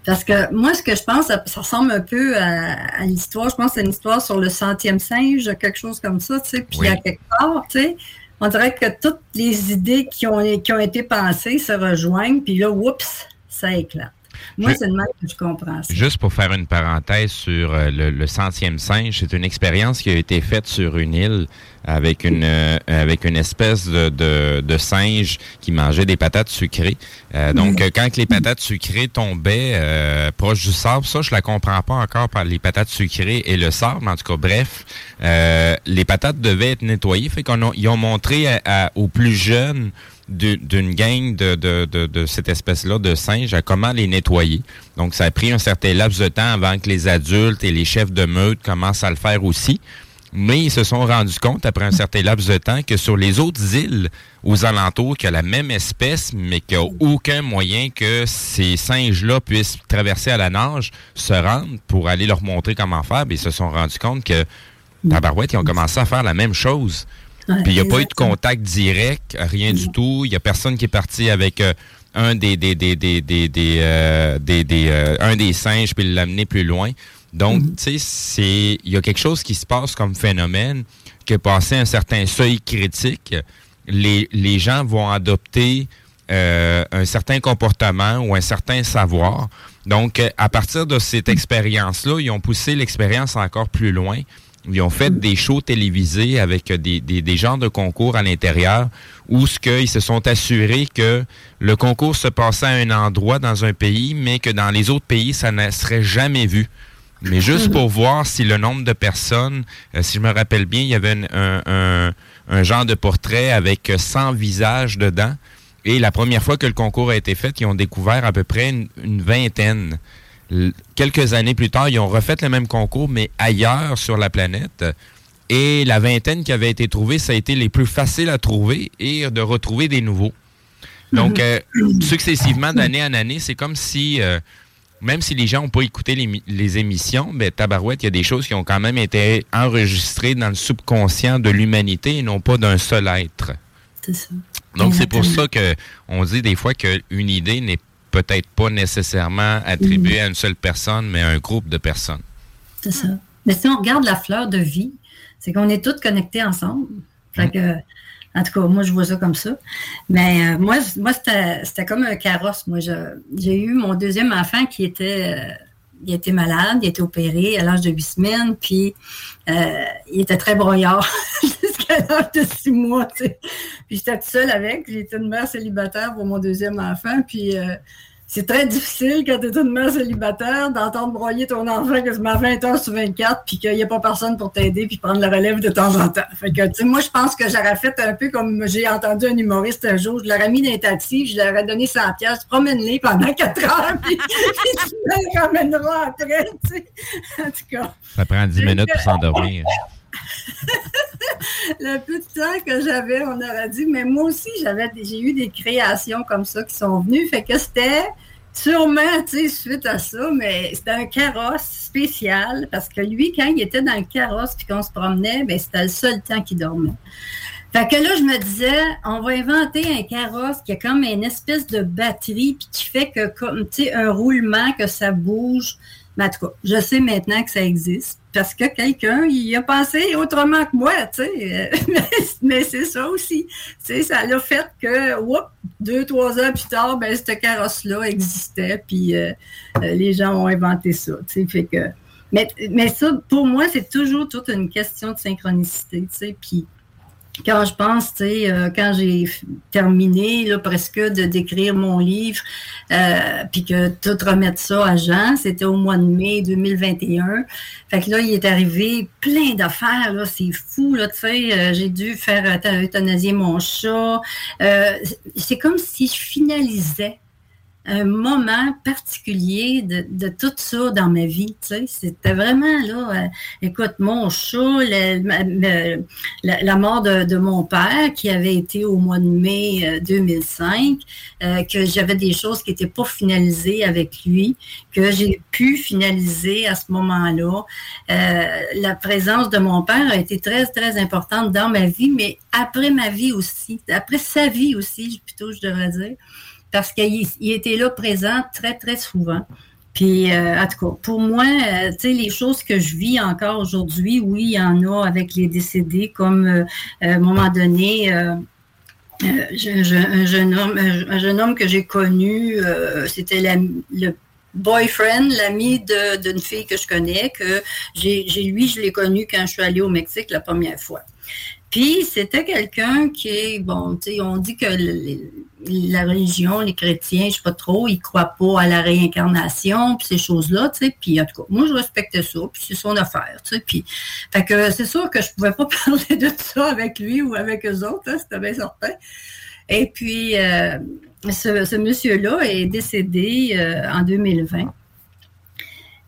Parce que moi, ce que je pense, ça, ça ressemble un peu à, à l'histoire. Je pense que c'est une histoire sur le centième singe, quelque chose comme ça, tu sais. Puis Oui. à quelque part, tu sais, on dirait que toutes les idées qui ont, qui ont été pensées se rejoignent, puis là, oups, ça éclate. Moi, c'est le mal que je comprends ça. Juste pour faire une parenthèse sur euh, le, le centième singe, c'est une expérience qui a été faite sur une île avec une euh, avec une espèce de, de, de singe qui mangeait des patates sucrées. Euh, donc, euh, quand les patates sucrées tombaient euh, proche du sable, ça, je la comprends pas encore par les patates sucrées et le sable. mais En tout cas, bref, les patates devaient être nettoyées. Fait qu'on a- ils ont montré à- à- aux plus jeunes d'une gang de, de, de, de cette espèce-là de singes à comment les nettoyer. Donc, ça a pris un certain laps de temps avant que les adultes et les chefs de meute commencent à le faire aussi. Mais ils se sont rendus compte, après un certain laps de temps, que sur les autres îles aux alentours, qu'il y a la même espèce, mais qu'il n'y a aucun moyen que ces singes-là puissent traverser à la nage, se rendre pour aller leur montrer comment faire. Ils se sont rendus compte que, tabarouette, ils ont commencé à faire la même chose. Ouais, Puis il n'y a pas eu de contact direct, rien du tout. Il n'y a personne qui est parti avec euh, un des des des des des, des, euh, des, des euh, un des singes puis l'amener plus loin. Donc, tu sais, c'est il y a quelque chose qui se passe comme phénomène que passé un certain seuil critique, les, les gens vont adopter euh, un certain comportement ou un certain savoir. Donc, euh, à partir de cette expérience-là, ils ont poussé l'expérience encore plus loin. Ils ont fait des shows télévisés avec des, des, genres de concours à l'intérieur où ce se sont assurés que le concours se passait à un endroit dans un pays, mais que dans les autres pays, ça ne serait jamais vu. Mais juste pour voir si le nombre de personnes, euh, si je me rappelle bien, il y avait un, genre de portrait avec 100 visages dedans. Et la première fois que le concours a été fait, ils ont découvert à peu près une vingtaine. Quelques années plus tard, ils ont refait le même concours, mais ailleurs sur la planète. Et la vingtaine qui avait été trouvée, ça a été les plus faciles à trouver et de retrouver des nouveaux. Donc, euh, successivement, d'année en année, c'est comme si, euh, même si les gens n'ont pas écouté les, les émissions, ben, tabarouette, il y a des choses qui ont quand même été enregistrées dans le subconscient de l'humanité et non pas d'un seul être. C'est ça. Donc, c'est pour ça que on dit des fois qu'une idée n'est peut-être pas nécessairement attribuée à une seule personne, mais à un groupe de personnes. C'est ça. Mais si on regarde la fleur de vie, c'est qu'on est tous connectés ensemble. Fait que, en tout cas, moi, je vois ça comme ça. Mais euh, moi, moi c'était comme un carrosse. Moi, j'ai eu mon deuxième enfant qui était, euh, il était malade, il était opéré à l'âge de huit semaines, puis euh, il était très broyard *laughs* jusqu'à l'âge de six mois. Puis j'étais toute seule avec. J'étais une mère célibataire pour mon deuxième enfant, puis euh, c'est très difficile quand tu es une mère célibataire d'entendre broyer ton enfant quasiment 20 heures sur 24 puis qu'il n'y a pas personne pour t'aider puis prendre la relève de temps en temps. Fait que, tu sais, moi, je pense que j'aurais fait un peu comme j'ai entendu un humoriste un jour. Je l'aurais mis dans un taxi, je leur ai donné 100 pièces, promène-les pendant 4 heures *laughs* puis, tu les ramèneras après, tu sais. En tout cas. Ça prend 10 minutes pour s'endormir. *laughs* le peu de temps que j'avais, on aurait dit, mais moi aussi, j'avais, j'ai eu des créations comme ça qui sont venues. Fait que c'était sûrement, tu sais, suite à ça, mais c'était un carrosse spécial parce que lui, quand il était dans le carrosse puis qu'on se promenait, ben, c'était le seul temps qu'il dormait. Fait que là, je me disais, on va inventer un carrosse qui a comme une espèce de batterie puis qui fait que, comme, tu sais, un roulement, que ça bouge. Mais en tout cas, je sais maintenant que ça existe parce que quelqu'un il a pensé autrement que moi, tu sais. *laughs* mais, c'est ça aussi. Tu ça l'a fait que, whoop, deux, trois ans plus tard, ben, ce carrosse-là existait, puis euh, euh, les gens ont inventé ça, tu sais. Fait que. Mais, mais ça, pour moi, c'est toujours toute une question de synchronicité, tu sais. Puis quand je pense, tu sais, euh, quand j'ai terminé là, presque de d'écrire mon livre, euh, puis que tout remettre ça à Jean, c'était au mois de mai 2021. Fait que là, il est arrivé plein d'affaires, là, c'est fou, là, tu sais, euh, j'ai dû faire euthanasier mon chat. c'est comme si je finalisais un moment particulier de, tout ça dans ma vie. Tu sais. C'était vraiment là, euh, écoute, mon chat, la, mort de, mon père qui avait été au mois de mai 2005, euh, euh, que j'avais des choses qui n'étaient pas finalisées avec lui, que j'ai pu finaliser à ce moment-là. La présence de mon père a été très, très importante dans ma vie, mais après ma vie aussi, après sa vie aussi, plutôt, je devrais dire parce qu'il était là présent très, très souvent. Puis, euh, en tout cas, pour moi, euh, tu sais, les choses que je vis encore aujourd'hui, oui, il y en a avec les décédés, comme euh, à un moment donné, un, jeune homme, un jeune homme que j'ai connu, c'était le boyfriend, l'ami d'une fille que je connais, que j'ai lui, je l'ai connu quand je suis allée au Mexique la première fois. Puis c'était quelqu'un qui bon, tu sais, on dit que la religion, les chrétiens, je sais pas trop, ils croient pas à la réincarnation, puis ces choses-là, tu sais. Puis en tout cas, moi, je respectais ça, puis c'est son affaire, tu sais. Puis, fait que c'est sûr que je pouvais pas *laughs* parler de ça avec lui ou avec eux autres, hein, c'était bien certain. Et puis, euh, ce, monsieur-là est décédé euh, en 2020.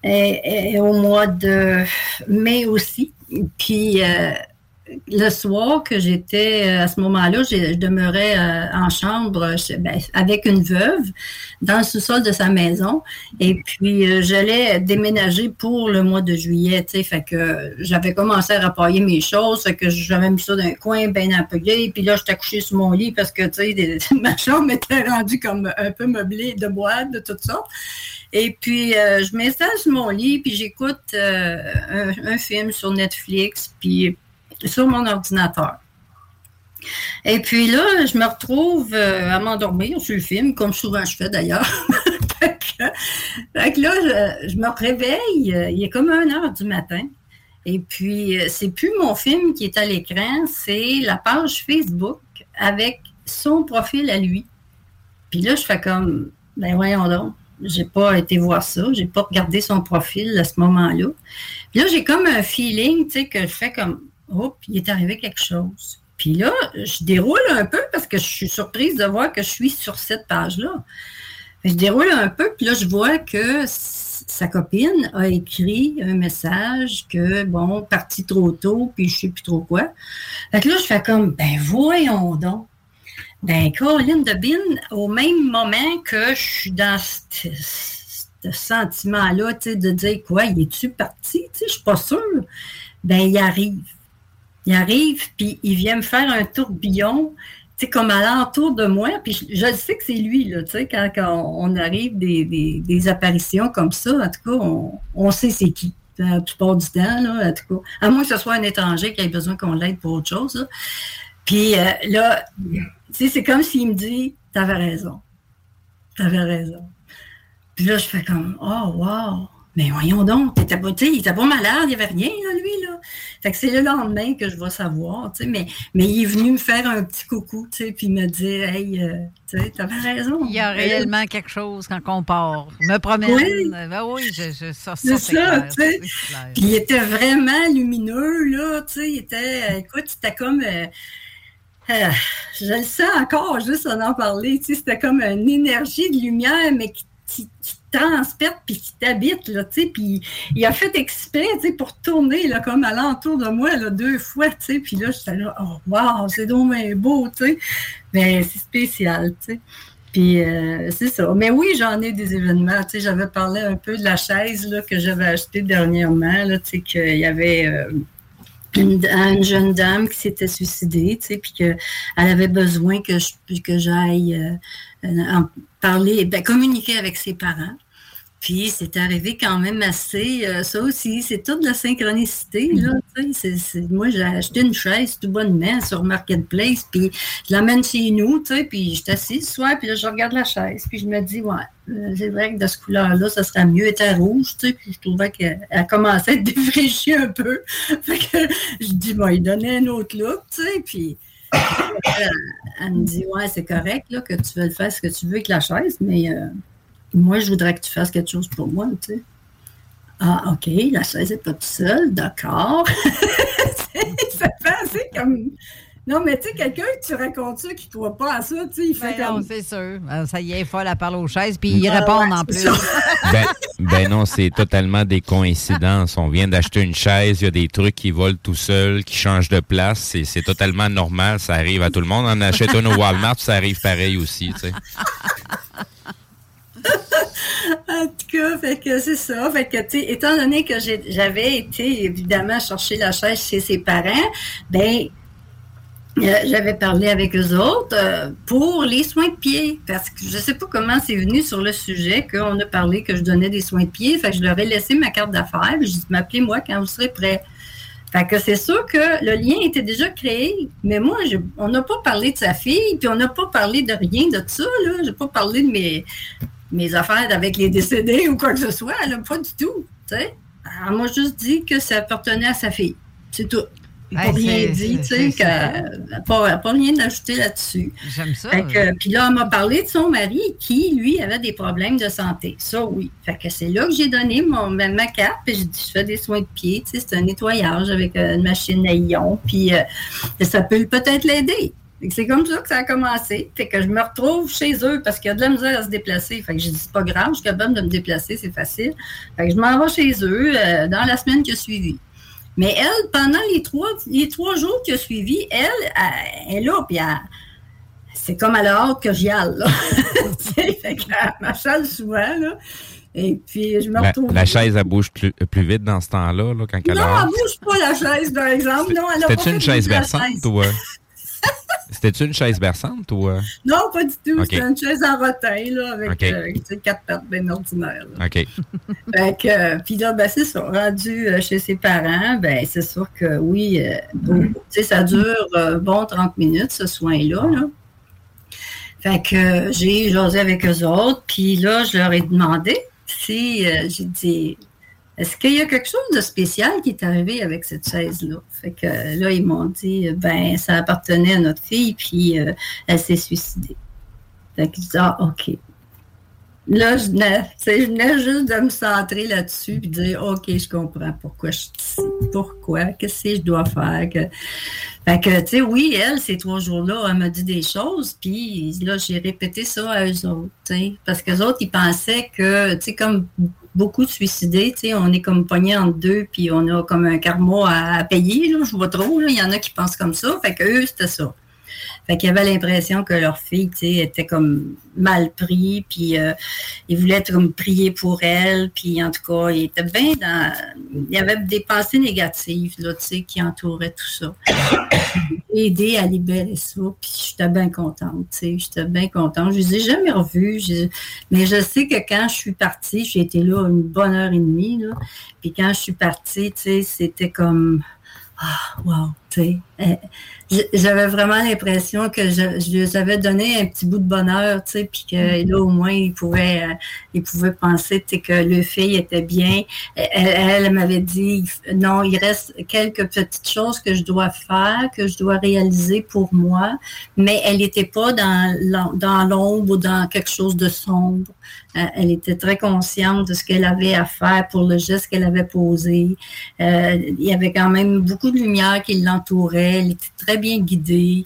Et, et, au mois de mai aussi. Puis, euh, le soir que j'étais euh, à ce moment-là, je demeurais euh, en chambre ben, avec une veuve dans le sous-sol de sa maison. Et puis, j'allais déménager pour le mois de juillet, tu sais. Fait que j'avais commencé à rapailler mes choses, fait que j'avais mis ça dans un coin bien appelé. Puis là, j'étais couché sur mon lit parce que, tu sais, *laughs* ma chambre était rendue comme un peu meublée de boîtes, de toutes sortes. Et puis, je m'installe sur mon lit, puis j'écoute un, un, film sur Netflix, puis sur mon ordinateur. Et puis là, je me retrouve euh, à m'endormir sur le film, comme souvent je fais d'ailleurs. *laughs* fait, que, là, je, me réveille, euh, il est comme 1 heure du matin. Et puis, euh, c'est plus mon film qui est à l'écran, c'est la page Facebook avec son profil à lui. Puis là, je fais comme, ben voyons donc, j'ai pas été voir ça, j'ai pas regardé son profil à ce moment-là. Puis là, j'ai comme un feeling, tu sais, que je fais comme, oh, il est arrivé quelque chose. Puis là, je déroule un peu parce que je suis surprise de voir que je suis sur cette page-là. Je déroule un peu, puis là, je vois que sa copine a écrit un message que, bon, parti trop tôt, puis je sais plus trop quoi. Fait que là, je fais comme, ben voyons donc. Ben, Caroline Bin, au même moment que je suis dans ce, sentiment-là, tu sais, de dire quoi, il est-tu parti? Tu sais, je suis pas sûre. Ben, il arrive. Il arrive, puis il vient me faire un tourbillon, tu sais, comme à l'entour de moi. Puis je, sais que c'est lui, là, tu sais, quand, on arrive des, apparitions comme ça, en tout cas, on, sait c'est qui la plupart du temps, là, en tout cas. À moins que ce soit un étranger qui ait besoin qu'on l'aide pour autre chose. Puis euh, là, tu sais, c'est comme s'il me dit T'avais raison. T'avais raison. Puis là, je fais comme Oh, wow. Mais voyons donc, il était pas malade, il n'y avait rien, là, lui, là. Fait que c'est le lendemain que je vais savoir, tu sais, mais, mais il est venu me faire un petit coucou, tu sais, puis me dire, hey, euh, tu sais, t'avais raison. Il y a réellement quelque chose quand on part. me promène. Oui, ben oui je, je, ça, ça c'est ça, tu sais. Puis il était vraiment lumineux, là, tu sais, il était, euh, écoute, c'était comme... Euh, je le sens encore juste en en parler. Tu sais, c'était comme une énergie de lumière, mais qui, qui, transperte puis qui t'habite, là, tu sais, puis il a fait exprès, tu sais, pour tourner, là, comme alentour de moi, là, deux fois, tu sais, puis là, j'étais là, oh, wow, c'est donc beau, tu sais, mais c'est spécial, tu sais. Puis euh, c'est ça. Mais oui, j'en ai des événements. Tu sais, j'avais parlé un peu de la chaise là, que j'avais achetée dernièrement. Là, tu sais, qu'il y avait euh, une, jeune dame qui s'était suicidée, tu sais, puis qu'elle avait besoin que je que j'aille euh, en parler, ben, communiquer avec ses parents. Puis c'est arrivé quand même assez, euh, ça aussi, c'est toute la synchronicité. Là, mm-hmm. moi, j'ai acheté une chaise tout bonnement sur Marketplace, puis je l'amène chez nous, puis je suis assise soir, puis là, je regarde la chaise, puis je me dis, ouais, euh, c'est vrai que de ce couleur-là, ça serait mieux, était rouge, tu sais, puis je trouvais qu'elle commençait à être *laughs* défraîchie un peu. fait que je dis, bon, il donnait un autre look, tu sais, puis... Elle, me dit, ouais, c'est correct là, que tu veux faire ce que tu veux avec la chaise, mais euh, moi, je voudrais que tu fasses quelque chose pour moi, tu sais. Ah, OK, la chaise n'est pas toute seule, d'accord. *laughs* ça fait assez comme. Non, mais tu sais, quelqu'un que tu racontes ça, qui ne croit pas à ça, tu sais, il fait ben comme... Non, c'est sûr. Ben, ça y est, folle à parler aux chaises, puis ils répondent en plus. *laughs* ben, ben, non, c'est totalement des coïncidences. On vient d'acheter une chaise, il y a des trucs qui volent tout seuls, qui changent de place. C'est totalement normal, ça arrive à tout le monde. On achète une au Walmart, ça arrive pareil aussi, tu sais. *laughs* en tout cas, fait que c'est ça. Fait que, tu étant donné que j'avais été évidemment chercher la chaise chez ses parents, ben j'avais parlé avec eux autres euh, pour les soins de pied. Parce que je ne sais pas comment c'est venu sur le sujet qu'on a parlé que je donnais des soins de pied. Fait que je leur ai laissé ma carte d'affaires. J'ai dit, m'appelez-moi quand vous serez prêt. Fait que c'est sûr que le lien était déjà créé, mais moi, on n'a pas parlé de sa fille, puis on n'a pas parlé de rien de ça, là. J'ai pas parlé de mes, affaires avec les décédés ou quoi que ce soit, là, pas du tout. sais. Elle m'a juste dit que ça appartenait à sa fille. C'est tout. Il n'a pas rien dit, tu sais, pas, pas, rien ajouté là-dessus. J'aime ça. puis là, elle m'a parlé de son mari qui, lui, avait des problèmes de santé. Ça, oui. Fait que c'est là que j'ai donné mon, ma, ma carte, puis j'ai dit, je fais des soins de pied, tu sais, c'est un nettoyage avec euh, une machine à ion, puis euh, ça peut peut-être l'aider. C'est comme ça que ça a commencé. Fait que je me retrouve chez eux parce qu'il y a de la misère à se déplacer. Fait que j'ai dit, c'est pas grave, je suis capable de me déplacer, c'est facile. Fait que je m'en vais chez eux euh, dans la semaine qui a suivi. Mais elle, pendant les trois, les trois jours qui ont suivi, elle, elle, est là, puis c'est comme à la hâte que j'y aille. Là. *laughs* fait qu'elle m'achale souvent. Là. Et puis, je me la, retrouve. La chaise, elle bouge plus, plus vite dans ce temps-là, là, quand elle Non, elle bouge pas, la chaise, par exemple. Non, elle a pas une chaise chaise. ou. *laughs* C'était-tu une chaise berçante ou. euh? Non, pas du tout. Ok. C'était une chaise en rotin, là, avec euh, quatre pattes bien ordinaires. là. OK. *laughs* Fait que, euh, puis là, ben, c'est ça. Rendu chez ses parents, ben, c'est sûr que oui, bon, tu sais, ça dure bon 30 minutes, ce soin-là. Là. Fait que j'ai jasé avec eux autres, puis là, je leur ai demandé si, j'ai dit, est-ce qu'il y a quelque chose de spécial qui est arrivé avec cette chaise-là? Fait que euh, là, ils m'ont dit, ben, ça appartenait à notre fille, puis euh, elle s'est suicidée. Fait que je dis, ah, OK. Là, je venais, je venais juste de me centrer là-dessus puis dire OK, je comprends pourquoi je suis ici. Pourquoi? Qu'est-ce que je dois faire? Fait que, tu sais, oui, elle, ces trois jours-là, elle m'a dit des choses, puis là, j'ai répété ça à eux autres. Parce qu'eux autres, ils pensaient que, tu sais, comme beaucoup de suicidés, tu sais, on est comme pognés entre deux, puis on a comme un karma à, à payer, là, je vois trop. Il y en a qui pensent comme ça. Fait que eux, c'était ça. Fait qu'ils avaient l'impression que leur fille, tu sais, était comme mal pris, puis euh, ils voulaient être comme prier pour elle, puis en tout cas, ils étaient bien dans... Il y avait des pensées négatives, là, tu sais, qui entouraient tout ça. *coughs* J'ai aidé à libérer ça, puis j'étais bien contente, tu sais, j'étais bien contente. Je les ai jamais revus, mais je sais que quand je suis partie, j'ai été là une bonne heure et demie, là, puis quand je suis partie, tu sais, c'était comme... Ah, wow, tu sais. J'avais vraiment l'impression que je, je leur avais donné un petit bout de bonheur, tu sais, puis que là, au moins, ils pouvaient, euh, ils pouvaient penser, tu sais, que le fille était bien. Elle, elle, elle m'avait dit, non, il reste quelques petites choses que je dois faire, que je dois réaliser pour moi, mais elle n'était pas dans dans l'ombre ou dans quelque chose de sombre. Euh, Elle était très consciente de ce qu'elle avait à faire pour le geste qu'elle avait posé. Euh, il y avait quand même beaucoup de lumière qui l'entourait. Elle était très bien guidée.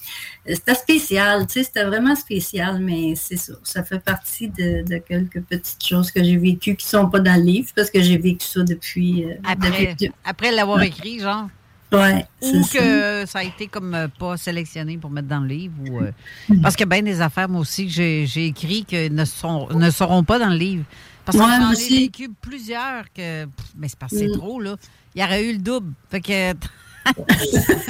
Euh, C'était spécial, tu sais, c'était vraiment spécial, mais c'est ça. Ça fait partie de, de quelques petites choses que j'ai vécues qui sont pas dans le livre parce que j'ai vécu ça depuis. euh, Après, depuis- après l'avoir Ouais. écrit, genre. Ouais, Ou que ça. a été comme euh, pas sélectionné pour mettre dans le livre. Ou, euh, parce a bien des affaires, moi aussi, que j'ai écrit que ne, sont, ne seront pas dans le livre. Parce que j'en ai vécu plusieurs que. pff, Mais c'est parce que c'est Mm. trop, là. Il y aurait eu le double. Fait que. *laughs*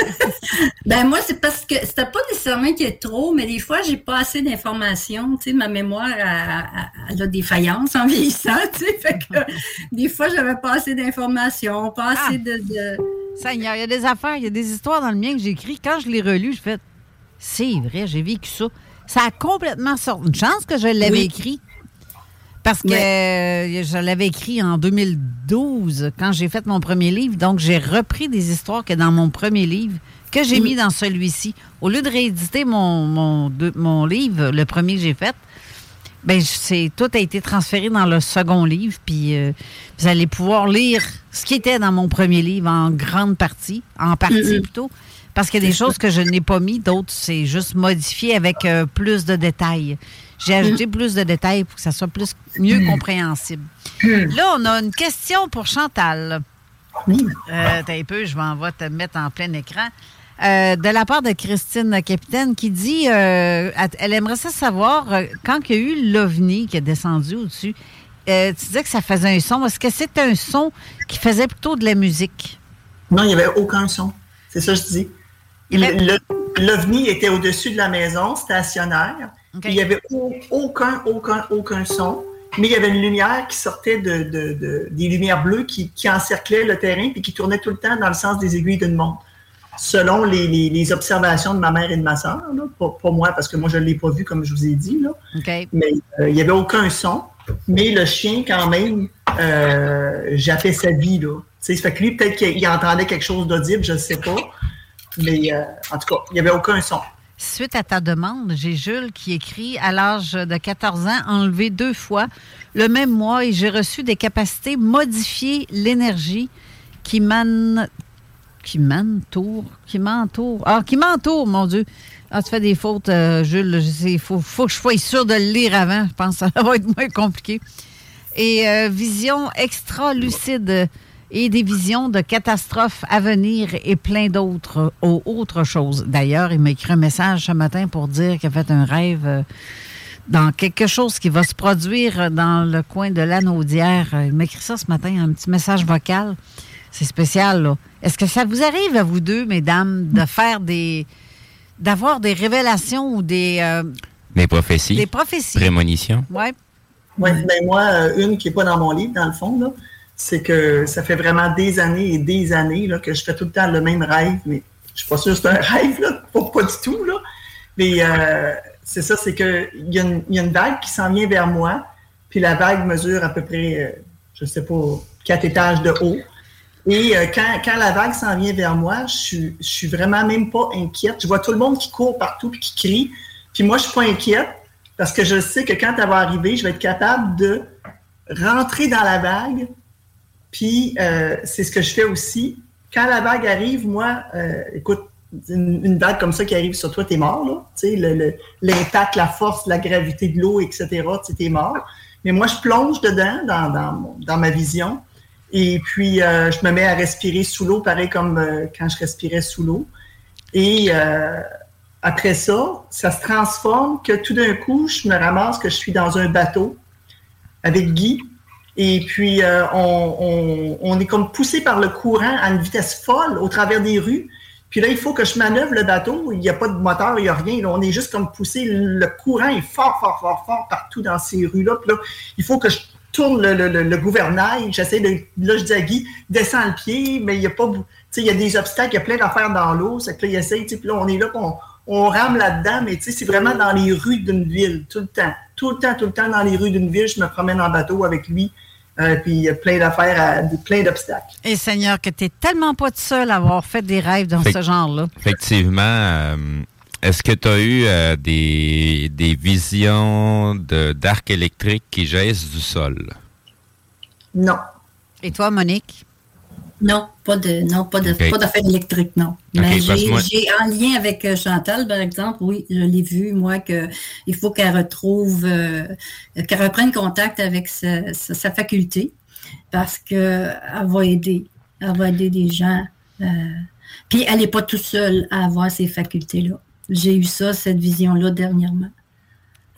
Ben moi, c'est parce que c'était pas nécessairement qu'il y ait trop, mais des fois, j'ai pas assez d'informations. Tu sais, ma mémoire, elle- elle a des faillances en vieillissant, tu sais. Fait que *laughs* des fois, j'avais pas assez d'informations, pas assez de, de- Seigneur, il y a des affaires, il y a des histoires dans le mien que j'ai écrit. Quand je l'ai relu, je fais c'est vrai, j'ai vécu ça. Ça a complètement sorti. Une chance que je l'avais Oui. écrit. Parce que euh, je l'avais écrit en 2012, quand j'ai fait mon premier livre. Donc, j'ai repris des histoires que dans mon premier livre, que j'ai mis dans celui-ci. Au lieu de rééditer mon, mon, mon livre, le premier que j'ai fait, ben, c'est tout a été transféré dans le second livre, puis euh, vous allez pouvoir lire ce qui était dans mon premier livre en grande partie, en partie plutôt, parce qu'il y a des choses que je n'ai pas mis, d'autres c'est juste modifié avec euh, plus de détails. J'ai ajouté plus de détails pour que ça soit plus mieux compréhensible. Là, on a une question pour Chantal. Euh, t'as un peu, je vais te mettre en plein écran. Euh, de la part de Christine Capitaine qui dit euh, elle aimerait ça savoir euh, quand il y a eu l'OVNI qui est descendu au-dessus. tu disais que ça faisait un son. Est-ce que c'est un son qui faisait plutôt de la musique? Non, il n'y avait aucun son. C'est ça que je dis. L'OVNI était au-dessus de la maison, stationnaire. Il n'y avait au- aucun, aucun, aucun son. Mais il y avait une lumière qui sortait de, de- de- des lumières bleues qui, qui encerclaient le terrain et qui tournait tout le temps dans le sens des aiguilles d'une montre. Selon les, les- les observations de ma mère et de ma soeur, là, pas, moi, parce que moi, je ne l'ai pas vu, comme je vous ai dit. Là. Mais euh, il n'y avait aucun son. Mais le chien, quand même, euh, jappait sa vie. Là. Fait que lui, peut-être qu'il entendait quelque chose d'audible, je ne sais pas. Mais euh, en tout cas, il n'y avait aucun son. Suite à ta demande, j'ai Jules qui écrit à l'âge de 14 ans, enlevé deux fois le même mois et j'ai reçu des capacités modifier l'énergie qui mène qui m'entoure, qui m'entoure. Ah, qui m'entoure, mon Dieu. Ah, tu fais des fautes, euh, Jules. Il faut, faut que je sois sûr de le lire avant. Je pense que ça *laughs* va être moins compliqué. Et euh, vision extra lucide et des visions de catastrophes à venir et plein d'autres autres choses. D'ailleurs, il m'a écrit un message ce matin pour dire qu'il a fait un rêve euh, dans quelque chose qui va se produire dans le coin de l'Anaudière. Il m'a écrit ça ce matin, un petit message vocal. C'est spécial, là. Est-ce que ça vous arrive à vous deux, mesdames, de faire des. d'avoir des révélations ou des. euh, Des prophéties. Des prophéties? Prémonitions. Oui. Oui, ben moi, euh, une qui n'est pas dans mon livre, dans le fond, là, c'est que ça fait vraiment des années et des années là, que je fais tout le temps le même rêve, mais je suis pas sûre que c'est un *laughs* rêve, là, pas, du tout. Là. Mais euh, c'est ça, c'est qu'il y, a une- y a une vague qui s'en vient vers moi, puis la vague mesure à peu près, euh, je sais pas, quatre étages de haut. Et euh, quand, quand la vague s'en vient vers moi, je suis, suis vraiment même pas inquiète. Je vois tout le monde qui court partout puis qui crie. Puis moi, je suis pas inquiète parce que je sais que quand elle va arriver, je vais être capable de rentrer dans la vague. Puis euh, c'est ce que je fais aussi. Quand la vague arrive, moi, euh, écoute, une, vague comme ça qui arrive sur toi, t'es mort, là. Tu sais, l'impact, la force, la gravité de l'eau, etc., tu t'es mort. Mais moi, je plonge dedans, dans ma vision. Et puis, euh, je me mets à respirer sous l'eau, pareil comme euh, quand je respirais sous l'eau. Et euh, après ça, ça se transforme que tout d'un coup, je me ramasse que je suis dans un bateau avec Guy. Et puis, euh, on, on- on est comme poussé par le courant à une vitesse folle au travers des rues. Puis là, il faut que je manœuvre le bateau. Il n'y a pas de moteur, il n'y a rien. Là, on est juste comme poussé. Le courant est fort, fort, fort, fort partout dans ces rues-là. Puis là, il faut que je tourne le, le- le- gouvernail. J'essaie de. Là, je dis à Guy, descends le pied, mais il n'y a pas. Tu sais, il y a des obstacles, il y a plein d'affaires dans l'eau. C'est que là, il essaie. Puis là, on est là, on, on rame là-dedans, mais tu sais, c'est vraiment dans les rues d'une ville, tout le temps. Tout le temps, tout le temps dans les rues d'une ville. Je me promène en bateau avec lui. Euh, puis il y a plein d'affaires, à- plein d'obstacles. Et Seigneur, que tu n'es tellement pas tout seul à avoir fait des rêves dans Fait- ce genre-là. Effectivement. euh, Est-ce que tu as eu euh, des, des visions de- d'arc électrique qui jaillissent du sol? Non. Et toi, Monique? Non, pas de, non, pas de, pas d'affaires électriques, non. Mais j'ai, que moi- j'ai en lien avec euh, Chantal, par exemple, oui, je l'ai vu, moi, que il faut qu'elle retrouve, euh, qu'elle reprenne contact avec sa, sa- sa faculté, parce que elle va aider, elle va aider des gens. euh, puis elle n'est pas toute seule à avoir ces facultés-là. J'ai eu ça, cette vision-là dernièrement.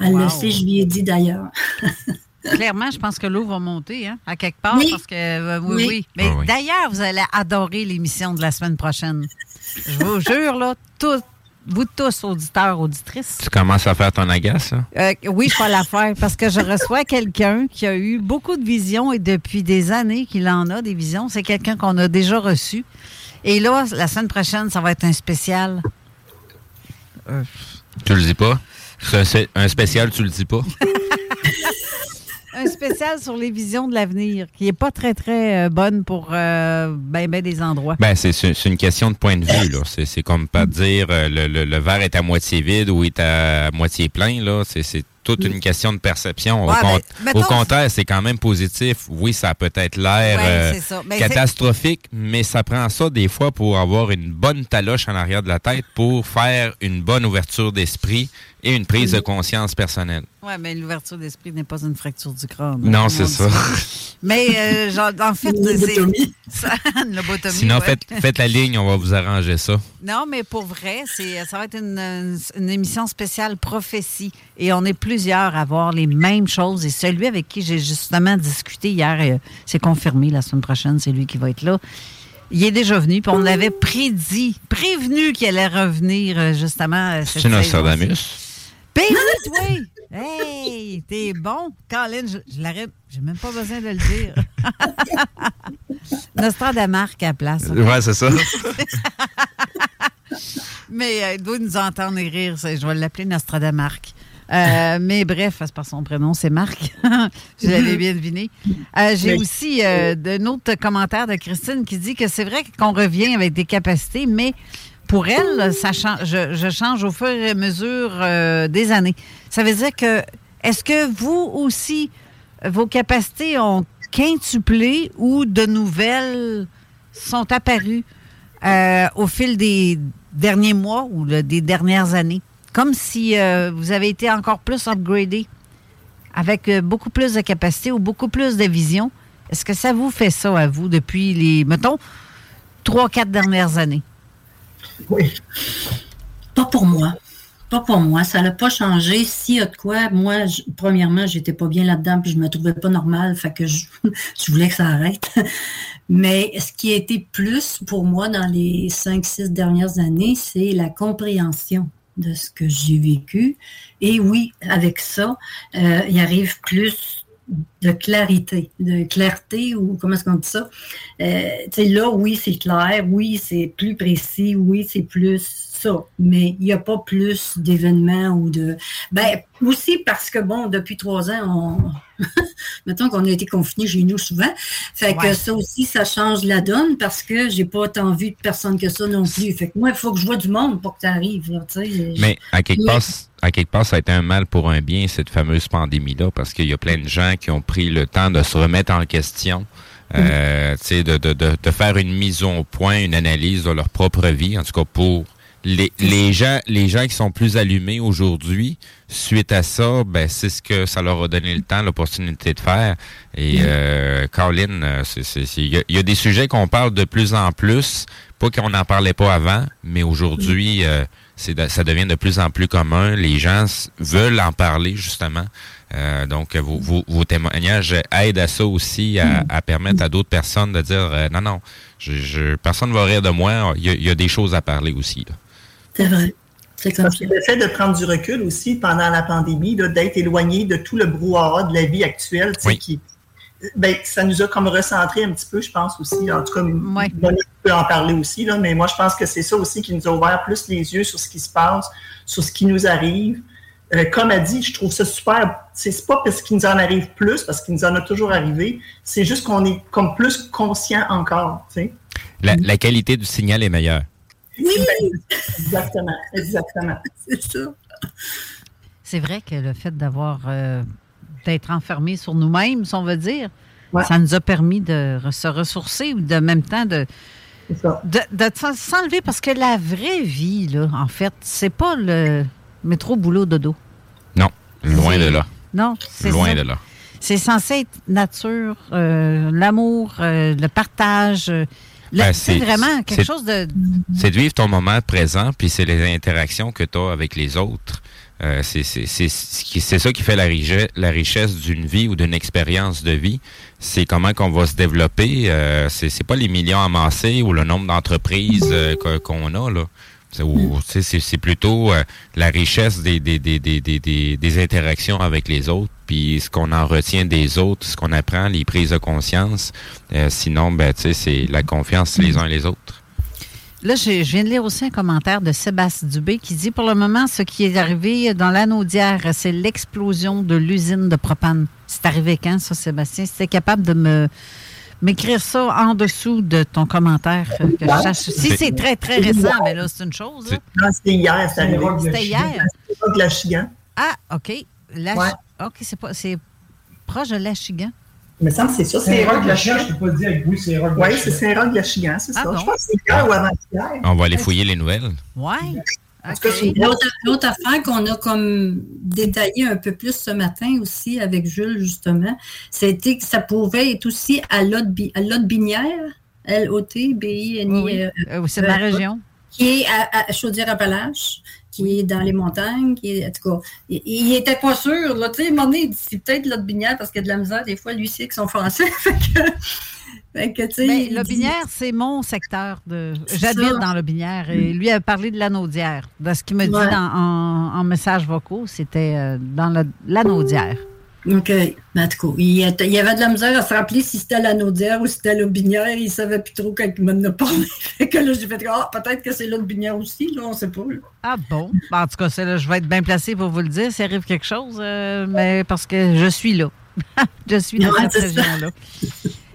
Elle Wow. le sait, je lui ai dit d'ailleurs. *laughs* Clairement, je pense que l'eau va monter, hein, à quelque part, Oui. parce que euh, oui, Oui. oui. Mais Ah oui. d'ailleurs, vous allez adorer l'émission de la semaine prochaine. Je vous jure, là, tous, vous tous, auditeurs, auditrices. Tu commences à faire ton agace, hein? Euh, oui, je vais la faire parce que je reçois *laughs* quelqu'un qui a eu beaucoup de visions et depuis des années qu'il en a des visions. C'est quelqu'un qu'on a déjà reçu. Et là, la semaine prochaine, ça va être un spécial. Euh, Tu le dis pas? C'est un spécial, tu le dis pas? *laughs* un spécial sur les visions de l'avenir qui n'est pas très, très euh, bonne pour euh, ben, ben des endroits. Ben, c'est une question de point de vue, là. C'est comme pas dire euh, le, le- le verre est à moitié vide ou est à moitié plein, là. C'est toute une question de perception. Au, Ouais, con- ben, mettons- au contraire, c'est quand même positif. Oui, ça a peut-être l'air Ouais, euh. Ben, catastrophique, mais ça prend ça des fois pour avoir une bonne taloche en arrière de la tête pour faire une bonne ouverture d'esprit et une prise de conscience personnelle. Oui, mais l'ouverture d'esprit n'est pas une fracture du crâne. Non, Comme c'est ça. Mais euh, genre, en fait, c'est. lobotomie. *laughs* ça- Une lobotomie. Sinon, ouais. faites, faites la ligne, on va vous arranger ça. Non, mais pour vrai, c'est, ça va être une, une émission spéciale prophétie. Et on est plusieurs à voir les mêmes choses. Et celui avec qui j'ai justement discuté hier, euh, c'est confirmé la semaine prochaine, c'est lui qui va être là. Il est déjà venu, puis on l'avait prédit, prévenu qu'il allait revenir euh, justement. C'est. Nostradamus. Ben oui! Hey, t'es bon. Colin, je, je l'aurais. J'ai même pas besoin de le dire. *laughs* Nostradamarque à la place. Ouais, c'est ça. *laughs* Mais euh, il doit nous entendre et rire. Je vais l'appeler Nostradamarque. Euh, mais bref, c'est par son prénom, c'est Marc. *laughs* je l'avais bien deviné. Euh, J'ai Oui. aussi euh, un autre commentaire de Christine qui dit que c'est vrai qu'on revient avec des capacités, mais pour elle, ça change, je, je change au fur et à mesure des années. Ça veut dire que, est-ce que vous aussi, vos capacités ont quintuplé ou de nouvelles sont apparues au fil des derniers mois ou le- des dernières années? Comme si euh, vous avez été encore plus upgradé avec euh, beaucoup plus de capacité ou beaucoup plus de vision. Est-ce que ça vous fait ça à vous depuis les, mettons, trois, quatre dernières années? Oui. Pas pour moi. Pas pour moi. Ça n'a pas changé. S'il y a de quoi, moi, premièrement, j'étais pas bien là-dedans, puis je me trouvais pas normal, fait que je, *laughs* voulais que ça arrête. *laughs* Mais ce qui a été plus pour moi dans les cinq, six dernières années, c'est la compréhension de ce que j'ai vécu. Et oui, avec ça, euh, il arrive plus de clarité, de clarté ou comment est-ce qu'on dit ça? Euh, là, oui, c'est clair, oui, c'est plus précis, oui, c'est plus mais il n'y a pas plus d'événements ou de. Ben, aussi parce que, bon, depuis trois ans, on. *laughs* mettons qu'on a été confinés chez nous souvent. Fait que ça aussi, ça change la donne parce que j'ai pas tant vu de personnes que ça non plus. Fait que moi, il faut que je vois du monde pour que ça arrive. mais à quelque, part, à quelque part, ça a été un mal pour un bien, cette fameuse pandémie-là, parce qu'il y a plein de gens qui ont pris le temps de se remettre en question. Euh, de, de, de, de, faire une mise au point, une analyse de leur propre vie, en tout cas pour les, les, gens, les gens qui sont plus allumés aujourd'hui, suite à ça, ben c'est ce que ça leur a donné le temps, l'opportunité de faire. Et euh, Caroline, euh, il y, a des sujets qu'on parle de plus en plus, pas qu'on n'en parlait pas avant, mais aujourd'hui, euh, c'est ça devient de plus en plus commun. Les gens veulent en parler justement. Euh, donc, vos, vos, témoignages aident à ça aussi, à, à permettre à d'autres personnes de dire non, non, je, personne ne va rire de moi. Il y, y a des choses à parler aussi. Là. C'est vrai. C'est comme ça. Le fait de prendre du recul aussi pendant la pandémie, d'être éloigné de tout le brouhaha de la vie actuelle, qui, ben, ça nous a comme recentré un petit peu, je pense aussi. En tout cas, ouais. peut en parler aussi, là, mais moi, je pense que c'est ça aussi qui nous a ouvert plus les yeux sur ce qui se passe, sur ce qui nous arrive. Euh, comme a dit, je trouve ça super. C'est pas parce qu'il nous en arrive plus, parce qu'il nous en a toujours arrivé. C'est juste qu'on est comme plus conscient encore. La, la qualité du signal est meilleure. Oui! Exactement, exactement. *laughs* C'est ça. C'est vrai que le fait d'avoir euh, d'être enfermé sur nous-mêmes, si on veut dire, ça nous a permis de se ressourcer ou de même temps de, de, s'enlever parce que la vraie vie, là, en fait, c'est pas le métro boulot dodo. Non, loin de là. Non, c'est loin de là. C'est censé être nature, euh, l'amour, euh, le partage. Ben, c'est vraiment quelque chose de. C'est de vivre ton moment présent, puis c'est les interactions que tu as avec les autres. Euh, c'est ça qui fait la, richesse, la richesse d'une vie ou d'une expérience de vie. C'est comment qu'on va se développer. Euh, c'est pas les millions amassés ou le nombre d'entreprises euh, qu'on a là. C'est plutôt euh, la richesse des, des, des, des, interactions avec les autres, puis ce qu'on en retient des autres, ce qu'on apprend, les prises de conscience. Euh, sinon, ben, c'est la confiance les uns et les autres. Là, je, viens de lire aussi un commentaire de Sébastien Dubé qui dit pour le moment, ce qui est arrivé dans l'anneau d'hier, c'est l'explosion de l'usine de propane. C'est arrivé quand, ça, Sébastien? C'était capable de me m'écrire ça en dessous de ton commentaire. Si c'est très, très récent, mais là, c'est une chose. Non, c'était hier, C'était hier. de l'Achigan. Ah, OK. OK, c'est pas c'est proche de l'Achigan. Il me semble que c'est ça. C'est de l'Achigan, je ne peux pas dire avec vous, c'est Saint-Roch Oui, c'est de l'Achigan, c'est ah ça. Je pense que c'est hier ou avant-hier. On va aller fouiller les nouvelles. Oui. L'autre affaire qu'on a comme détaillé un peu plus ce matin aussi avec Jules, justement, c'était que ça pouvait être aussi à l'autre binière, L-O-T-B-I-N-I. Euh, c'est ma région. Qui est à, Chaudière-Appalaches, qui est dans les montagnes, qui est, en tout cas, il, n'était pas sûr, là, tu sais, c'est peut-être l'autre binière parce qu'il y a de la misère, des fois, lui, c'est que son français. *laughs* Ben, le Binière, c'est mon secteur. de. J'habite dans le Binière et lui a parlé de l'anaudière. De ce qu'il me dit en, en, messages vocaux, c'était euh, dans l'anaudière. OK. Ben, il, y avait de la misère à se rappeler si c'était l'anaudière ou si c'était le Binière. Il ne savait plus trop quand il m'en a parlé. *laughs* fait que là, j'ai fait ah, peut-être que c'est l'autre Binière aussi. Là, on ne sait pas. Ah bon? Ben, en tout cas, là, je vais être bien placé pour vous le dire s'il arrive quelque chose, euh, mais parce que je suis là. *laughs* je suis dans cette région-là.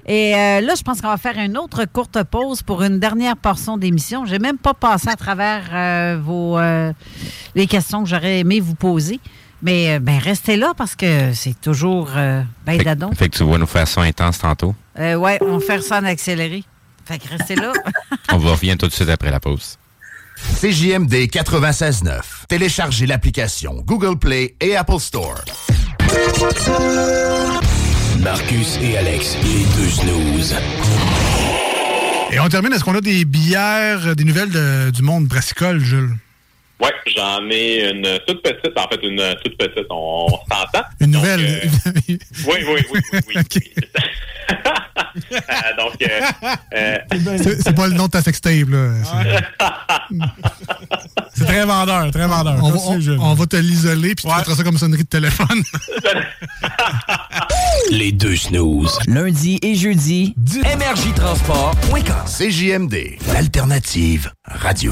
Et euh, là, je pense qu'on va faire une autre courte pause pour une dernière portion d'émission. Je n'ai même pas passé à travers euh, vos les questions que j'aurais aimé vous poser. Mais ben, restez là parce que c'est toujours ben d'adon. Fait que tu vas nous faire ça intense tantôt. oui, on va faire ça en accéléré. Fait que restez là. *laughs* on va revenir tout de suite après la pause. CJMD 96.9. Téléchargez l'application Google Play et Apple Store. Marcus et Alex, les deux snooze. Et on termine, est-ce qu'on a des bières, des nouvelles de- du monde brassicole, Jules? Ouais, j'en ai une toute petite, en fait, une toute petite, on, on s'entend. Une nouvelle? *laughs* Oui, oui, oui, oui. oui. Euh, donc, euh, euh, C'est pas le nom de ta sextape, là. C'est- très vendeur, très vendeur. On, va- on- on va te l'isoler, puis tu feras ça comme sonnerie de téléphone. *laughs* Les deux snooze. Lundi et jeudi, énergietransport.com. CJMD, l'alternative radio.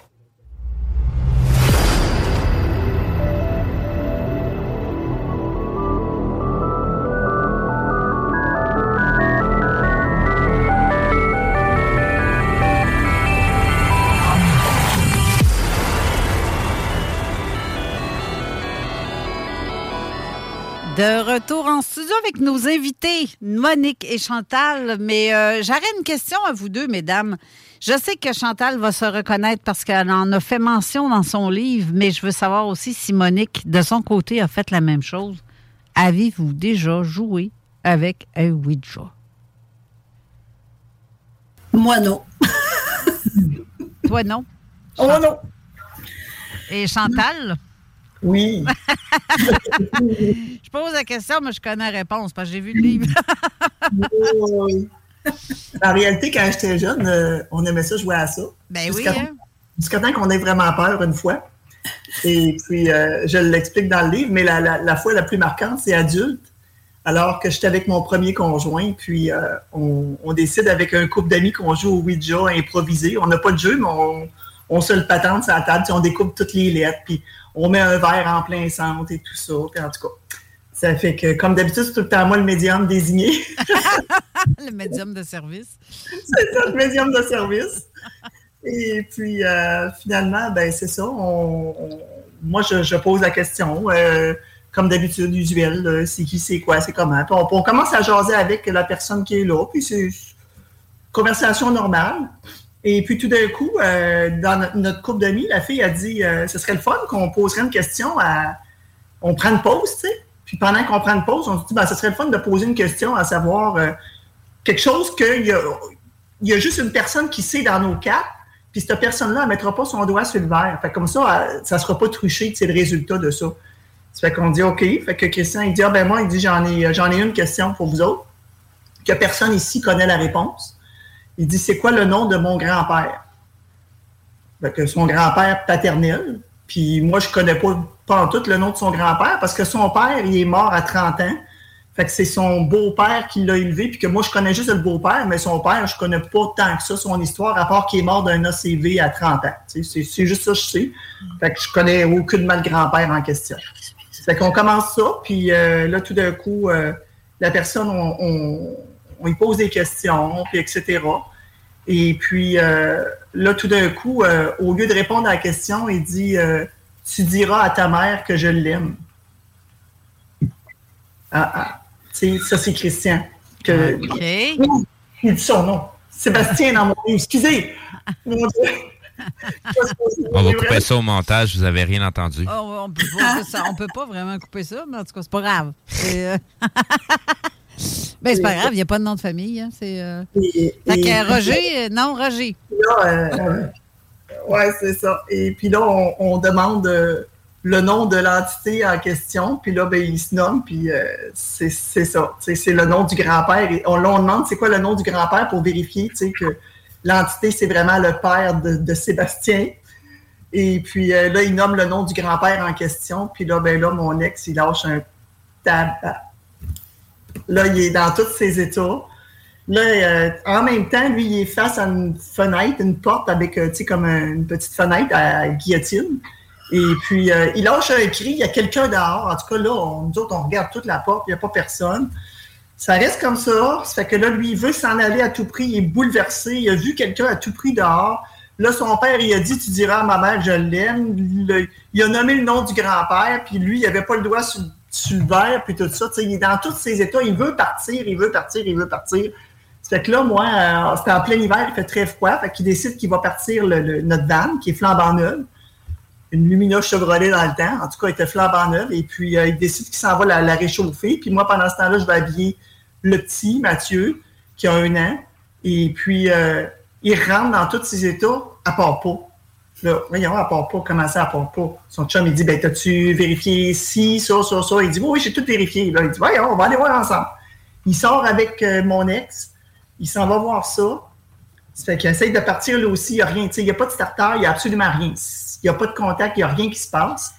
De retour en studio avec nos invités, Monique et Chantal. Mais euh, j'aurais une question à vous deux, mesdames. Je sais que Chantal va se reconnaître parce qu'elle en a fait mention dans son livre, mais je veux savoir aussi si Monique, de son côté, a fait la même chose. Avez-vous déjà joué avec un Ouija? Moi, non. Toi, non? Oh, non. Et Chantal? Oui. *laughs* je pose la question, mais je connais la réponse parce que j'ai vu le livre. Oui. En réalité, quand j'étais jeune, euh, on aimait ça jouer à ça. Ben oui, Jusqu'à hein? jusqu'à temps qu'on ait vraiment peur une fois. Et puis, euh, je l'explique dans le livre, mais la, la- la fois la plus marquante, c'est adulte. Alors que j'étais avec mon premier conjoint, puis euh, on, on décide avec un couple d'amis qu'on joue au Ouija improvisé. On n'a pas de jeu, mais on, on se le patente sur la table, puis on découpe toutes les lettres, puis on met un verre en plein centre et tout ça. Puis en tout cas, ça fait que, comme d'habitude, c'est tout le temps moi le médium désigné. *laughs* le médium de service. c'est ça, le médium de service. Et puis, euh, finalement, ben c'est ça. on- on- moi, je, je pose la question, euh, comme d'habitude, usuel, là, c'est qui, c'est quoi, c'est comment. Puis on, on commence à jaser avec la personne qui est là, puis c'est conversation normale. Et puis tout d'un coup, euh, dans notre, notre couple d'amis, la fille a dit euh, ce serait le fun qu'on poserait une question à. On prend une pause, tu sais. Puis pendant qu'on prend une pause, on se dit ben, ce serait le fun de poser une question à savoir euh, quelque chose qu'il y a, y a juste une personne qui sait dans nos cas, puis cette personne-là, elle ne mettra pas son doigt sur le verre. Fait comme ça, ça ne sera pas truché, c'est le résultat de ça. Ça fait qu'on dit OK. Fait que Christian, il dit Ah ben moi, il dit j'en ai, j'en ai une question pour vous autres, que personne ici connaît la réponse. Il dit C'est quoi le nom de mon grand-père? Que son grand-père paternel. Puis moi, je connais pas, pas en tout le nom de son grand-père parce que son père, il est mort à 30 ans. Fait que c'est son beau-père qui l'a élevé, puis que moi, je connais juste le beau-père, mais son père, je connais pas tant que ça son histoire, à part qu'il est mort d'un ACV à 30 ans. C'est juste ça que je sais. Fait que je connais aucunement le grand-père en question. Fait qu'on commence ça, puis euh, là, tout d'un coup, euh, la personne, on, on, on lui pose des questions, puis etc. Et puis euh, là, tout d'un coup, euh, au lieu de répondre à la question, il dit euh, Tu diras à ta mère que je l'aime. Ah, ah. Tu sais, ça, c'est Christian. Que, OK. Il dit son nom. Sébastien dans mon livre. Excusez. Mon Dieu. On va couper ça au montage, vous avez rien entendu. Oh, on on peut pas vraiment couper ça, mais en tout cas, c'est pas grave. *laughs* Ben, c'est pas grave, il n'y a pas de nom de famille. Hein, c'est, euh, Et- Fait et- que Roger, euh, non, Roger. Là, euh, ouais, c'est ça. Et puis là, on, on demande euh, le nom de l'entité en question. Puis là, ben, il se nomme. Puis c'est c'est ça. C'est le nom du grand-père. Et on, là, on demande c'est quoi le nom du grand-père pour vérifier que l'entité, c'est vraiment le père de, de Sébastien. Et puis là, il nomme le nom du grand-père en question. Puis là, ben là, mon ex, il lâche un tabac. Là, il est dans tous ses états. Là, euh, en même temps, lui, il est face à une fenêtre, une porte avec, euh, tu sais, comme un- une petite fenêtre à guillotine. Et puis, euh, il lâche un cri, il y a quelqu'un dehors. En tout cas, là, on, nous autres, on regarde toute la porte, il n'y a pas personne. Ça reste comme ça. Ça fait que là, lui, il veut s'en aller à tout prix. Il est bouleversé. Il a vu quelqu'un à tout prix dehors. Là, son père, il a dit Tu diras à ma mère, je l'aime. Il a nommé le nom du grand-père, puis lui, il n'avait pas le doigt sur, verre, puis tout ça. il est dans tous ses états. Il veut partir, il veut partir, il veut partir. Ça fait que là, moi, euh, c'était en plein hiver, il fait très froid. Fait qu'il décide qu'il va partir notre van, qui est flambant neuve. Une Lumina Chevrolet dans le temps. En tout cas, il était flambant neuve. Et puis, euh, il décide qu'il s'en va la, la, réchauffer. Puis moi, pendant ce temps-là, je vais habiller le petit, Mathieu, qui a un an. Et puis, euh, il rentre dans tous ses états, à part pas. Là, voyons, à part pas, comment ça, à part pas? Son chum, il dit, ben, t'as-tu vérifié ci, ça, ça, ça? Il dit, oui, oui, j'ai tout vérifié. Là, il dit, voyons, on va aller voir ensemble. Il sort avec euh, mon ex, il s'en va voir ça. Ça fait qu'il essaye de partir là aussi, il n'y a rien, il n'y a pas de starter, il n'y a absolument rien. Il n'y a pas de contact, il n'y a rien qui se passe.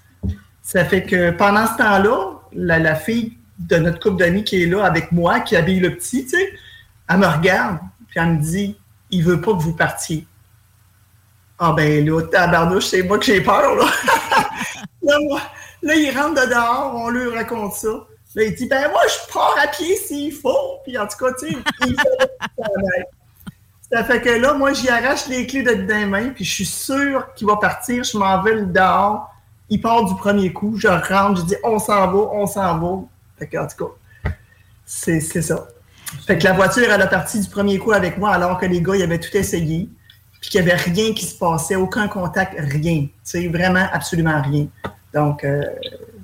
Ça fait que pendant ce temps-là, la, fille de notre couple d'amis qui est là avec moi, qui habille le petit, elle me regarde, puis elle me dit Il veut pas que vous partiez. Ah ben là, tabarnouche, c'est moi que j'ai peur, là. *laughs* là, il rentre de dehors, on lui raconte ça. Là, il dit Ben moi, je pars à pied s'il faut. Puis en tout cas, tu sais, il fait Ça fait que là, moi, j'y arrache les clés de dans les mains, puis je suis sûr qu'il va partir. Je m'en vais le dehors. Il part du premier coup. Je rentre, je dis On s'en va, on s'en va. Fait en tout cas, c'est ça. Fait que la voiture, elle a parti du premier coup avec moi, alors que les gars, ils avaient tout essayé, puis qu'il n'y avait rien qui se passait, aucun contact, rien. Tu sais, vraiment, absolument rien. Donc, euh,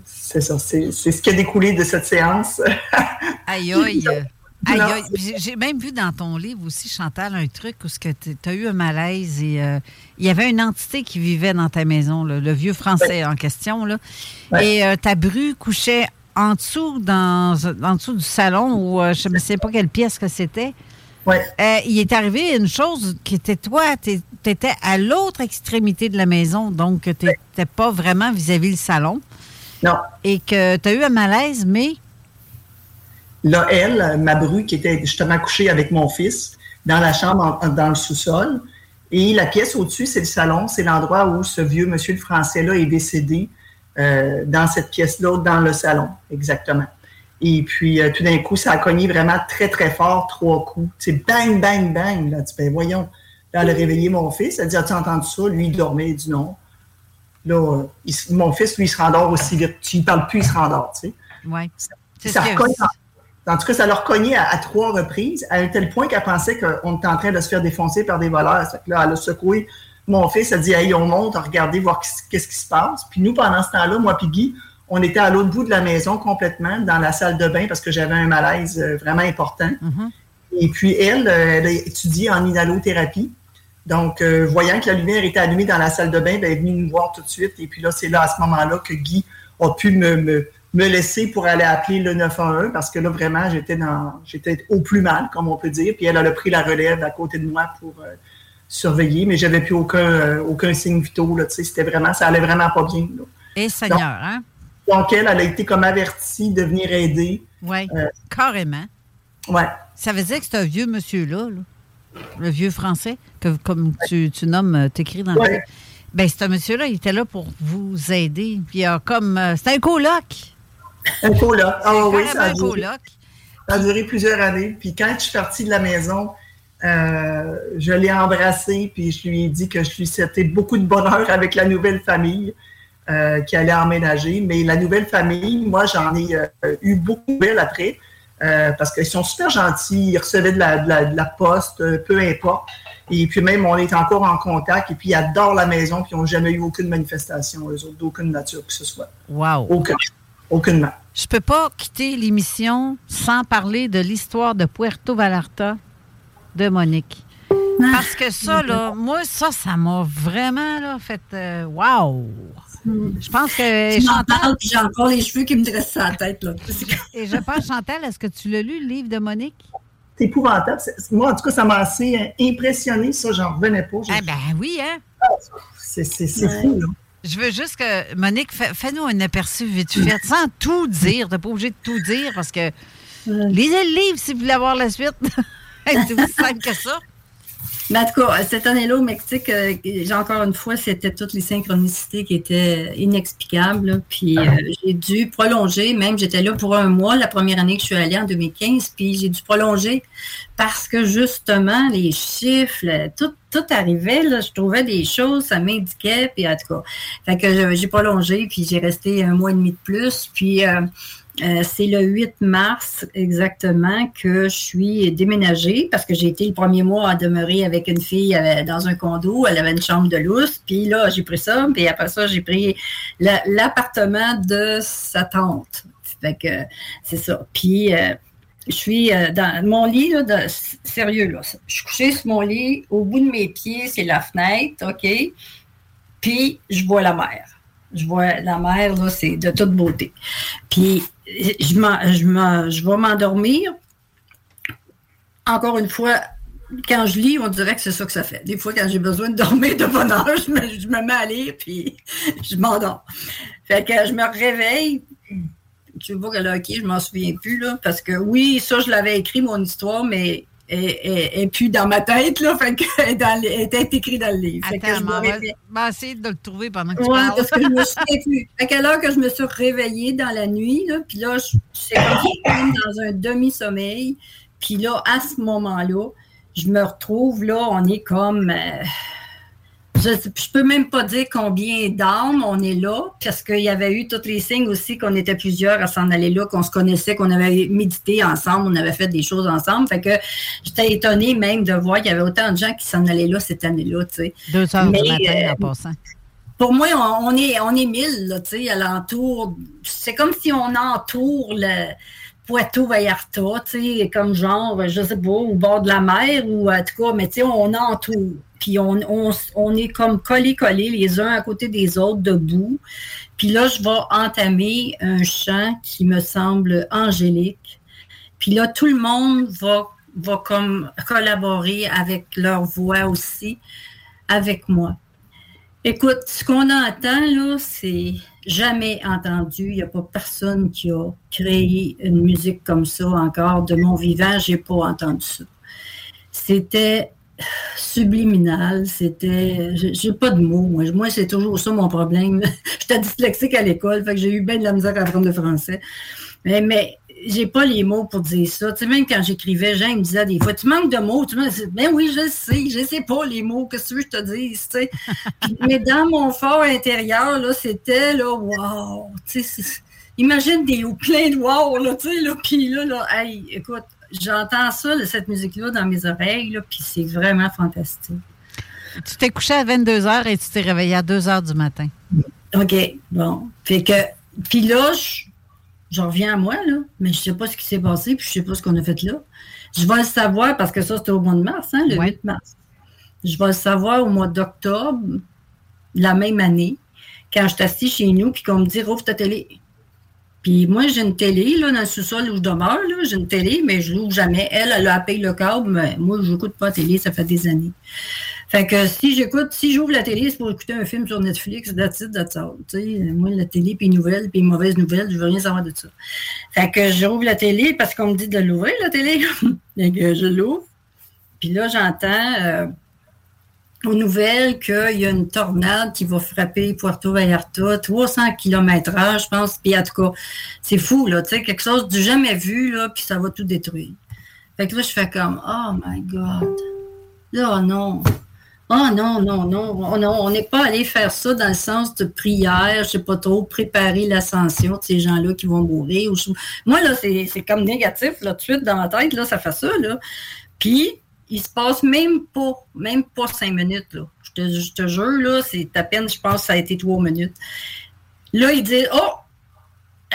c'est ça. C'est ce qui a découlé de cette séance. *laughs* aïe, aïe. Aïe, aïe. J'ai même vu dans ton livre aussi, Chantal, un truc où tu as eu un malaise et euh, il y avait une entité qui vivait dans ta maison, le vieux français en question. Là. Et euh, ta bru couchait en dessous, dans, en dessous du salon, euh, je ne sais pas quelle pièce que c'était, ouais. Euh, il est arrivé une chose qui était toi, tu étais à l'autre extrémité de la maison, donc tu n'étais pas vraiment vis-à-vis le salon. Non. Et que tu as eu un malaise, mais? Là, elle, ma bru, qui était justement couchée avec mon fils dans la chambre, dans le sous-sol. Et la pièce au-dessus, c'est le salon, c'est l'endroit où ce vieux monsieur le français-là est décédé euh, dans cette pièce-là, dans le salon, exactement. Et puis, euh, tout d'un coup, ça a cogné vraiment très, très fort, trois coups. C'est bang, bang, bang. Là, tu fais, voyons. Là, elle a réveillé mon fils. Elle dit, as-tu entendu ça? Lui, il dormait. Il dit non. Là, mon fils, lui, il se rendort aussi vite. Tu ne parles plus, il se rendort, tu sais. Oui. Ça, en, tout cas, ça leur cognait à, trois reprises, à un tel point qu'elle pensait qu'on était en train de se faire défoncer par des voleurs. là, elle a secoué mon fils a dit Hey, on monte, regardez, voir qu'est-ce qui se passe. Puis nous, pendant ce temps-là, moi et Guy, on était à l'autre bout de la maison complètement, dans la salle de bain, parce que j'avais un malaise euh, vraiment important. Mm-hmm. Et puis elle, euh, elle a étudié en inhalothérapie. Donc, euh, voyant que la lumière était allumée dans la salle de bain, ben, elle est venue nous voir tout de suite. Et puis là, c'est là, à ce moment-là, que Guy a pu me, me, laisser pour aller appeler le 911 parce que là, vraiment, j'étais dans j'étais au plus mal, comme on peut dire. Puis elle, elle a pris la relève à côté de moi pour surveiller, mais j'avais plus aucun, euh, aucun signe vitaux. C'était vraiment, ça allait vraiment pas bien. Et Seigneur, hein? Donc, elle, elle a été comme avertie de venir aider. Oui, euh, carrément. Oui. Ça veut dire que c'est un vieux monsieur-là, le vieux français, que comme tu, tu nommes, euh, t'écris dans le. Ben, c'est un monsieur-là, il était là pour vous aider. Puis il a comme. c'est un coloc. Un coloc. Ah oui, ça a, duré, ça a duré plusieurs années. Puis quand je suis partie de la maison, euh, je l'ai embrassé, puis je lui ai dit que je lui souhaitais beaucoup de bonheur avec la nouvelle famille euh, qui allait emménager. Mais la nouvelle famille, moi, j'en ai euh, eu beaucoup de après, parce qu'ils sont super gentils, ils recevaient de la, de la, poste, peu importe. Et puis même, on est encore en contact, et puis ils adorent la maison, puis ils n'ont jamais eu aucune manifestation, eux autres, d'aucune nature que ce soit. Wow! Aucune, aucunement. Je peux pas quitter l'émission sans parler de l'histoire de Puerto Vallarta de Monique. Ah. Parce que ça, là, moi, ça, ça m'a vraiment là, fait euh, wow! Hmm. Je pense que. Chantal, puis j'ai encore les cheveux qui me dressent à la tête. Là. *laughs* Et je pense, Chantal, est-ce que tu l'as lu, le livre de Monique? C'est épouvantable. Moi, en tout cas, ça m'a assez euh, impressionné. Ça, j'en revenais pas. Eh ben oui, hein? Ah, c'est fou, là. Je veux juste que, Monique, fais-nous un aperçu vite fait, sans tout dire. Tu n'es pas obligé de tout dire parce que lisez le livre si vous voulez avoir la suite. *laughs* C'est aussi simple que ça? Mais en tout cas, cette année-là au Mexique, euh, j'ai encore une fois, c'était toutes les synchronicités qui étaient inexplicables. Puis euh, j'ai dû prolonger, même j'étais là pour un mois la première année que je suis allée en 2015, puis j'ai dû prolonger parce que justement, les chiffres, tout, tout arrivait, là, je trouvais des choses, ça m'indiquait, puis en tout cas. Fait que j'ai prolongé, puis j'ai resté un mois et demi de plus. Puis euh, euh, c'est le 8 mars exactement que je suis déménagée parce que j'ai été le premier mois à demeurer avec une fille euh, dans un condo. Elle avait une chambre de lousse. Puis là, j'ai pris ça. Puis après ça, j'ai pris l'appartement de sa tante. Fait que c'est ça. Puis euh, je suis dans mon lit, là, sérieux, là. Je suis couchée sur mon lit. Au bout de mes pieds, c'est la fenêtre, OK? Puis je vois la mer. Je vois la mer, là, c'est de toute beauté. Puis je, je, je vais m'endormir. Encore une fois, quand je lis, on dirait que c'est ça que ça fait. Des fois, quand j'ai besoin de dormir de bonne heure, je me, je me mets à lire, puis je m'endors. Fait que je me réveille. Tu vois que là, OK, je m'en souviens plus, là, parce que oui, ça, je l'avais écrit, mon histoire, mais et puis dans ma tête, là, fait que, *laughs* dans, elle était écrit dans le livre. Attends, je vais essayer de le trouver pendant que tu ouais, parce que je me *laughs* suis plus. À quelle heure que je me suis réveillée dans la nuit, là, puis là, c'est comme dans un demi-sommeil, puis là, à ce moment-là, je me retrouve, là, on est comme... Euh, je ne peux même pas dire combien d'âmes on est là, parce qu'il y avait eu tous les signes aussi qu'on était plusieurs à s'en aller là, qu'on se connaissait, qu'on avait médité ensemble, on avait fait des choses ensemble. Fait que j'étais étonnée même de voir qu'il y avait autant de gens qui s'en allaient là cette année-là. Deux heures du matin en euh, passant. Pour moi, on, est on est mille, là, tu sais, alentour. C'est comme si on entoure le Puerto Vallarta, tu sais, comme genre, je sais pas, au bord de la mer ou en tout cas, mais tu sais, on entoure. Puis on, on, est comme collés-collés les uns à côté des autres, debout. Puis là, je vais entamer un chant qui me semble angélique. Puis là, tout le monde va, va comme collaborer avec leur voix aussi, avec moi. Écoute, ce qu'on entend là, c'est jamais entendu. Il n'y a pas personne qui a créé une musique comme ça encore. De mon vivant, j'ai pas entendu ça. C'était subliminal, c'était. J'ai pas de mots, moi. C'est toujours ça mon problème. *laughs* J'étais dyslexique à l'école, fait j'ai eu bien de la misère à apprendre le français. Mais j'ai pas les mots pour dire ça. Tu sais, même quand j'écrivais, Jean me disait des fois, tu manques de mots. Tu me ben oui, je sais, je sais pas les mots, qu'est-ce que tu veux que je te dise, tu sais. *laughs* mais dans mon fort intérieur, là, c'était, là, wow, tu sais, imagine des plein de wow, là, tu sais, là, puis là, là, hey, écoute, j'entends ça, cette musique-là, dans mes oreilles, là, puis c'est vraiment fantastique. Tu t'es couché à 22 h et tu t'es réveillé à 2 h du matin. OK, bon. Fait que, puis là, j'en reviens à moi, là, mais je sais pas ce qui s'est passé, puis je sais pas ce qu'on a fait là. Je vais le savoir parce que ça, c'était au mois de mars, hein, le 8 mars. Je vais le savoir au mois d'octobre, la même année, quand je suis chez nous, puis qu'on me dit, rouvre ta télé. Puis moi, j'ai une télé là, dans le sous-sol où je demeure. J'ai une télé, mais je l'ouvre jamais. Elle, elle a payé le câble, mais moi, je n'écoute pas la télé, ça fait des années. Fait que si j'écoute, si j'ouvre la télé, c'est pour écouter un film sur Netflix, that's it, that's all. moi, la télé, puis nouvelles, puis mauvaises nouvelles, je veux rien savoir de ça. Fait que j'ouvre la télé parce qu'on me dit de l'ouvrir, la télé. *laughs* fait que je l'ouvre. Puis là, j'entends... Euh, aux nouvelles qu'il y a une tornade qui va frapper Puerto Vallarta, 300 km h je pense. Puis en tout cas, c'est fou, là, tu sais, quelque chose du jamais vu, là, puis ça va tout détruire. Fait que là, je fais comme, oh my God. Là, non. Oh non, non, non, oh, non, on n'est pas allé faire ça dans le sens de prière, je sais pas trop, préparer l'ascension de ces gens-là qui vont mourir. Moi, là, c'est comme négatif, là, tout de suite dans ma tête, là, ça fait ça, là. Puis, il se passe même pas, même pas cinq minutes. Là. Je, te, jure, là, c'est à peine, je pense, ça a été trois minutes. Là, il dit Oh!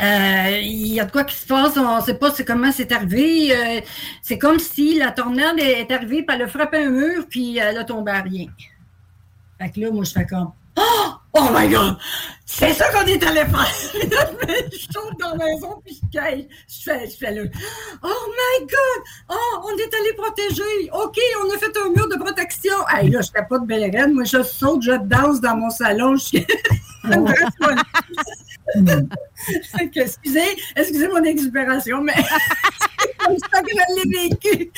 Euh, il y a de quoi qui se passe, on ne sait pas comment c'est arrivé. Euh, c'est comme si la tornade est arrivée, puis elle a frappé un mur, puis elle a tombé à rien. Fait que là, moi, je fais comme Oh! Oh my God! C'est ça qu'on est allé faire! *laughs* je tombe dans la maison puis je caille. Je fais, je fais le Oh my God! Oh, on est allé protéger! OK, on a fait un mur de protection! Hey, là, je fais pas de belle reine. Moi, je saute, je danse dans mon salon. Je... *laughs* *laughs* *laughs* excusez, excusez mon exubération, mais *laughs* comme ça que je l'ai vécu.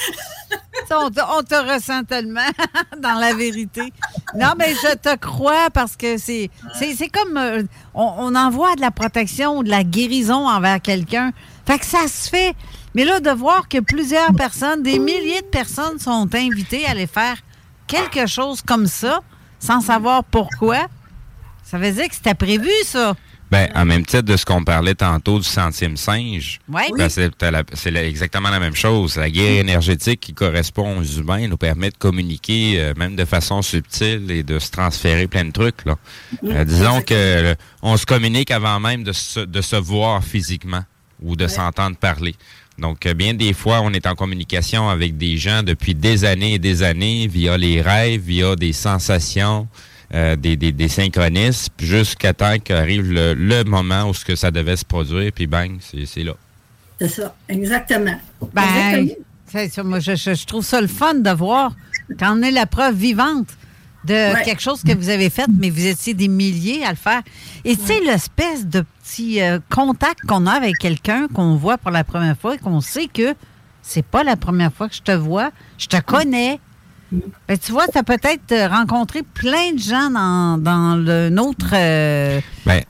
on, te, on te ressent tellement *laughs* dans la vérité. Non, mais je te crois parce que c'est c'est comme euh, on, on envoie de la protection ou de la guérison envers quelqu'un. Fait que ça se fait. Mais là, de voir que plusieurs personnes, des milliers de personnes sont invitées à aller faire quelque chose comme ça, sans savoir pourquoi, ça veut dire que c'était prévu, ça. Ben, en même titre de ce qu'on parlait tantôt du centième singe, Ouais. ben, c'est exactement la même chose. La guerre énergétique qui correspond aux humains nous permet de communiquer euh, même de façon subtile et de se transférer plein de trucs. Là. Euh, disons que euh, on se communique avant même de se, de se voir physiquement ou de s'entendre parler. Donc, bien des fois, on est en communication avec des gens depuis des années et des années via les rêves, via des sensations, euh, des, des, des synchronismes, jusqu'à temps qu'arrive le, le moment où ce que ça devait se produire, puis bang, c'est là. C'est ça, exactement. Ben, Exactement. ça, moi, je, je- je trouve ça le fun de voir quand on est la preuve vivante de Ouais. quelque chose que vous avez fait, mais vous étiez des milliers à le faire. Et tu sais, l'espèce de petit euh, contact qu'on a avec quelqu'un qu'on voit pour la première fois et qu'on sait que c'est pas la première fois que je te vois, je te connais. Ben, tu vois, tu as peut-être euh, rencontré plein de gens dans, dans le nôtre. euh, Ben,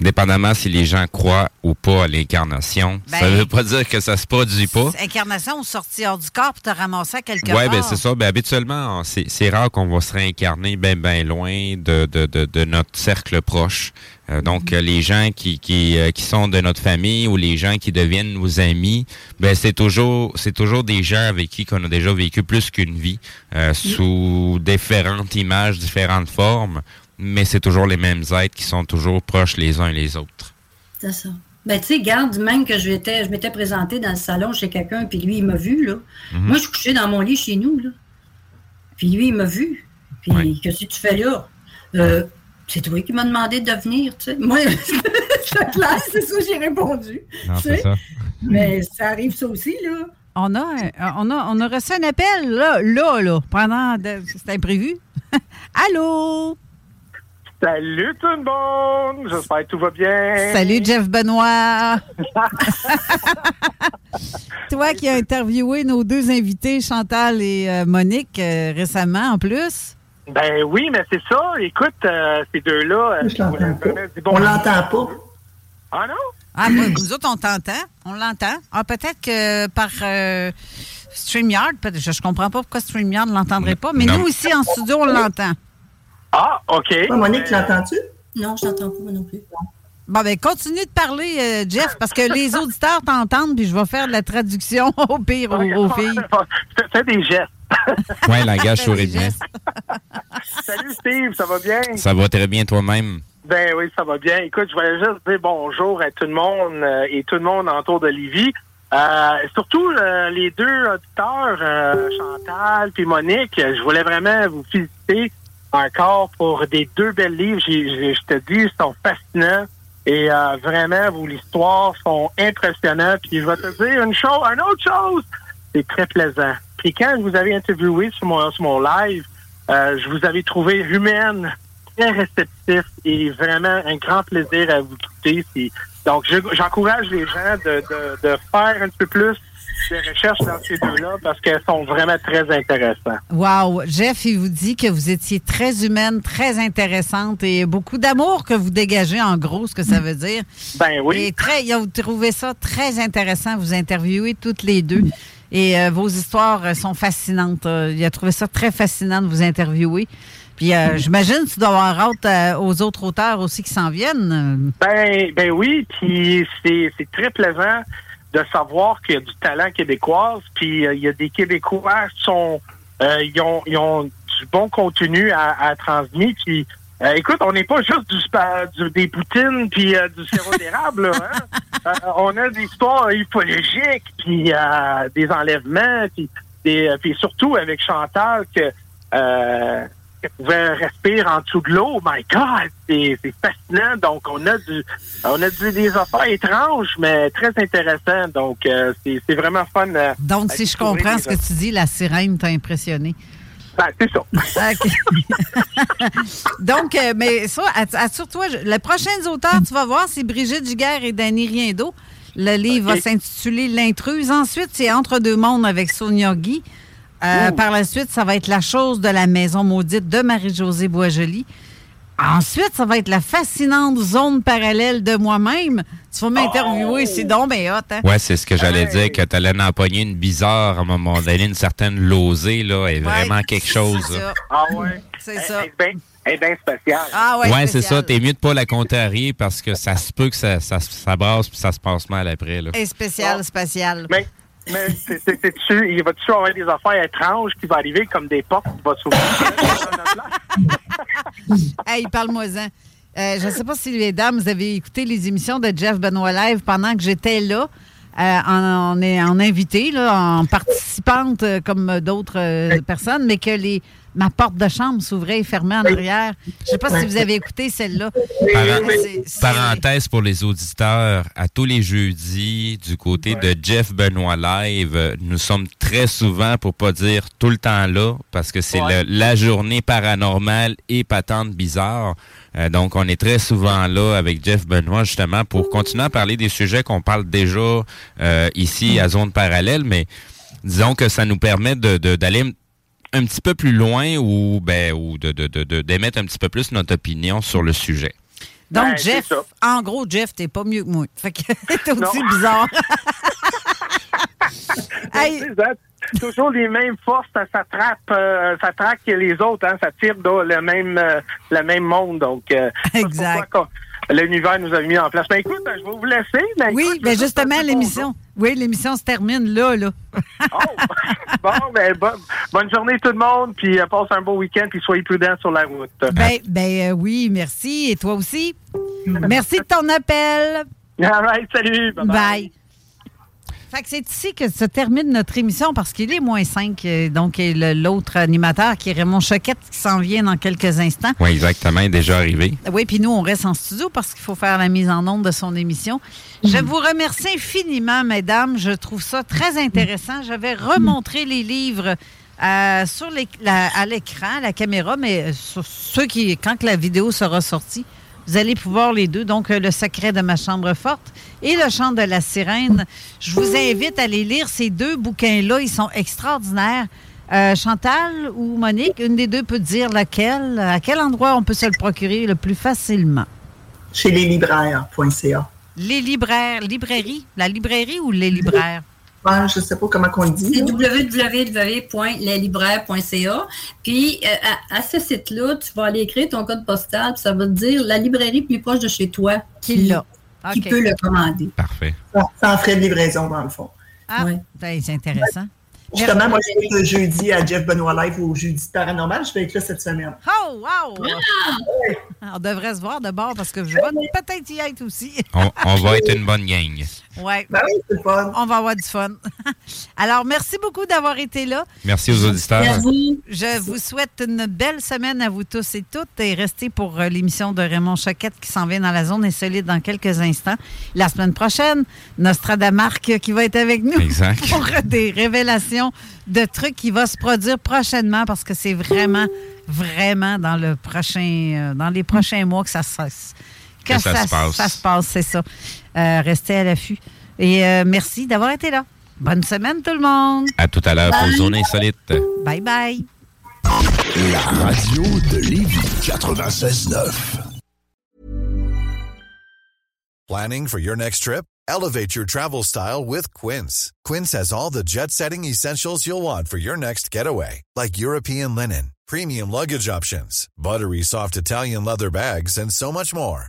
dépendamment si les gens croient ou pas à l'incarnation, ça Ben- veut pas dire que ça se produit pas. incarnations sorties hors du corps pour te ramasser à quelque Oui, part. ben c'est ça. Ben, habituellement, c'est rare qu'on va se réincarner bien ben loin de, de, de, de notre cercle proche. Euh, donc, euh, les gens qui, qui, euh, qui sont de notre famille ou les gens qui deviennent nos amis, ben c'est toujours c'est toujours des gens avec qui qu'on a déjà vécu plus qu'une vie, euh, sous différentes images, différentes formes, mais c'est toujours les mêmes êtres qui sont toujours proches les uns les autres. C'est ça. Ben, tu sais, garde, même que je m'étais, je m'étais présentée dans le salon chez quelqu'un, puis lui, il m'a vu, là. Mhm. Moi, je couchais dans mon lit chez nous, là. Puis lui, il m'a vu. Puis, qu'est-ce que tu fais là? Euh, c'est toi qui m'as demandé de venir, tu sais. Moi, *laughs* c'est clair, c'est ça, j'ai répondu. Non, tu c'est sais. ça. Mais ça arrive, ça aussi, là. On a, un- on, a, on a reçu un appel, là, là, là, pendant... de- C'était imprévu. *laughs* Allô? Salut tout le monde! J'espère que tout va bien. Salut, Jeff Benoît. *laughs* Toi qui as interviewé nos deux invités, Chantal et euh, Monique, euh, récemment, en plus. Ben oui, mais c'est ça. Écoute, euh, ces deux-là. je dire On l'entend pas. Ah non? Ah, moi, nous autres, on t'entend. On l'entend. Ah, peut-être que par euh, StreamYard, je ne comprends pas pourquoi StreamYard ne l'entendrait pas, mais Non. nous, ici, en studio, on l'entend. Ah, OK. Monique, l'entends-tu? Non, je n'entends pas, moi non plus. Bon, ben, continue de parler, euh, Jeff, parce que les *laughs* auditeurs t'entendent, puis je vais faire de la traduction *laughs* au pire aux, aux filles. Fais- Fais des gestes. *laughs* Ouais, langage sourire Salut Steve, ça va bien? Ça va très bien toi-même. Ben oui, ça va bien. Écoute, je voulais juste dire bonjour à tout le monde euh, et tout le monde autour de Livy. Euh, surtout euh, les deux auditeurs, euh, Chantal puis Monique, je voulais vraiment vous féliciter encore pour des deux belles livres. Je te dis, ils sont fascinants. Et euh, vraiment, vos histoires sont impressionnantes. Puis je vais te dire une chose, une autre chose, c'est très plaisant. Puis quand je vous avais interviewé sur mon, sur mon live, euh, je vous avais trouvé humaine, très réceptif et vraiment un grand plaisir à vous écouter. Donc, je- j'encourage les gens de, de faire un peu plus de recherches dans ces deux-là parce qu'elles sont vraiment très intéressantes. Wow! Jeff, il vous dit que vous étiez très humaine, très intéressante et beaucoup d'amour que vous dégagez, en gros, ce que ça veut dire. Ben oui. Et très, il a trouvé ça très intéressant, vous interviewer toutes les deux. Et euh, vos histoires sont fascinantes. Euh, il a trouvé ça très fascinant de vous interviewer. Puis euh, *laughs* j'imagine que tu dois avoir hâte euh, aux autres auteurs aussi qui s'en viennent. Ben, ben oui, puis c'est c'est très plaisant de savoir qu'il y a du talent québécois, puis euh, il y a des Québécois qui sont, euh, ils ont, ils ont du bon contenu à, à transmettre. Puis, euh, écoute, on n'est pas juste du, spa- du- des poutines puis euh, du sirop *laughs* d'érable, hein? Euh, on a des histoires ufologiques, puis des enlèvements, puis, surtout avec Chantal que pouvait respirer en dessous de l'eau. My God, c'est fascinant. Donc, on a du, on a du- des affaires étranges, mais très intéressantes. Donc, euh, c'est vraiment fun. euh, Donc, si je comprends ce que tu dis, la sirène t'a impressionné. Ben, c'est ça. *laughs* Donc, euh, mais ça, assure-toi, les prochains auteurs, tu vas voir, c'est Brigitte Giguère et Danny Riendo. Le livre va s'intituler L'intruse. Ensuite, c'est Entre deux mondes avec Sonia Guy. Euh, par la suite, ça va être La chose de la maison maudite de Marie-Josée Boisjoli. Ensuite, ça va être la fascinante zone parallèle de moi-même. Tu vas m'interviewer, c'est donc bien hot. Hein? Ouais, c'est ce que j'allais dire, que tu allais empoigner une bizarre à un moment donné, une certaine losée, là, est vraiment quelque chose. là. Ah ouais. C'est ça. Elle est bien spéciale. Ah Ouais, c'est ça. T'es mieux de pas la contrarier parce que ça se peut que ça, ça, ça brasse puis ça se passe mal après. Là. Et spécial, spatial. Mais, mais c'est- c'est- c'est-tu- il va-tu avoir des affaires étranges qui vont arriver comme des portes qui vont s'ouvrir? *laughs* Hey, parle-moi-en. Euh, je ne sais pas si les dames, vous avez écouté les émissions de Jeff Benoît Live pendant que j'étais là, euh, en, en, en invité, là, en participante euh, comme d'autres personnes, mais que les, ma porte de chambre s'ouvrait et fermait en arrière. Je ne sais pas si vous avez écouté celle-là. Parenthèse pour les auditeurs, à tous les jeudis, du côté de Jeff Benoît Live, nous sommes très souvent, pour pas dire tout le temps là, parce que c'est Ouais. la journée paranormale et patente bizarre. Euh, donc, on est très souvent là avec Jeff Benoît, justement, pour continuer à parler des sujets qu'on parle déjà euh, ici à Zone Parallèle, mais disons que ça nous permet de- de- d'aller un petit peu plus loin ou, ben, ou de, de, de- de- d'émettre un petit peu plus notre opinion sur le sujet. Donc, c'est Jeff, en gros, Jeff, t'es pas mieux que moi. Fait que *laughs* t'es aussi bizarre. *laughs* Hey. Toujours les mêmes forces, ça s'attrape, euh, ça traque les autres, hein, ça tire dans le même, euh, le même monde. Donc, euh, Exact. pourquoi l'univers nous a mis en place. Mais écoute, je vais vous laisser. Mais Oui, écoute, ben justement, l'émission. Oui, l'émission se termine là, là. *laughs* Bon, ben, bonne, bonne journée tout le monde, puis euh, passe un beau week-end, puis soyez prudents sur la route. Ben, ben euh, oui, merci. Et toi aussi? *laughs* Merci de ton appel. All right, salut. Bye. Bye. Fait que c'est ici que se termine notre émission parce qu'il est moins 5. donc, et le- l'autre animateur qui est Raymond Choquette qui s'en vient dans quelques instants. Oui, exactement, il est déjà arrivé. Oui, puis nous, on reste en studio parce qu'il faut faire la mise en onde de son émission. Je vous remercie infiniment, mesdames. Je trouve ça très intéressant. Je vais remontrer les livres euh, sur les- la- à l'écran, à la caméra, mais euh, sur ceux qui, quand que la vidéo sera sortie, vous allez pouvoir les deux. Donc, euh, Le secret de ma chambre forte et Le chant de la sirène. Je vous invite à les lire. Ces deux bouquins-là, ils sont extraordinaires. Euh, Chantal ou Monique, une des deux peut dire laquelle, à quel endroit on peut se le procurer le plus facilement? Chez leslibraires.ca. Les libraires, librairie, la librairie ou les libraires? Ouais, je ne sais pas comment on le dit. C'est là. www.leslibraires.ca. Puis, euh, à, à ce site-là, tu vas aller écrire ton code postal, puis ça va te dire la librairie plus proche de chez toi Qui l'a. qui peut le commander. Parfait. Sans- Sans frais de livraison, dans le fond. Ah, ben, c'est intéressant. Justement, moi, je vais être jeudi à Jeff Benoît Live au jeudi paranormal. Je vais être là cette semaine. Oh, wow! On devrait se voir de bord parce que je vais peut-être y être aussi. On, on va *laughs* être une bonne gang. Ouais. Ben oui, c'est fun. On va avoir du fun. *laughs* Alors, merci beaucoup d'avoir été là. Merci aux auditeurs. Je vous souhaite une belle semaine à vous tous et toutes et restez pour euh, l'émission de Raymond Choquette qui s'en vient dans la zone insolite dans quelques instants. La semaine prochaine, Nostradamarque qui va être avec nous Exact. *laughs* pour des révélations de trucs qui vont se produire prochainement parce que c'est vraiment, vraiment dans le prochain, euh, dans les prochains mois que ça se que, Que ça se passe. ça se passe, c'est ça. Euh, restez à l'affût. Et euh, merci d'avoir été là. Bonne semaine tout le monde. À tout à l'heure pour Zone Insolite. Bye bye. La radio de Lévis 96.9. Planning for your next trip? Elevate your travel style with Quince. Quince has all the jet setting essentials you'll want for your next getaway, like European linen, premium luggage options, buttery soft Italian leather bags, and so much more.